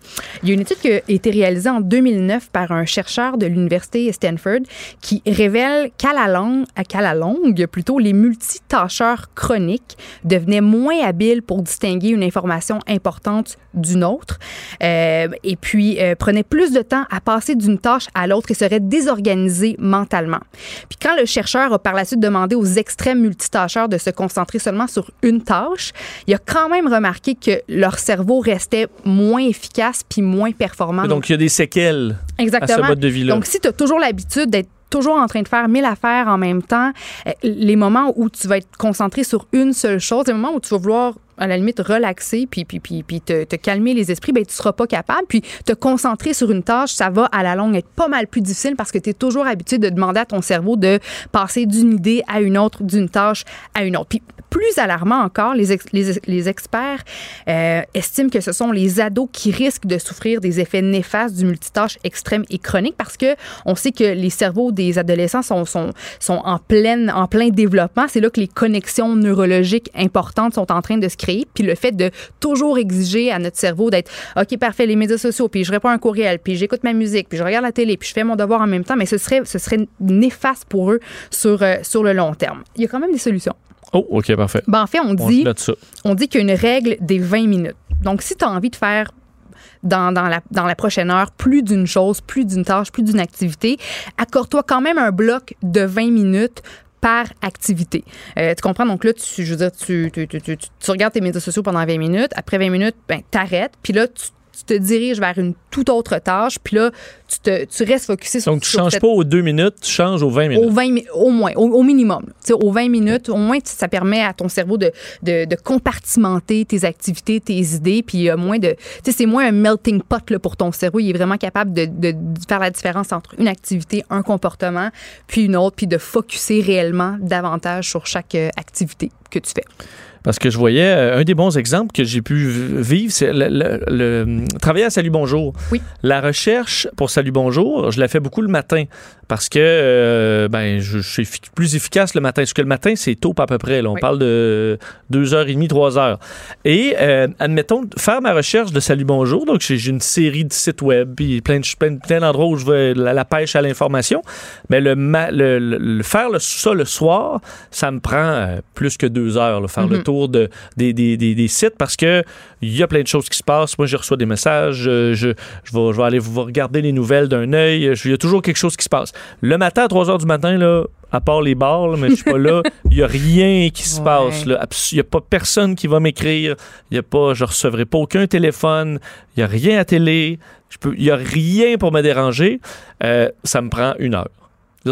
il y a une étude qui a été réalisée en 2009 par un chercheur de l'université Stanford qui révèle qu'à la longue, à- qu'à la longue, plutôt, les multitâcheurs chroniques devenaient moins habiles pour distinguer une information importante d'une autre euh, et puis euh, prenaient plus de temps à passer d'une tâche à l'autre et seraient désorganisés mentalement. Puis quand le chercheur a par la suite demandé aux extrêmes multitâcheurs de se concentrer seulement sur une tâche, il a quand même remarqué que leur cerveau restait moins efficace puis moins performant. Donc, il y a des séquelles Exactement. à ce mode de vie-là. Donc, si tu as toujours l'habitude d'être toujours en train de faire mille affaires en même temps, euh, les moments où tu vas être concentré sur une seule chose, les moments où tu vas vouloir à la limite relaxer puis puis puis, puis te, calmer les esprits ben tu seras pas capable. Puis te concentrer sur une tâche ça va à la longue être pas mal plus difficile parce que tu es toujours habitué de demander à ton cerveau de passer d'une idée à une autre d'une tâche à une autre. Puis plus alarmant encore les les, les experts euh, estiment que ce sont les ados qui risquent de souffrir des effets néfastes du multitâche extrême et chronique parce que on sait que les cerveaux des adolescents sont sont, sont en pleine en plein développement. C'est là que les connexions neurologiques importantes sont en train de se puis le fait de toujours exiger à notre cerveau d'être OK parfait les médias sociaux puis je réponds à un courriel puis j'écoute ma musique puis je regarde la télé puis je fais mon devoir en même temps mais ce serait ce serait néfaste pour eux sur euh, sur le long terme il y a quand même des solutions Oh, OK, parfait. ben, en fait on dit on dit qu'il y a une règle des 20 minutes. Donc, si tu as envie de faire dans, dans, la, dans la prochaine heure plus d'une chose, plus d'une tâche, plus d'une activité, accorde-toi quand même un bloc de 20 minutes par activité. Euh, tu comprends? Donc là, tu, je veux dire, tu, tu, tu, tu- regardes tes médias sociaux pendant 20 minutes. Après 20 minutes, ben, t'arrêtes. Puis là, tu tu te diriges vers une toute autre tâche, puis là, tu, te, tu restes focusé sur Donc, tu sur changes cette- pas aux deux minutes, tu changes aux 20 minutes. au, 20 mi- au moins, au, au minimum. aux 20 minutes, au moins, ça permet à ton cerveau de, de, de compartimenter tes activités, tes idées, puis il y a moins de... Tu sais, c'est moins un melting pot là, pour ton cerveau. Il est vraiment capable de, de- de faire la différence entre une activité, un comportement, puis une autre, puis de focuser réellement davantage sur chaque euh, activité que tu fais. Parce que je voyais euh, un des bons exemples que j'ai pu vivre, c'est le, le- le- travailler à Salut Bonjour. Oui. La recherche pour Salut Bonjour, je la fais beaucoup le matin parce que euh, ben, je, je suis plus efficace le matin. Parce que le matin, c'est tôt à peu près. là. On Oui. parle de 2h30, 3h. Et euh, admettons, faire ma recherche de Salut Bonjour, donc j'ai une série de sites web, puis plein de- plein, plein d'endroits où je vais la, la pêche à l'information. Mais le, ma- le- le- le- faire le- ça le soir, ça me prend euh, plus que deux heures, là, faire le Mhm. tour de, des, des- des- des sites parce que il y a plein de choses qui se passent. Moi, je reçois des messages, euh, je, je, vais, je vais aller vous regarder les nouvelles d'un œil. Je- Il y a toujours quelque chose qui se passe. Le matin, à 3 heures du matin, là, à part les bars, là, mais je suis pas là, il y a rien qui se Ouais. passe. Il y a pas personne qui va m'écrire. Il y a pas, je recevrai pas aucun téléphone. Il y a rien à télé. Je peux, il y a rien pour me déranger. Euh, ça me prend une heure.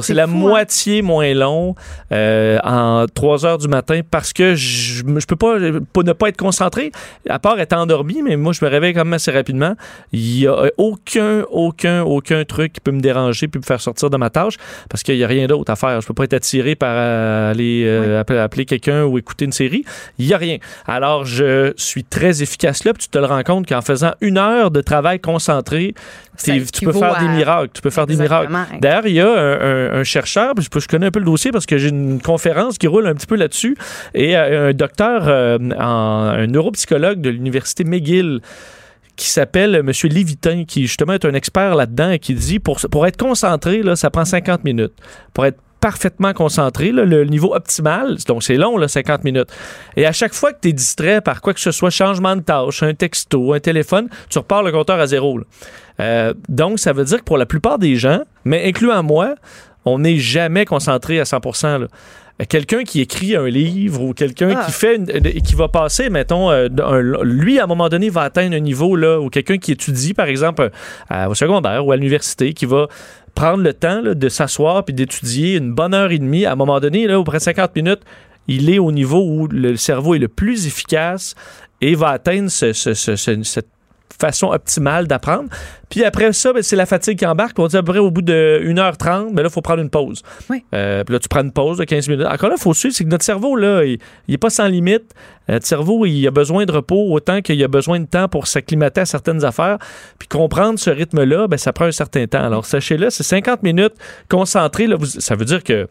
C'est la fou, hein? moitié moins long euh, en 3 heures du matin parce que je, je peux pas, pas ne pas être concentré, à part être endormi, mais moi je me réveille quand même assez rapidement. Il y a aucun, aucun, aucun truc qui peut me déranger puis me faire sortir de ma tâche parce qu'il y a rien d'autre à faire. Je peux pas être attiré par euh, aller euh, appeler, appeler quelqu'un ou écouter une série. Il y a rien. Alors je suis très efficace là. puis tu te le rends compte qu'en faisant une heure de travail concentré, Ça tu peux faire des miracles. Tu peux faire des miracles. D'ailleurs, il y a un, un- un chercheur, je, je connais un peu le dossier parce que j'ai une conférence qui roule un petit peu là-dessus, et euh, un docteur, euh, en- un neuropsychologue de l'université McGill qui s'appelle M. Lévitin, qui justement est un expert là-dedans et qui dit pour, pour être concentré, là, ça prend 50 minutes. Pour être parfaitement concentré, le niveau optimal, donc c'est long, là, 50 minutes. Et à chaque fois que tu es distrait par quoi que ce soit, changement de tâche, un texto, un téléphone, tu repars le compteur à zéro. Euh, donc, ça veut dire que pour la plupart des gens, mais incluant moi, on n'est jamais concentré à 100 là. Euh, Quelqu'un qui écrit un livre ou quelqu'un Ah. qui fait une- qui va passer, mettons, euh, lui à un moment donné va atteindre un niveau là ou quelqu'un qui étudie par exemple à- au secondaire ou à l'université qui va prendre le temps là, de s'asseoir puis d'étudier une bonne heure et demie à un moment donné là auprès de 50 minutes il est au niveau où le cerveau est le plus efficace et va atteindre ce- ce- ce- ce- cette façon optimale d'apprendre. Puis après ça, ben, c'est la fatigue qui embarque. On dit à peu près au bout de 1h30, ben là, il faut prendre une pause. Oui. Euh, puis là, tu prends une pause de 15 minutes. Encore là, il faut suivre, c'est que notre cerveau, là, il n'est pas sans limite. Euh, Notre cerveau, il a besoin de repos autant qu'il a besoin de temps pour s'acclimater à certaines affaires. Puis comprendre ce rythme-là, ben, ça prend un certain temps. Alors, sachez-le, c'est 50 minutes concentrées. Là, vous- ça veut dire que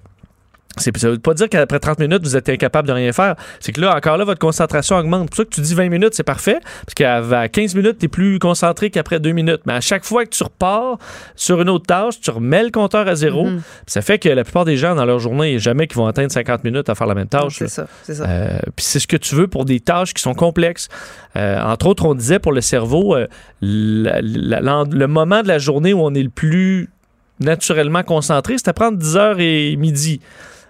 c'est, ça veut pas dire qu'après 30 minutes, vous êtes incapable de rien faire. C'est que là, encore là, votre concentration augmente. C'est pour ça que tu dis 20 minutes, c'est parfait. Parce qu'à à 15 minutes, tu es plus concentré qu'après 2 minutes. Mais à chaque fois que tu repars sur une autre tâche, tu remets le compteur à zéro. Mhm. Ça fait que la plupart des gens, dans leur journée, il y a jamais qu'ils vont atteindre 50 minutes à faire la même tâche. C'est ça, c'est ça. Euh, Puis c'est ce que tu veux pour des tâches qui sont complexes. Euh, entre autres, on disait pour le cerveau, euh, la- la- la- le moment de la journée où on est le plus naturellement concentré, c'est à prendre 10 heures et midi.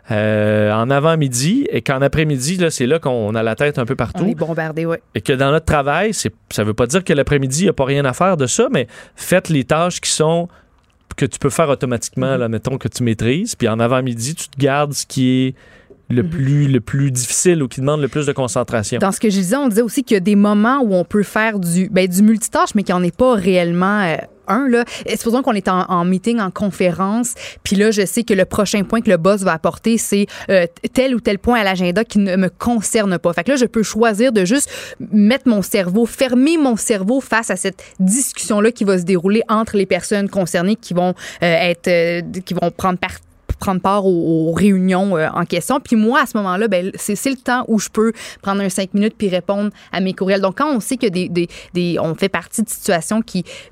Euh, en avant-midi et qu'en après-midi, là, c'est là qu'on a la tête un peu On partout. est bombardé, oui. Et que dans notre travail, c'est, ça veut pas dire que l'après-midi, il n'y a pas rien à faire de ça, mais faites les tâches qui sont que tu peux faire automatiquement, là, mettons que tu maîtrises. Puis en avant-midi, tu te gardes ce qui est le, Mhm. plus, le plus difficile ou qui demande le plus de concentration. Dans ce que je disais, on disait aussi qu'il y a des moments où on peut faire du, ben, du multitâche, mais qu'il n'y en est pas réellement euh, Là. Et Supposons qu'on est en, meeting, en conférence, puis là, je sais que le prochain point que le boss va apporter, c'est euh, tel ou tel point à l'agenda qui ne me concerne pas. Fait que là, je peux choisir de juste mettre mon cerveau, fermer mon cerveau face à cette discussion-là qui va se dérouler entre les personnes concernées qui vont euh, être, euh, qui vont prendre part prendre part aux, réunions euh, en question. Puis moi, à ce moment-là, ben, c'est le temps où je peux prendre un cinq minutes puis répondre à mes courriels. Donc, quand on sait que fait partie de situations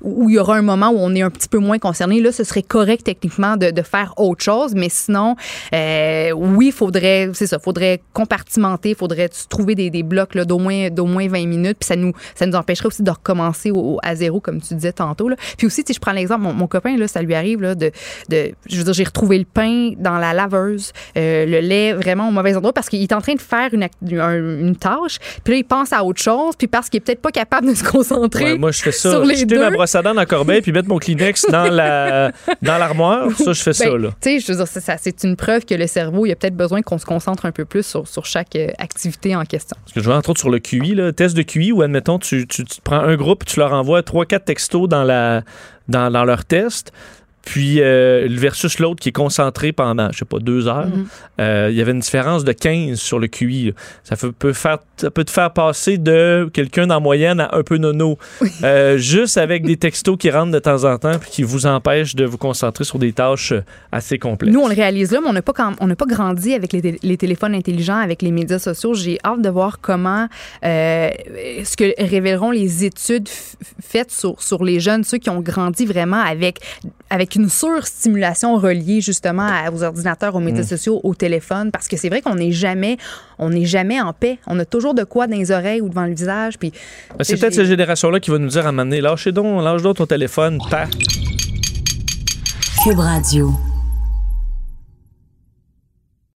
où il y aura un moment où on est un petit peu moins concerné, là, ce serait correct techniquement de, faire autre chose. Mais sinon, euh, oui, il faudrait, c'est ça, faudrait compartimenter, faudrait trouver des, blocs d'au moins, d'au moins 20 minutes. Puis ça nous, empêcherait aussi de recommencer à zéro, comme tu disais tantôt. Puis aussi, si je prends l'exemple, mon, mon copain, ça lui arrive de, je veux dire, j'ai retrouvé le pain main dans la laveuse, euh, le lait vraiment au mauvais endroit parce qu'il est en train de faire une, tâche, puis là, il pense à autre chose, puis parce qu'il est peut-être pas capable de se concentrer Ouais, moi, je fais ça. sur les Jeter deux. ma brosse à dents dans la corbeille puis mettre mon Kleenex dans la dans l'armoire. Ça, je fais ça, Ben, là. Tu sais, je veux dire, ça- ça- c'est une preuve que le cerveau, il a peut-être besoin qu'on se concentre un peu plus sur, sur chaque euh, activité en question. Parce que je vois entre autres sur le QI, là, test de QI où, admettons, tu, tu, tu prends un groupe, tu leur envoies 3-4 textos dans, la, dans, dans leur test, puis euh, versus l'autre qui est concentré pendant, je sais pas, deux heures. Mhm. Euh, Il y avait une différence de 15 sur le QI. Ça peut, faire, ça peut te faire passer de quelqu'un en moyenne à un peu nono, euh, juste avec des textos qui rentrent de temps en temps puis qui vous empêchent de vous concentrer sur des tâches euh, assez complexes. Nous, on le réalise là, mais on n'a pas, quand- on n'a pas grandi avec les, les téléphones intelligents, avec les médias sociaux. J'ai hâte de voir comment, ce que révéleront les études faites sur, sur les jeunes, ceux qui ont grandi vraiment avec, avec une surstimulation reliée justement à- aux ordinateurs, aux médias Mm. sociaux, au téléphone, parce que c'est vrai qu'on n'est jamais, on n'est jamais en paix. On a toujours de quoi dans les oreilles ou devant le visage. Puis, Ben, c'est peut-être cette génération-là qui va nous dire à un moment donné, lâchez donc, lâche donc ton téléphone, pas. Cube Radio.